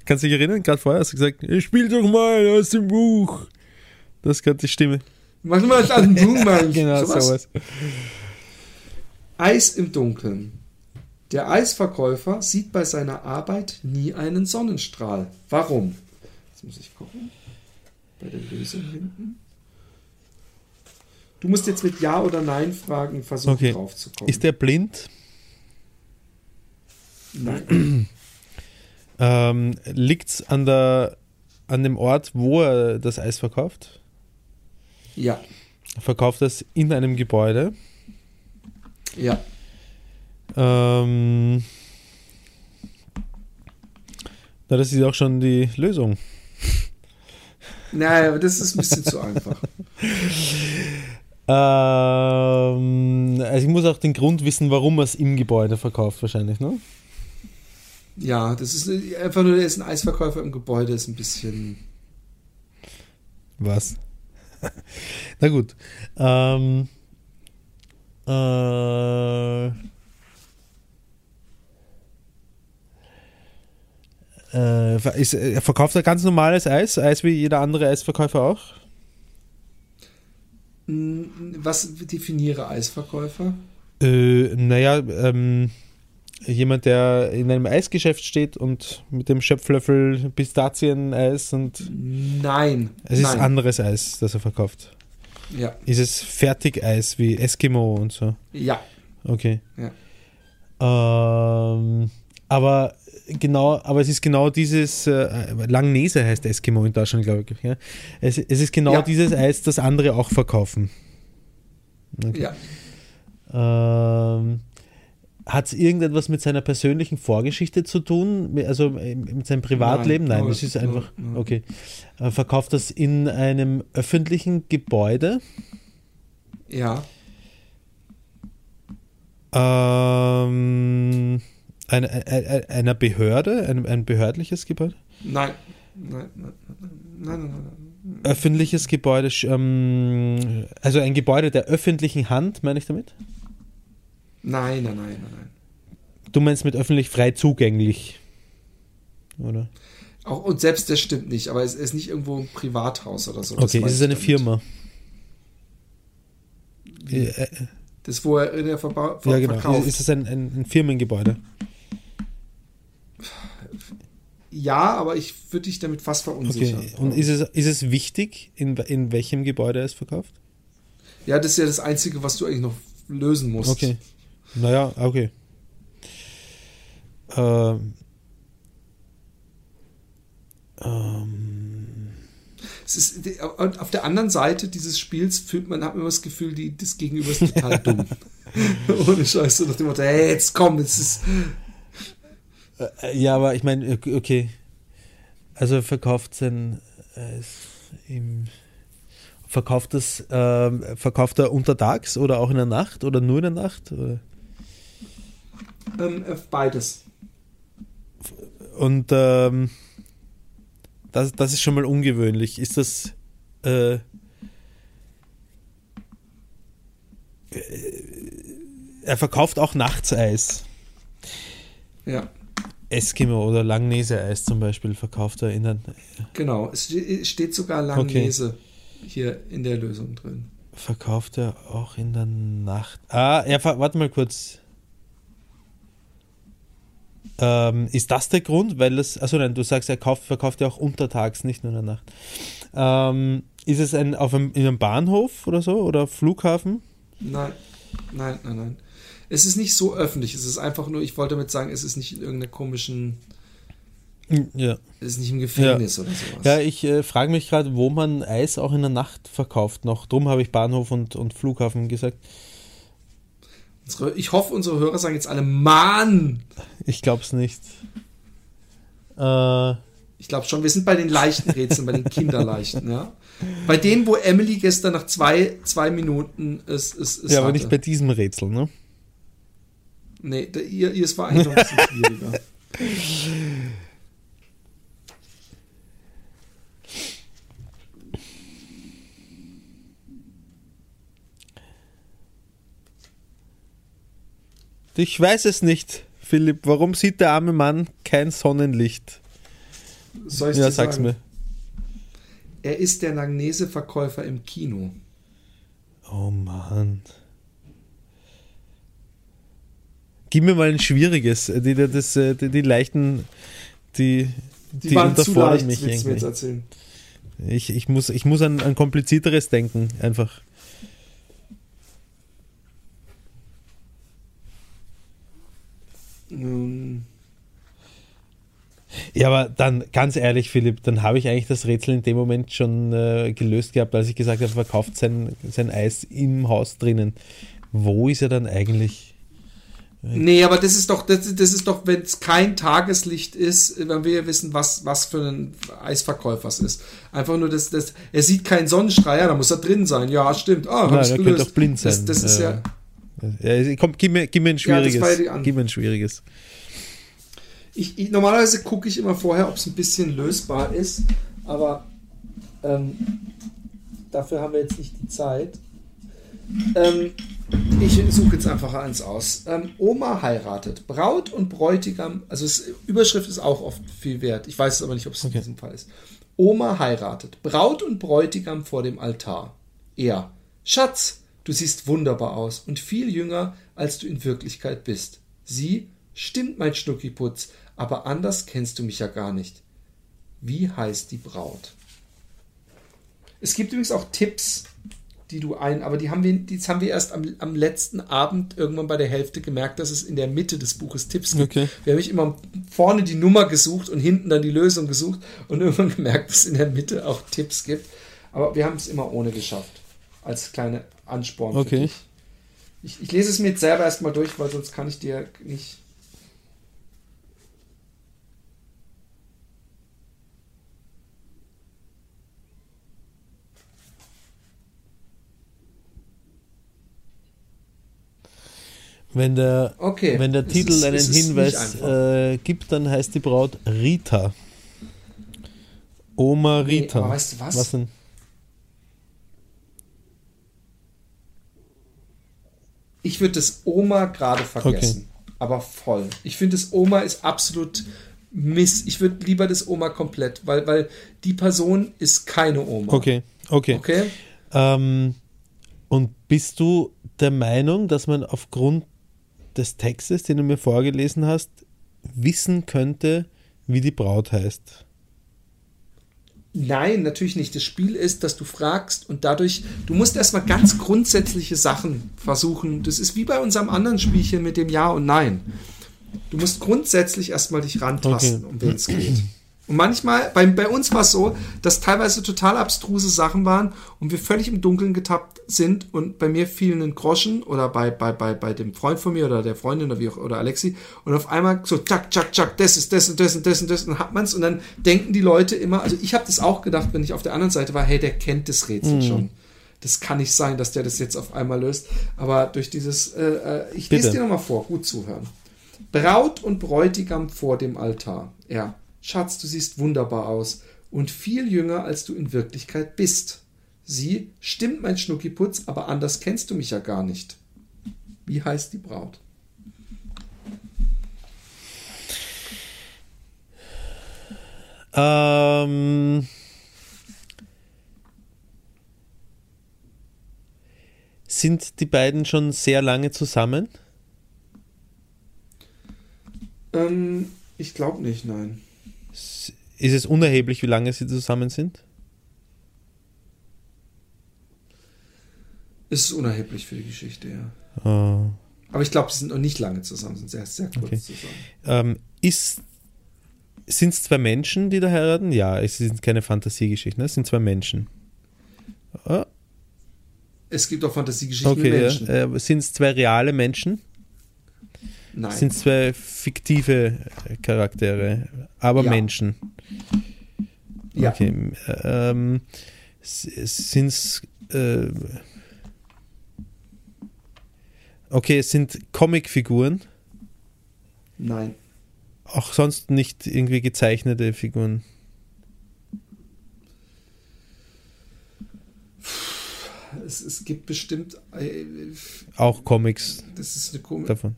Kannst du dich erinnern? Gerade vorher hast du gesagt, spiel doch mal aus dem Buch. Das ist gerade die Stimme. Mach mal aus dem Buch, Mann. [LAUGHS] genau, so sowas. Eis im Dunkeln. Der Eisverkäufer sieht bei seiner Arbeit nie einen Sonnenstrahl. Warum? Jetzt muss ich gucken. Bei der Lösung hinten. Du musst jetzt mit Ja oder Nein Fragen versuchen okay. drauf zu kommen. Ist der blind? Nein. [CLEARS THROAT] ähm, Liegt es an, an dem Ort, wo er das Eis verkauft? Ja. Er verkauft es in einem Gebäude? Ja. Ähm, na, das ist auch schon die Lösung. Nein, das ist ein bisschen zu einfach. [LAUGHS] Ähm, also ich muss auch den Grund wissen, warum er es im Gebäude verkauft, wahrscheinlich, ne? Ja, das ist einfach nur, der ist ein Eisverkäufer im Gebäude, ist ein bisschen. Was? [LAUGHS] Na gut. Ähm, äh, äh, ist, er verkauft er ganz normales Eis, Eis wie jeder andere Eisverkäufer auch? Mm, Was definiere Eisverkäufer? Äh, naja, ähm, jemand, der in einem Eisgeschäft steht und mit dem Schöpflöffel Pistazieneis und Nein. es ist Nein. anderes Eis, das er verkauft. Ja. Ist es Fertigeis wie Eskimo und so? Ja. Okay. Ja. Ähm, aber genau, aber es ist genau dieses äh, Langnese heißt Eskimo in Deutschland, glaube ich. Ja? Es, es ist genau Ja. dieses Eis, das andere auch verkaufen. Okay. Ja. Ähm, Hat es irgendetwas mit seiner persönlichen Vorgeschichte zu tun? Also äh, mit seinem Privatleben? Nein, Nein, das ist einfach. Okay. Äh, Verkauft das in einem öffentlichen Gebäude? Ja. Ähm, eine, eine, einer Behörde? Ein, ein behördliches Gebäude? Nein. Nein, nein, nein, nein, nein. Öffentliches Gebäude, ähm, also ein Gebäude der öffentlichen Hand, meine ich damit? Nein, nein, nein, nein. Du meinst mit öffentlich frei zugänglich? Oder? Auch, und selbst das stimmt nicht, aber es ist nicht irgendwo ein Privathaus oder so. Okay, ist es eine damit. Firma? Wie? Äh, äh, Das, wo er in der Verba Ver ja, genau. verkauft. Ist es ein, ein, ein Firmengebäude? Ja, aber ich würde dich damit fast Okay. verunsichern. Und ist es, ist es wichtig, in, in welchem Gebäude er es verkauft? ja, das ist ja das Einzige, was du eigentlich noch lösen musst. Okay. Naja, okay. Ähm, ähm, Es ist, und auf der anderen Seite dieses Spiels fühlt man, hat man immer das Gefühl, die, das Gegenüber ist total dumm. [LAUGHS] [LAUGHS] Ohne Scheiße, nach dem Motto, hey, jetzt komm, jetzt ist. Äh, ja, aber ich meine, okay. Also er verkauft sein äh, im verkauft das ähm, verkauft er untertags oder auch in der Nacht oder nur in der Nacht? Ähm, äh, beides. Und ähm, das, das ist schon mal ungewöhnlich. Ist das äh, äh, er verkauft auch nachts Eis. Ja, Eskimo oder Langnese-Eis zum Beispiel verkauft er in der, genau. Es ste- steht sogar Langnese hier in der Lösung drin. verkauft er auch in der Nacht. Ah, ver warte mal kurz. Ähm, ist das der Grund? Weil das, also nein, du sagst, er kauft, verkauft ja auch untertags, nicht nur in der Nacht. Ähm, ist es ein, auf einem, in einem Bahnhof oder so oder Flughafen? Nein, nein, nein, nein. Es ist nicht so öffentlich. Es ist einfach nur, ich wollte damit sagen, es ist nicht in irgendeiner komischen, Ja. es ist nicht im Gefängnis oder sowas. Ja, ich äh, frage mich gerade, wo man Eis auch in der Nacht verkauft noch. Drum habe ich Bahnhof und, und Flughafen gesagt. Ich hoffe, unsere Hörer sagen jetzt alle, Mann! Ich glaube es nicht. Äh, Ich glaube schon, wir sind bei den leichten Rätseln, bei den kinderleichten, ja. Bei denen, wo Emily gestern nach zwei, zwei Minuten es, es, es ja, aber hatte. nicht bei diesem Rätsel, ne? Nee, der, ihr, ihr es war eigentlich noch ein bisschen schwieriger. [LAUGHS] Ich weiß es nicht, Philipp. Warum sieht der arme Mann kein Sonnenlicht? Soll ich Ja, sag's sagen? mir. Er ist der Langnese-Verkäufer im Kino. Oh Mann. Gib mir mal ein schwieriges. Die, die, das, äh, die, die leichten, die, Die, die waren zu unterfordern leicht, mich irgendwie. erzählen. Ich, ich muss, ich muss an, an komplizierteres denken, einfach. Ähm, Ja, aber dann, ganz ehrlich, Philipp, dann habe ich eigentlich das Rätsel in dem Moment schon äh, gelöst gehabt, als ich gesagt habe, er verkauft sein, sein Eis im Haus drinnen. Wo ist er dann eigentlich? Nee, aber das ist doch, das, das ist doch, wenn es kein Tageslicht ist, wenn wir wissen, was, was für ein Eisverkäufer es ist. Einfach nur, das, das, er sieht keinen Sonnenstrahl, ja, da muss er drin sein. Ja, stimmt. Ah, Nein, er könnte auch blind sein. Das, das ist ja, Äh, Ja, komm, gib mir, gib mir ein schwieriges. ja gib mir ein schwieriges. Ich, ich, normalerweise gucke ich immer vorher, ob es ein bisschen lösbar ist, aber ähm, dafür haben wir jetzt nicht die Zeit. Ähm, ich suche jetzt einfach eins aus. Ähm, Oma heiratet. Braut und Bräutigam, also es, Überschrift ist auch oft viel wert. Ich weiß es aber nicht, ob es Okay. in diesem Fall ist. Oma heiratet. Braut und Bräutigam vor dem Altar. Er. Schatz, du siehst wunderbar aus und viel jünger, als du in Wirklichkeit bist. Sie. Stimmt, mein Schnuckiputz, aber anders kennst du mich ja gar nicht. Wie heißt die Braut? Es gibt übrigens auch Tipps, die du ein, aber die haben wir, die haben wir erst am, am letzten Abend irgendwann bei der Hälfte gemerkt, dass es in der Mitte des Buches Tipps gibt. Okay. Wir haben nicht immer vorne die Nummer gesucht und hinten dann die Lösung gesucht und [LAUGHS] irgendwann gemerkt, dass es in der Mitte auch Tipps gibt. Aber wir haben es immer ohne geschafft. Als kleine Ansporn. für Okay. dich. Ich, ich lese es mir jetzt selber erstmal durch, weil sonst kann ich dir nicht. Wenn der, Okay. wenn der Titel ist- einen Hinweis äh, gibt, dann heißt die Braut Rita. Oma Nee, Rita. aber weißt du was? Was denn? Ich würde das Oma gerade vergessen. Aber voll. Ich finde, das Oma ist absolut Miss. Ich würde lieber das Oma komplett, weil, weil die Person ist keine Oma. Okay, okay. Okay? Ähm, und bist du der Meinung, dass man aufgrund des Textes, den du mir vorgelesen hast, wissen könnte, wie die Braut heißt? Nein, natürlich nicht. Das Spiel ist, dass du fragst und dadurch, du musst erstmal ganz grundsätzliche Sachen versuchen. Das ist wie bei unserem anderen Spielchen mit dem Ja und Nein. Du musst grundsätzlich erstmal dich rantasten, Okay. um wen es geht. Und manchmal, bei, bei uns war es so, dass teilweise total abstruse Sachen waren und wir völlig im Dunkeln getappt sind und bei mir fielen ein Groschen oder bei, bei, bei, bei dem Freund von mir oder der Freundin oder wie auch, oder Alexi und auf einmal so tschak, tschak, tschak, das ist das und das und das und das und dann hat man es und dann denken die Leute immer, also ich habe das auch gedacht, wenn ich auf der anderen Seite war, hey, der kennt das Rätsel schon. Das kann nicht sein, dass der das jetzt auf einmal löst. Aber durch dieses, äh, äh, ich lese dir nochmal vor, gut zuhören. Braut und Bräutigam vor dem Altar. Er. Schatz, du siehst wunderbar aus und viel jünger, als du in Wirklichkeit bist. Sie. Stimmt, mein Schnuckiputz, aber anders kennst du mich ja gar nicht. Wie heißt die Braut? Ähm, sind die beiden schon sehr lange zusammen? Ähm, ich glaube nicht, nein. Ist es unerheblich, wie lange sie zusammen sind? Es ist unerheblich für die Geschichte, ja. Äh, Aber ich glaube, sie sind noch nicht lange zusammen, sind sehr, sehr kurz Okay. zusammen. ähm, ist sind es zwei Menschen, die da heiraten? Ja, es sind keine Fantasiegeschichten, ne? es sind zwei Menschen. Ah, Es gibt auch Fantasiegeschichten mit okay, Menschen. ja. äh, sind es zwei reale Menschen? Nein. Sind zwei fiktive Charaktere, aber Ja. Menschen? ja. Okay. Ähm, sind es. Äh, okay, es sind Comicfiguren, Nein. auch sonst nicht irgendwie gezeichnete Figuren. Es, es gibt bestimmt. Äh, Auch Comics das ist eine komische. davon.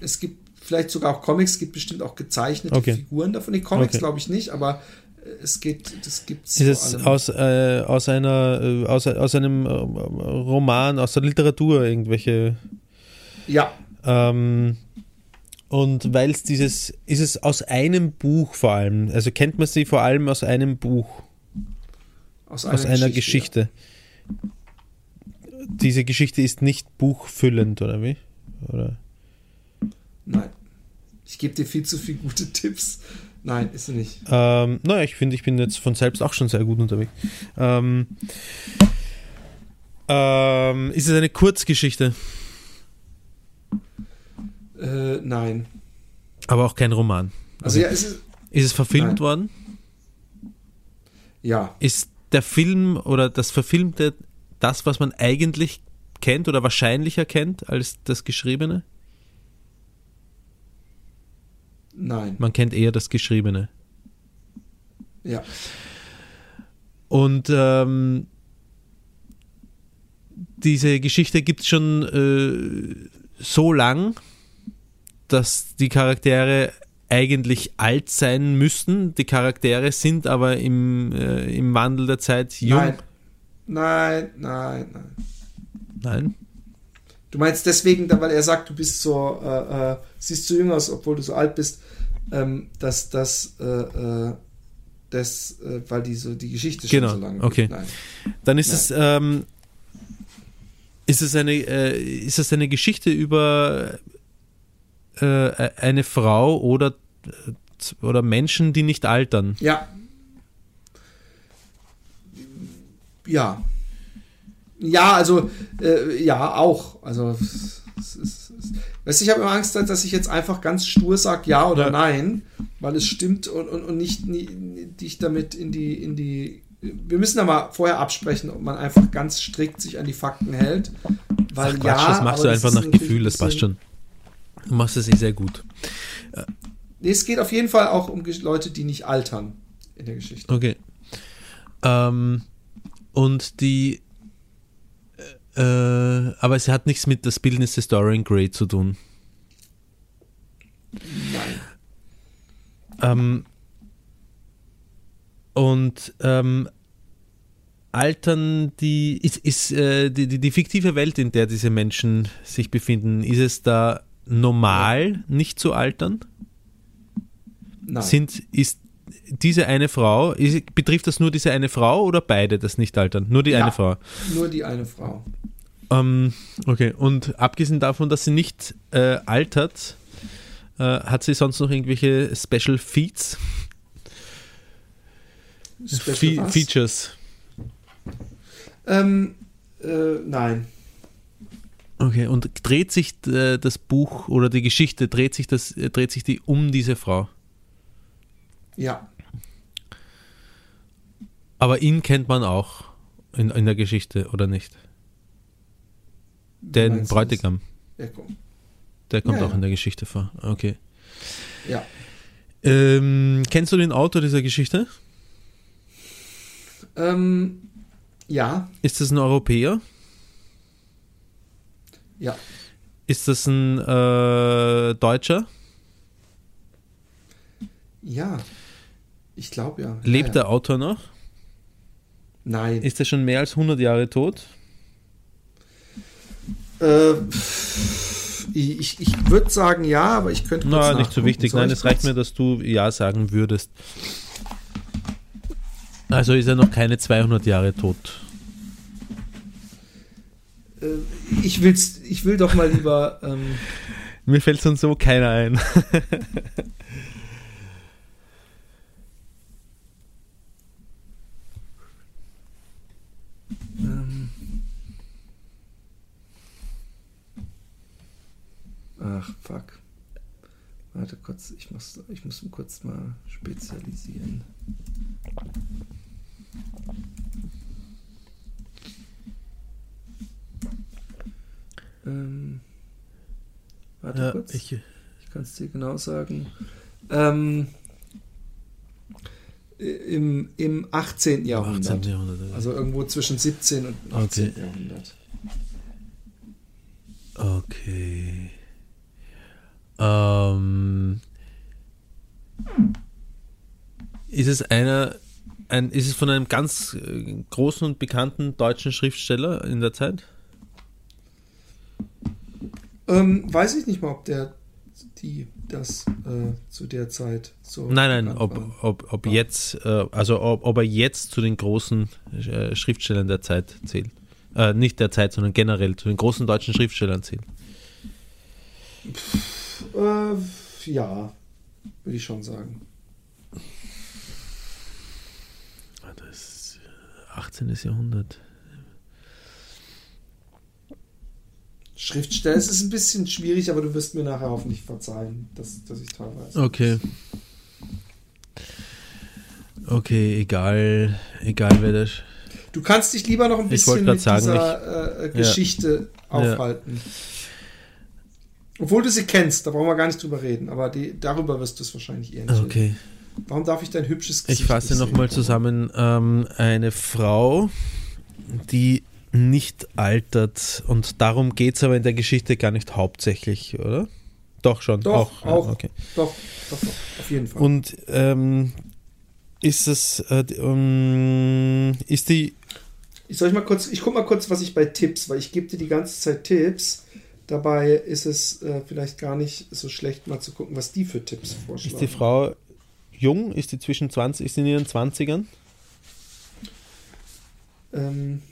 Es gibt vielleicht sogar auch Comics, es gibt bestimmt auch gezeichnete Okay. Figuren davon. Die Comics Okay. glaube ich nicht, aber äh, es geht, das gibt Ist es aus, äh, aus einer äh, aus, aus einem äh, Roman, aus der Literatur irgendwelche Ja, ähm, und weil es dieses, ist es aus einem Buch vor allem, also kennt man sie vor allem aus einem Buch, aus einer, aus einer Geschichte. Diese Geschichte ist nicht buchfüllend, oder wie? Oder? Ja. Nein. Ich gebe dir viel zu viele gute [LAUGHS] Tipps. Nein, ist sie nicht. Ähm, naja, ich finde, ich bin jetzt von selbst auch schon sehr gut unterwegs. Ähm, ähm, ist es eine Kurzgeschichte, Äh, nein. aber auch kein Roman? Also ja, es ist. Ist es verfilmt Nein. worden? Ja. Ist der Film oder das Verfilmte das, was man eigentlich kennt oder wahrscheinlicher kennt als das Geschriebene? Nein. Man kennt eher das Geschriebene. Ja. Und ähm, diese Geschichte gibt es schon äh, so lang, dass die Charaktere eigentlich alt sein müssten. Die Charaktere sind aber im, äh, im Wandel der Zeit jung. Nein. Nein, nein, nein. Nein. Du meinst deswegen, weil er sagt, du bist so, äh, äh, siehst zu jung aus, obwohl du so alt bist, ähm, dass das, äh, äh, das, äh, weil die so die Geschichte schon Genau, so lange okay. Dann ist es ähm, ist es eine äh, ist es eine Geschichte über eine Frau oder oder Menschen, die nicht altern. Ja. Ja. Ja, also, äh, ja, auch. Also, es ist, weißt ich habe immer Angst, dass ich jetzt einfach ganz stur sage ja oder nein, weil es stimmt und, und, und nicht nie, dich damit in die, in die. Wir müssen aber vorher absprechen, ob man einfach ganz strikt sich an die Fakten hält. Weil Ach Quatsch, ja, das machst du einfach nach Gefühl, das passt schon. Du machst es eh sehr gut. Nee, es geht auf jeden Fall auch um Leute, die nicht altern in der Geschichte. Okay. Ähm, und die äh, aber es hat nichts mit das Bildnis des Dorian Gray zu tun. Nein. Ähm, und ähm, altern die ist, ist äh, die, die, die fiktive Welt, in der diese Menschen sich befinden, ist es da normal, nicht zu altern? Nein. Sind ist diese eine Frau, ist, betrifft das nur diese eine Frau oder beide das nicht altern? Nur die Ja. eine Frau. Nur die eine Frau. Ähm, okay, und abgesehen davon, dass sie nicht äh, altert, äh, hat sie sonst noch irgendwelche Special Feats? Special Fe was? Features. Ähm, äh, nein. Okay, und dreht sich äh, das Buch oder die Geschichte, dreht sich, das, äh, dreht sich die um diese Frau? Ja. Aber ihn kennt man auch in, in der Geschichte, oder nicht? Den meinst Bräutigam, das? Ja, komm. der kommt Ja, auch ja. in der Geschichte vor. Okay. ja. Ähm, kennst du den Autor dieser Geschichte? Ähm, ja. Ist das ein Europäer? Ja. Ist das ein äh, Deutscher? Ja. Ich glaube ja. Lebt ja, der. Autor noch? Nein. Ist er schon mehr als 100 Jahre tot? Äh, ich ich würde sagen ja, aber ich könnte Na, nicht so wichtig. Nein, es reicht mir, dass du Ja sagen würdest. Also ist er noch keine 200 Jahre tot. Äh, ich, will's, ich will doch mal lieber. Ähm, Mir fällt sonst so keiner ein. [LAUGHS] ach, fuck. Warte kurz, ich muss, ich muss mich kurz mal spezialisieren. Ähm, warte Ja, kurz. ich, Ich kann es dir genau sagen. Ähm, im, Im 18. Jahrhundert. 18. Jahrhundert. Also irgendwo zwischen 17 und 18. Okay. Jahrhundert. Okay. Ähm, ist es einer, ein, ist es von einem ganz äh, großen und bekannten deutschen Schriftsteller in der Zeit? Ähm, weiß ich nicht mal, ob der die das äh, zu der Zeit so. Nein, nein, ob, ob, ob jetzt, äh, also ob, ob er jetzt zu den großen äh, Schriftstellern der Zeit zählt. Äh, nicht der Zeit, sondern generell zu den großen deutschen Schriftstellern zählt. Äh, ja, würde ich schon sagen. Das 18. Jahrhundert. Schriftsteller, es ist ein bisschen schwierig, aber du wirst mir nachher hoffentlich verzeihen, dass, dass ich teilweise. Okay. Okay, egal, egal wer das. Du kannst dich lieber noch ein Ich bisschen mit sagen, dieser äh, äh, Geschichte aufhalten. Obwohl du sie kennst, da brauchen wir gar nicht drüber reden, aber die, darüber wirst du es wahrscheinlich eher nicht reden. Warum darf ich dein hübsches Gesicht Ich fasse nochmal zusammen. Ähm, eine Frau, die nicht altert und darum geht es aber in der Geschichte gar nicht hauptsächlich, oder? Doch schon. Doch, ja, auch. okay. Doch, doch, doch, auf jeden Fall. Und ähm, ist es, äh, die- ähm, ist die, Ich soll ich mal kurz, ich guck mal kurz, was ich bei Tipps, weil ich gebe dir die ganze Zeit Tipps. Dabei ist es äh, vielleicht gar nicht so schlecht, mal zu gucken, was die für Tipps vorschlagen. ist die Frau jung? Ist die zwischen 20, ist sie in ihren 20ern? Ähm,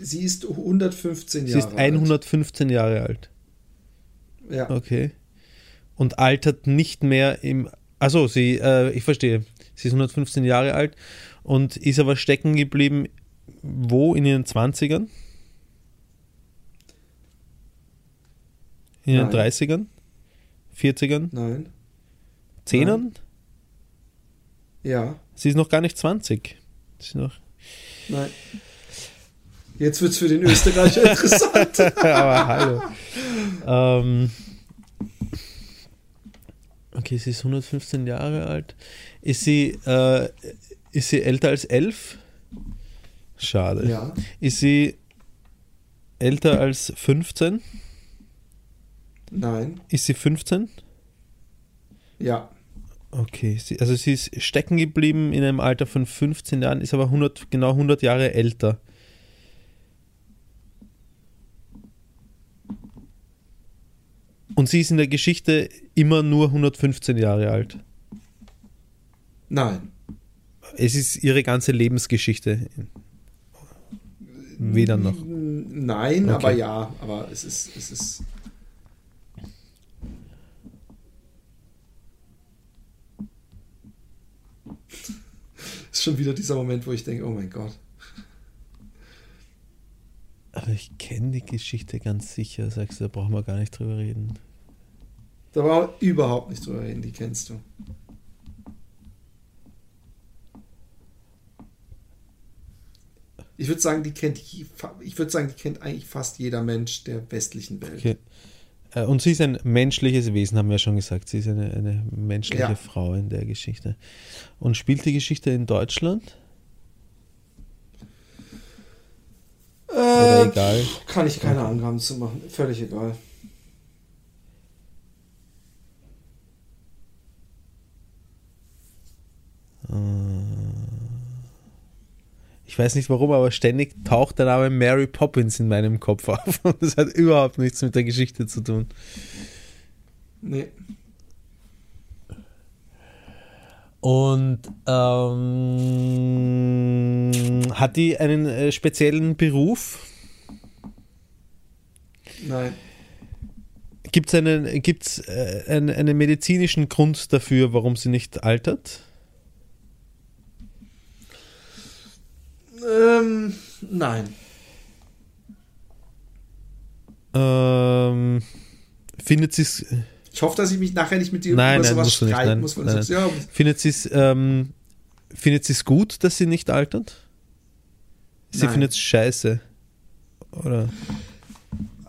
sie ist 115 Sie Jahre ist 115 Jahre alt. alt. Ja, Okay. Und altert nicht mehr im. Also sie, äh, ich verstehe. Sie ist 115 Jahre alt und ist aber stecken geblieben, wo in ihren 20ern? In ihren Nein. 30ern? 40ern? nein, 10ern? ja, Sie ist noch gar nicht 20. Sie ist noch, nein. Jetzt wird es für den Österreicher [LAUGHS] interessant. aber hallo. ähm, okay, sie ist 115 Jahre alt. Ist sie, äh, ist sie älter als 11? Schade. Ja, Ist sie älter als 15? Nein, Ist sie 15? ja, Okay, sie, also sie ist stecken geblieben in einem Alter von 15 Jahren, ist aber 100, genau 100 Jahre älter. Und sie ist in der Geschichte immer nur 115 Jahre alt. nein. Es ist ihre ganze Lebensgeschichte. Weder noch. Nein, Okay. aber ja, aber es ist, es ist. Ist schon wieder dieser Moment, wo ich denke, oh mein Gott. Aber ich kenne die Geschichte ganz sicher, sagst du, da brauchen wir gar nicht drüber reden. Da war überhaupt nicht drüber reden, die kennst du. Ich würde sagen, die kennt ich würde sagen, die kennt eigentlich fast jeder Mensch der westlichen Welt. Okay. Äh, Und sie ist ein menschliches Wesen, haben wir ja schon gesagt. Sie ist eine, eine menschliche Ja. Frau in der Geschichte. Und spielt die Geschichte in Deutschland? Oder Äh, egal? Kann ich keine Angaben zu machen. Völlig egal. Ich weiß nicht warum, aber ständig taucht der Name Mary Poppins in meinem Kopf auf. [LAUGHS] Und das hat überhaupt nichts mit der Geschichte zu tun. Nee. Und ähm, hat die einen äh, speziellen Beruf? Nein. Gibt es einen, gibt's, äh, einen, einen medizinischen Grund dafür, warum sie nicht altert? Ähm, nein. Ähm, findet sie es Ich hoffe, dass ich mich nachher nicht mit dir Nein, über nein, sowas nicht, streiten nein, muss. Weil nein, sagst, ja, findet sie es ähm, findet sie es gut, dass sie nicht altert? Sie findet es scheiße. Oder?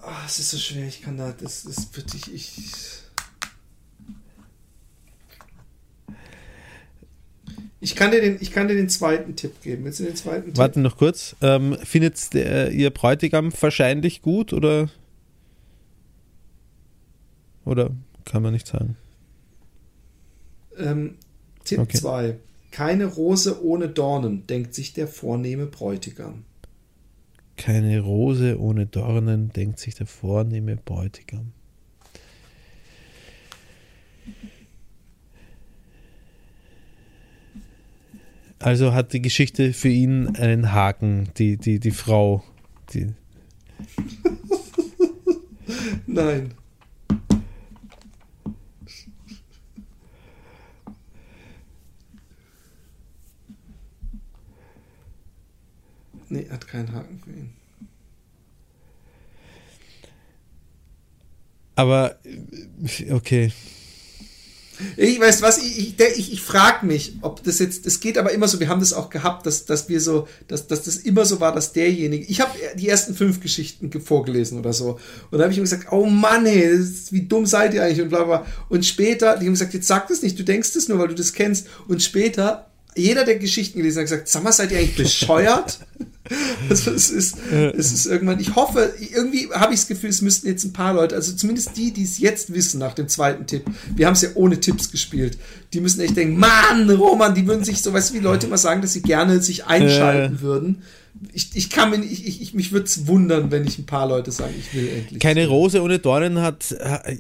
ah, es ist so schwer. Ich kann da, das ist wirklich, ich. Ich kann, dir den, ich kann dir den zweiten Tipp geben. Willst du den zweiten Tipp? Warte noch kurz. Ähm, findet der, ihr Bräutigam wahrscheinlich gut oder? Oder kann man nicht sagen? Ähm, Tipp Okay. 2. Keine Rose ohne Dornen, denkt sich der vornehme Bräutigam. Keine Rose ohne Dornen, denkt sich der vornehme Bräutigam. Also hat die Geschichte für ihn einen Haken, die, die, die Frau. Die, [LAUGHS] Nein. Nee, hat keinen Haken für ihn. aber, okay. Ich weiß was, ich, ich, ich, ich frage mich, ob das jetzt, es geht aber immer so, wir haben das auch gehabt, dass, dass wir so, dass, dass das immer so war, dass derjenige, ich habe die ersten fünf Geschichten ge- vorgelesen oder so und da habe ich ihm gesagt, oh Mann, das ist, wie dumm seid ihr eigentlich und bla bla. Und später, die haben gesagt, jetzt sag das nicht, du denkst es nur, weil du das kennst und später, jeder der Geschichten gelesen hat gesagt, sag mal, seid ihr eigentlich bescheuert? [LAUGHS] [LAUGHS] Also es ist, es ist irgendwann, ich hoffe, irgendwie habe ich das Gefühl, es müssten jetzt ein paar Leute, also zumindest die, die es jetzt wissen nach dem zweiten Tipp, wir haben es ja ohne Tipps gespielt, die müssen echt denken, Mann, Roman, die würden sich so, weißt du, wie Leute immer sagen, dass sie gerne sich einschalten würden. Ich, ich kann mir nicht, ich, ich, mich würde es wundern, wenn ich ein paar Leute sagen, ich will endlich. Keine Rose ohne Dornen hat,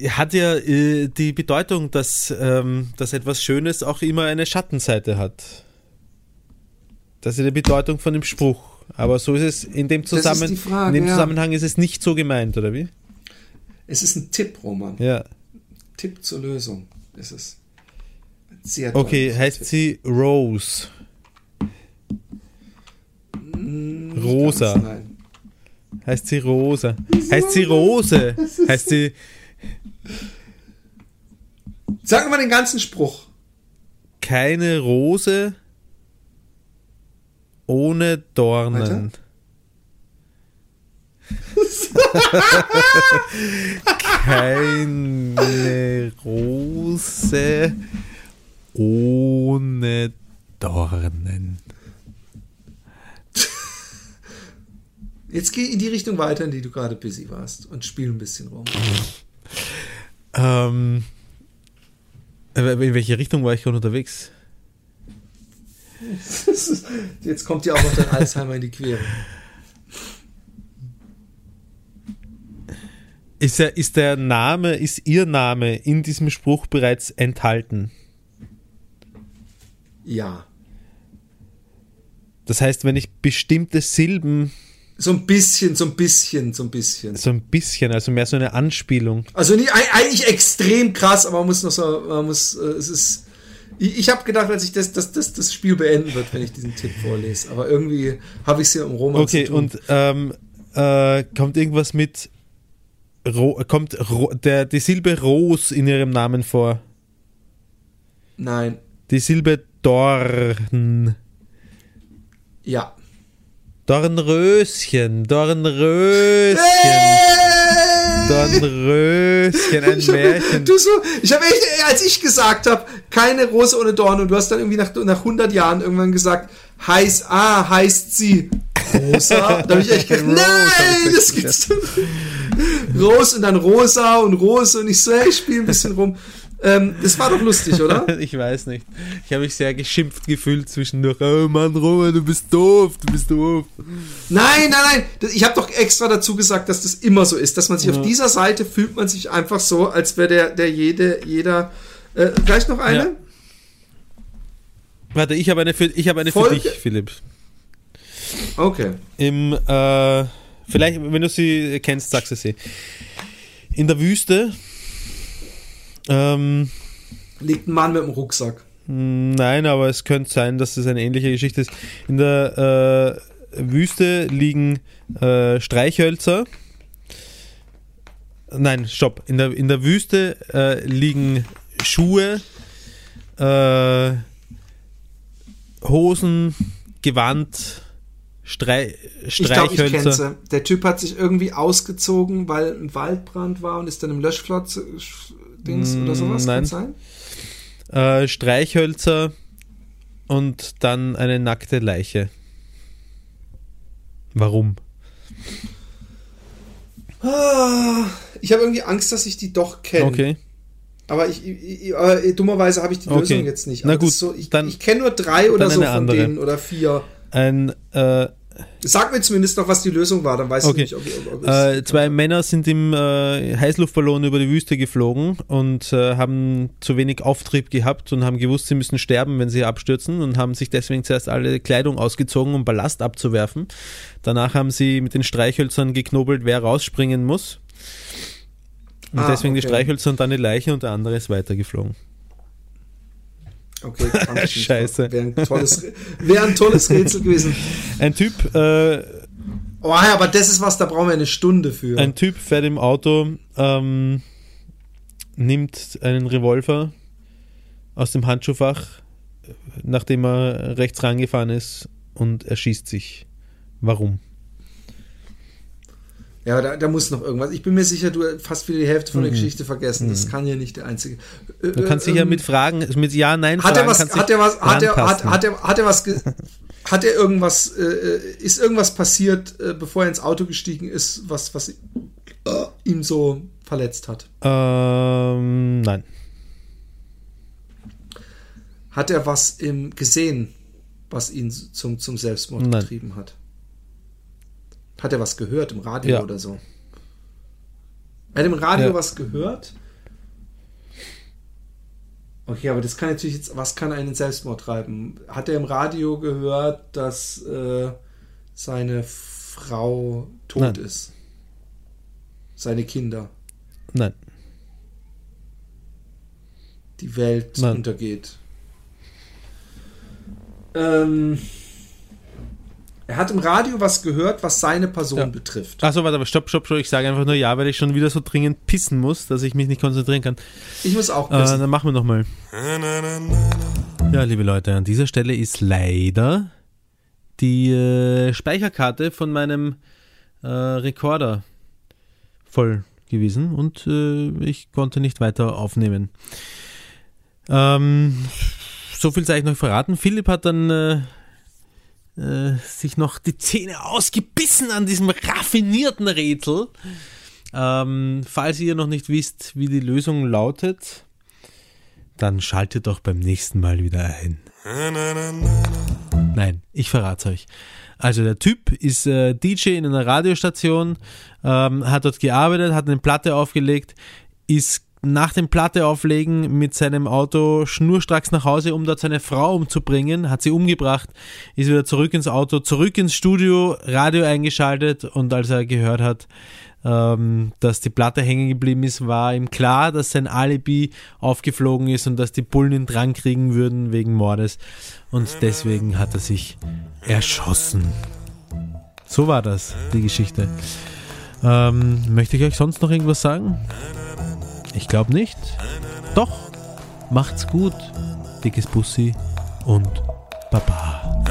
hat ja äh, die Bedeutung, dass, ähm, dass etwas Schönes auch immer eine Schattenseite hat. Das ist die Bedeutung von dem Spruch. Aber so ist es in dem, Zusammen Frage, in dem ja. Zusammenhang ist es nicht so gemeint, oder wie? Es ist ein Tipp, Roman. Ja. Tipp zur Lösung. Es ist ein sehr Okay, heißt Tipp. sie Rose? Nicht Rosa. ganz, nein. Heißt sie Rosa? Heißt sie Rose? Heißt sie Sag mal den ganzen Spruch. keine Rose ohne Dornen? keine Rose ohne Dornen. Jetzt geh in die Richtung weiter, in die du gerade busy warst und spiel ein bisschen rum. Ähm, äh, in welche Richtung war ich gerade unterwegs? Jetzt kommt dir auch noch dein Alzheimer in die Quere. Ist, er, ist der Name, ist Ihr Name in diesem Spruch bereits enthalten? Ja. Das heißt, wenn ich bestimmte Silben So ein bisschen, so ein bisschen, so ein bisschen. so ein bisschen, also mehr so eine Anspielung. Also nicht, eig- eigentlich extrem krass, aber man muss noch so, man muss, äh, es ist. Ich, ich habe gedacht, als ich das, das, das, das Spiel beenden wird, wenn ich diesen Tipp vorlese. Aber irgendwie habe ich es hier im Roman Okay, zu tun. und ähm, äh, kommt irgendwas mit Ro kommt Ro der, die Silbe Ros in Ihrem Namen vor? Nein. Die Silbe Dorn. Ja. Dornröschen, Dornröschen, Dornröschen, [LAUGHS] ein Ich hab, Märchen. du so, ich habe echt, als ich gesagt habe, keine Rose ohne Dorn und du hast dann irgendwie nach, nach 100 Jahren irgendwann gesagt, heiß, ah, heißt sie Rosa. [LAUGHS] da habe ich echt gedacht, Rose, nein, das gibt's doch nicht. Rose und dann Rosa und Rose und ich so, hey, ich spiele ein bisschen rum. Ähm, das war doch lustig, oder? [LAUGHS] Ich weiß nicht. Ich habe mich sehr geschimpft gefühlt zwischendurch. Oh Mann, Roman, du bist doof, du bist doof. Nein, nein, nein. Ich habe doch extra dazu gesagt, dass das immer so ist, dass man sich auf dieser Seite fühlt man sich einfach so, als wäre der, der jede, jeder. Äh, gleich noch eine? Ja. Warte, ich habe eine für, ich habe eine für dich, Philipp. Okay. Im, äh, vielleicht, wenn du sie kennst, sagst du sie. In der Wüste, ähm, Liegt ein Mann mit dem Rucksack. nein, aber es könnte sein, dass es eine ähnliche Geschichte ist. In der äh, Wüste liegen äh, Streichhölzer. Nein, stopp. In der, in der Wüste äh, liegen Schuhe, äh, Hosen, Gewand, Strei Ich glaube, ich Streichhölzer. Der Typ hat sich irgendwie ausgezogen, weil ein Waldbrand war und ist dann im Löschflotz-Dings oder sowas. Mm, nein. Kann sein? äh, Streichhölzer und dann eine nackte Leiche. Warum? Ah, Ich habe irgendwie Angst, dass ich die doch kenne. Okay. Aber ich, ich, aber dummerweise habe ich die Okay. Lösung jetzt nicht. Na Aber das gut, so, ich, ich kenne nur drei oder so eine von andere. denen oder vier. Ein, äh, Sag mir zumindest noch, was die Lösung war, dann weiß Okay. ich nicht, ob, ob, äh, zwei Männer sind im äh, Heißluftballon über die Wüste geflogen und äh, haben zu wenig Auftrieb gehabt und haben gewusst, sie müssen sterben, wenn sie abstürzen und haben sich deswegen zuerst alle Kleidung ausgezogen, um Ballast abzuwerfen. Danach haben sie mit den Streichhölzern geknobelt, wer rausspringen muss. Und Ah, deswegen die okay. Streichhölzer und dann die Leiche und der andere ist weitergeflogen. Okay. [LAUGHS] Scheiße. Wäre ein, tolles, wär ein tolles Rätsel gewesen. Ein Typ, äh, Oh ja, aber das ist was, da brauchen wir eine Stunde für. ein Typ fährt im Auto, ähm, nimmt einen Revolver aus dem Handschuhfach, nachdem er rechts rangefahren ist und erschießt sich. Warum? Ja, da, da muss noch irgendwas. Ich bin mir sicher, du hast fast wieder die Hälfte von der Geschichte vergessen. Das kann ja nicht der einzige. Mhm. Du kannst dich ja Ähm, mit Fragen, mit Ja, Nein Hat er Fragen was, kannst hat er was, hat er, hat, hat er, hat er was, hat er irgendwas, äh, ist irgendwas passiert, äh, bevor er ins Auto gestiegen ist, was, was äh, ihm so verletzt hat? Ähm, nein. Hat er was im gesehen, was ihn zum, zum Selbstmord Nein. getrieben hat? Hat er was gehört im Radio Ja. oder so? Er hat im Radio Ja. was gehört? Okay, aber das kann natürlich jetzt, was kann einen Selbstmord treiben? Hat er im Radio gehört, dass äh, seine Frau tot Nein. ist? Seine Kinder, Nein. die Welt Nein. untergeht. Ähm, er hat im Radio was gehört, was seine Person Ja. betrifft. Achso, warte, aber stopp, stopp, stopp. Ich sage einfach nur Ja, weil ich schon wieder so dringend pissen muss, dass ich mich nicht konzentrieren kann. Ich muss auch Äh, wissen. dann machen wir nochmal. Ja, liebe Leute, an dieser Stelle ist leider die äh, Speicherkarte von meinem äh, Rekorder voll gewesen und äh, ich konnte nicht weiter aufnehmen. Ähm, so viel sei ich noch verraten. Philipp hat dann äh, sich noch die Zähne ausgebissen an diesem raffinierten Rätsel. Ähm, falls ihr noch nicht wisst, wie die Lösung lautet, dann schaltet doch beim nächsten Mal wieder ein. Nein, ich verrate euch. Also der Typ ist äh, DJ in einer Radiostation, ähm, hat dort gearbeitet, hat eine Platte aufgelegt, ist nach dem Platte auflegen mit seinem Auto schnurstracks nach Hause, um dort seine Frau umzubringen, hat sie umgebracht, ist wieder zurück ins Auto, zurück ins Studio, Radio eingeschaltet und als er gehört hat, ähm, dass die Platte hängen geblieben ist, war ihm klar, dass sein Alibi aufgeflogen ist und dass die Bullen ihn dran kriegen würden wegen Mordes. Und deswegen hat er sich erschossen. So war das, die Geschichte. Ähm, möchte ich euch sonst noch irgendwas sagen? Ich glaube nicht. Doch. Macht's gut. Dickes Bussi und Baba.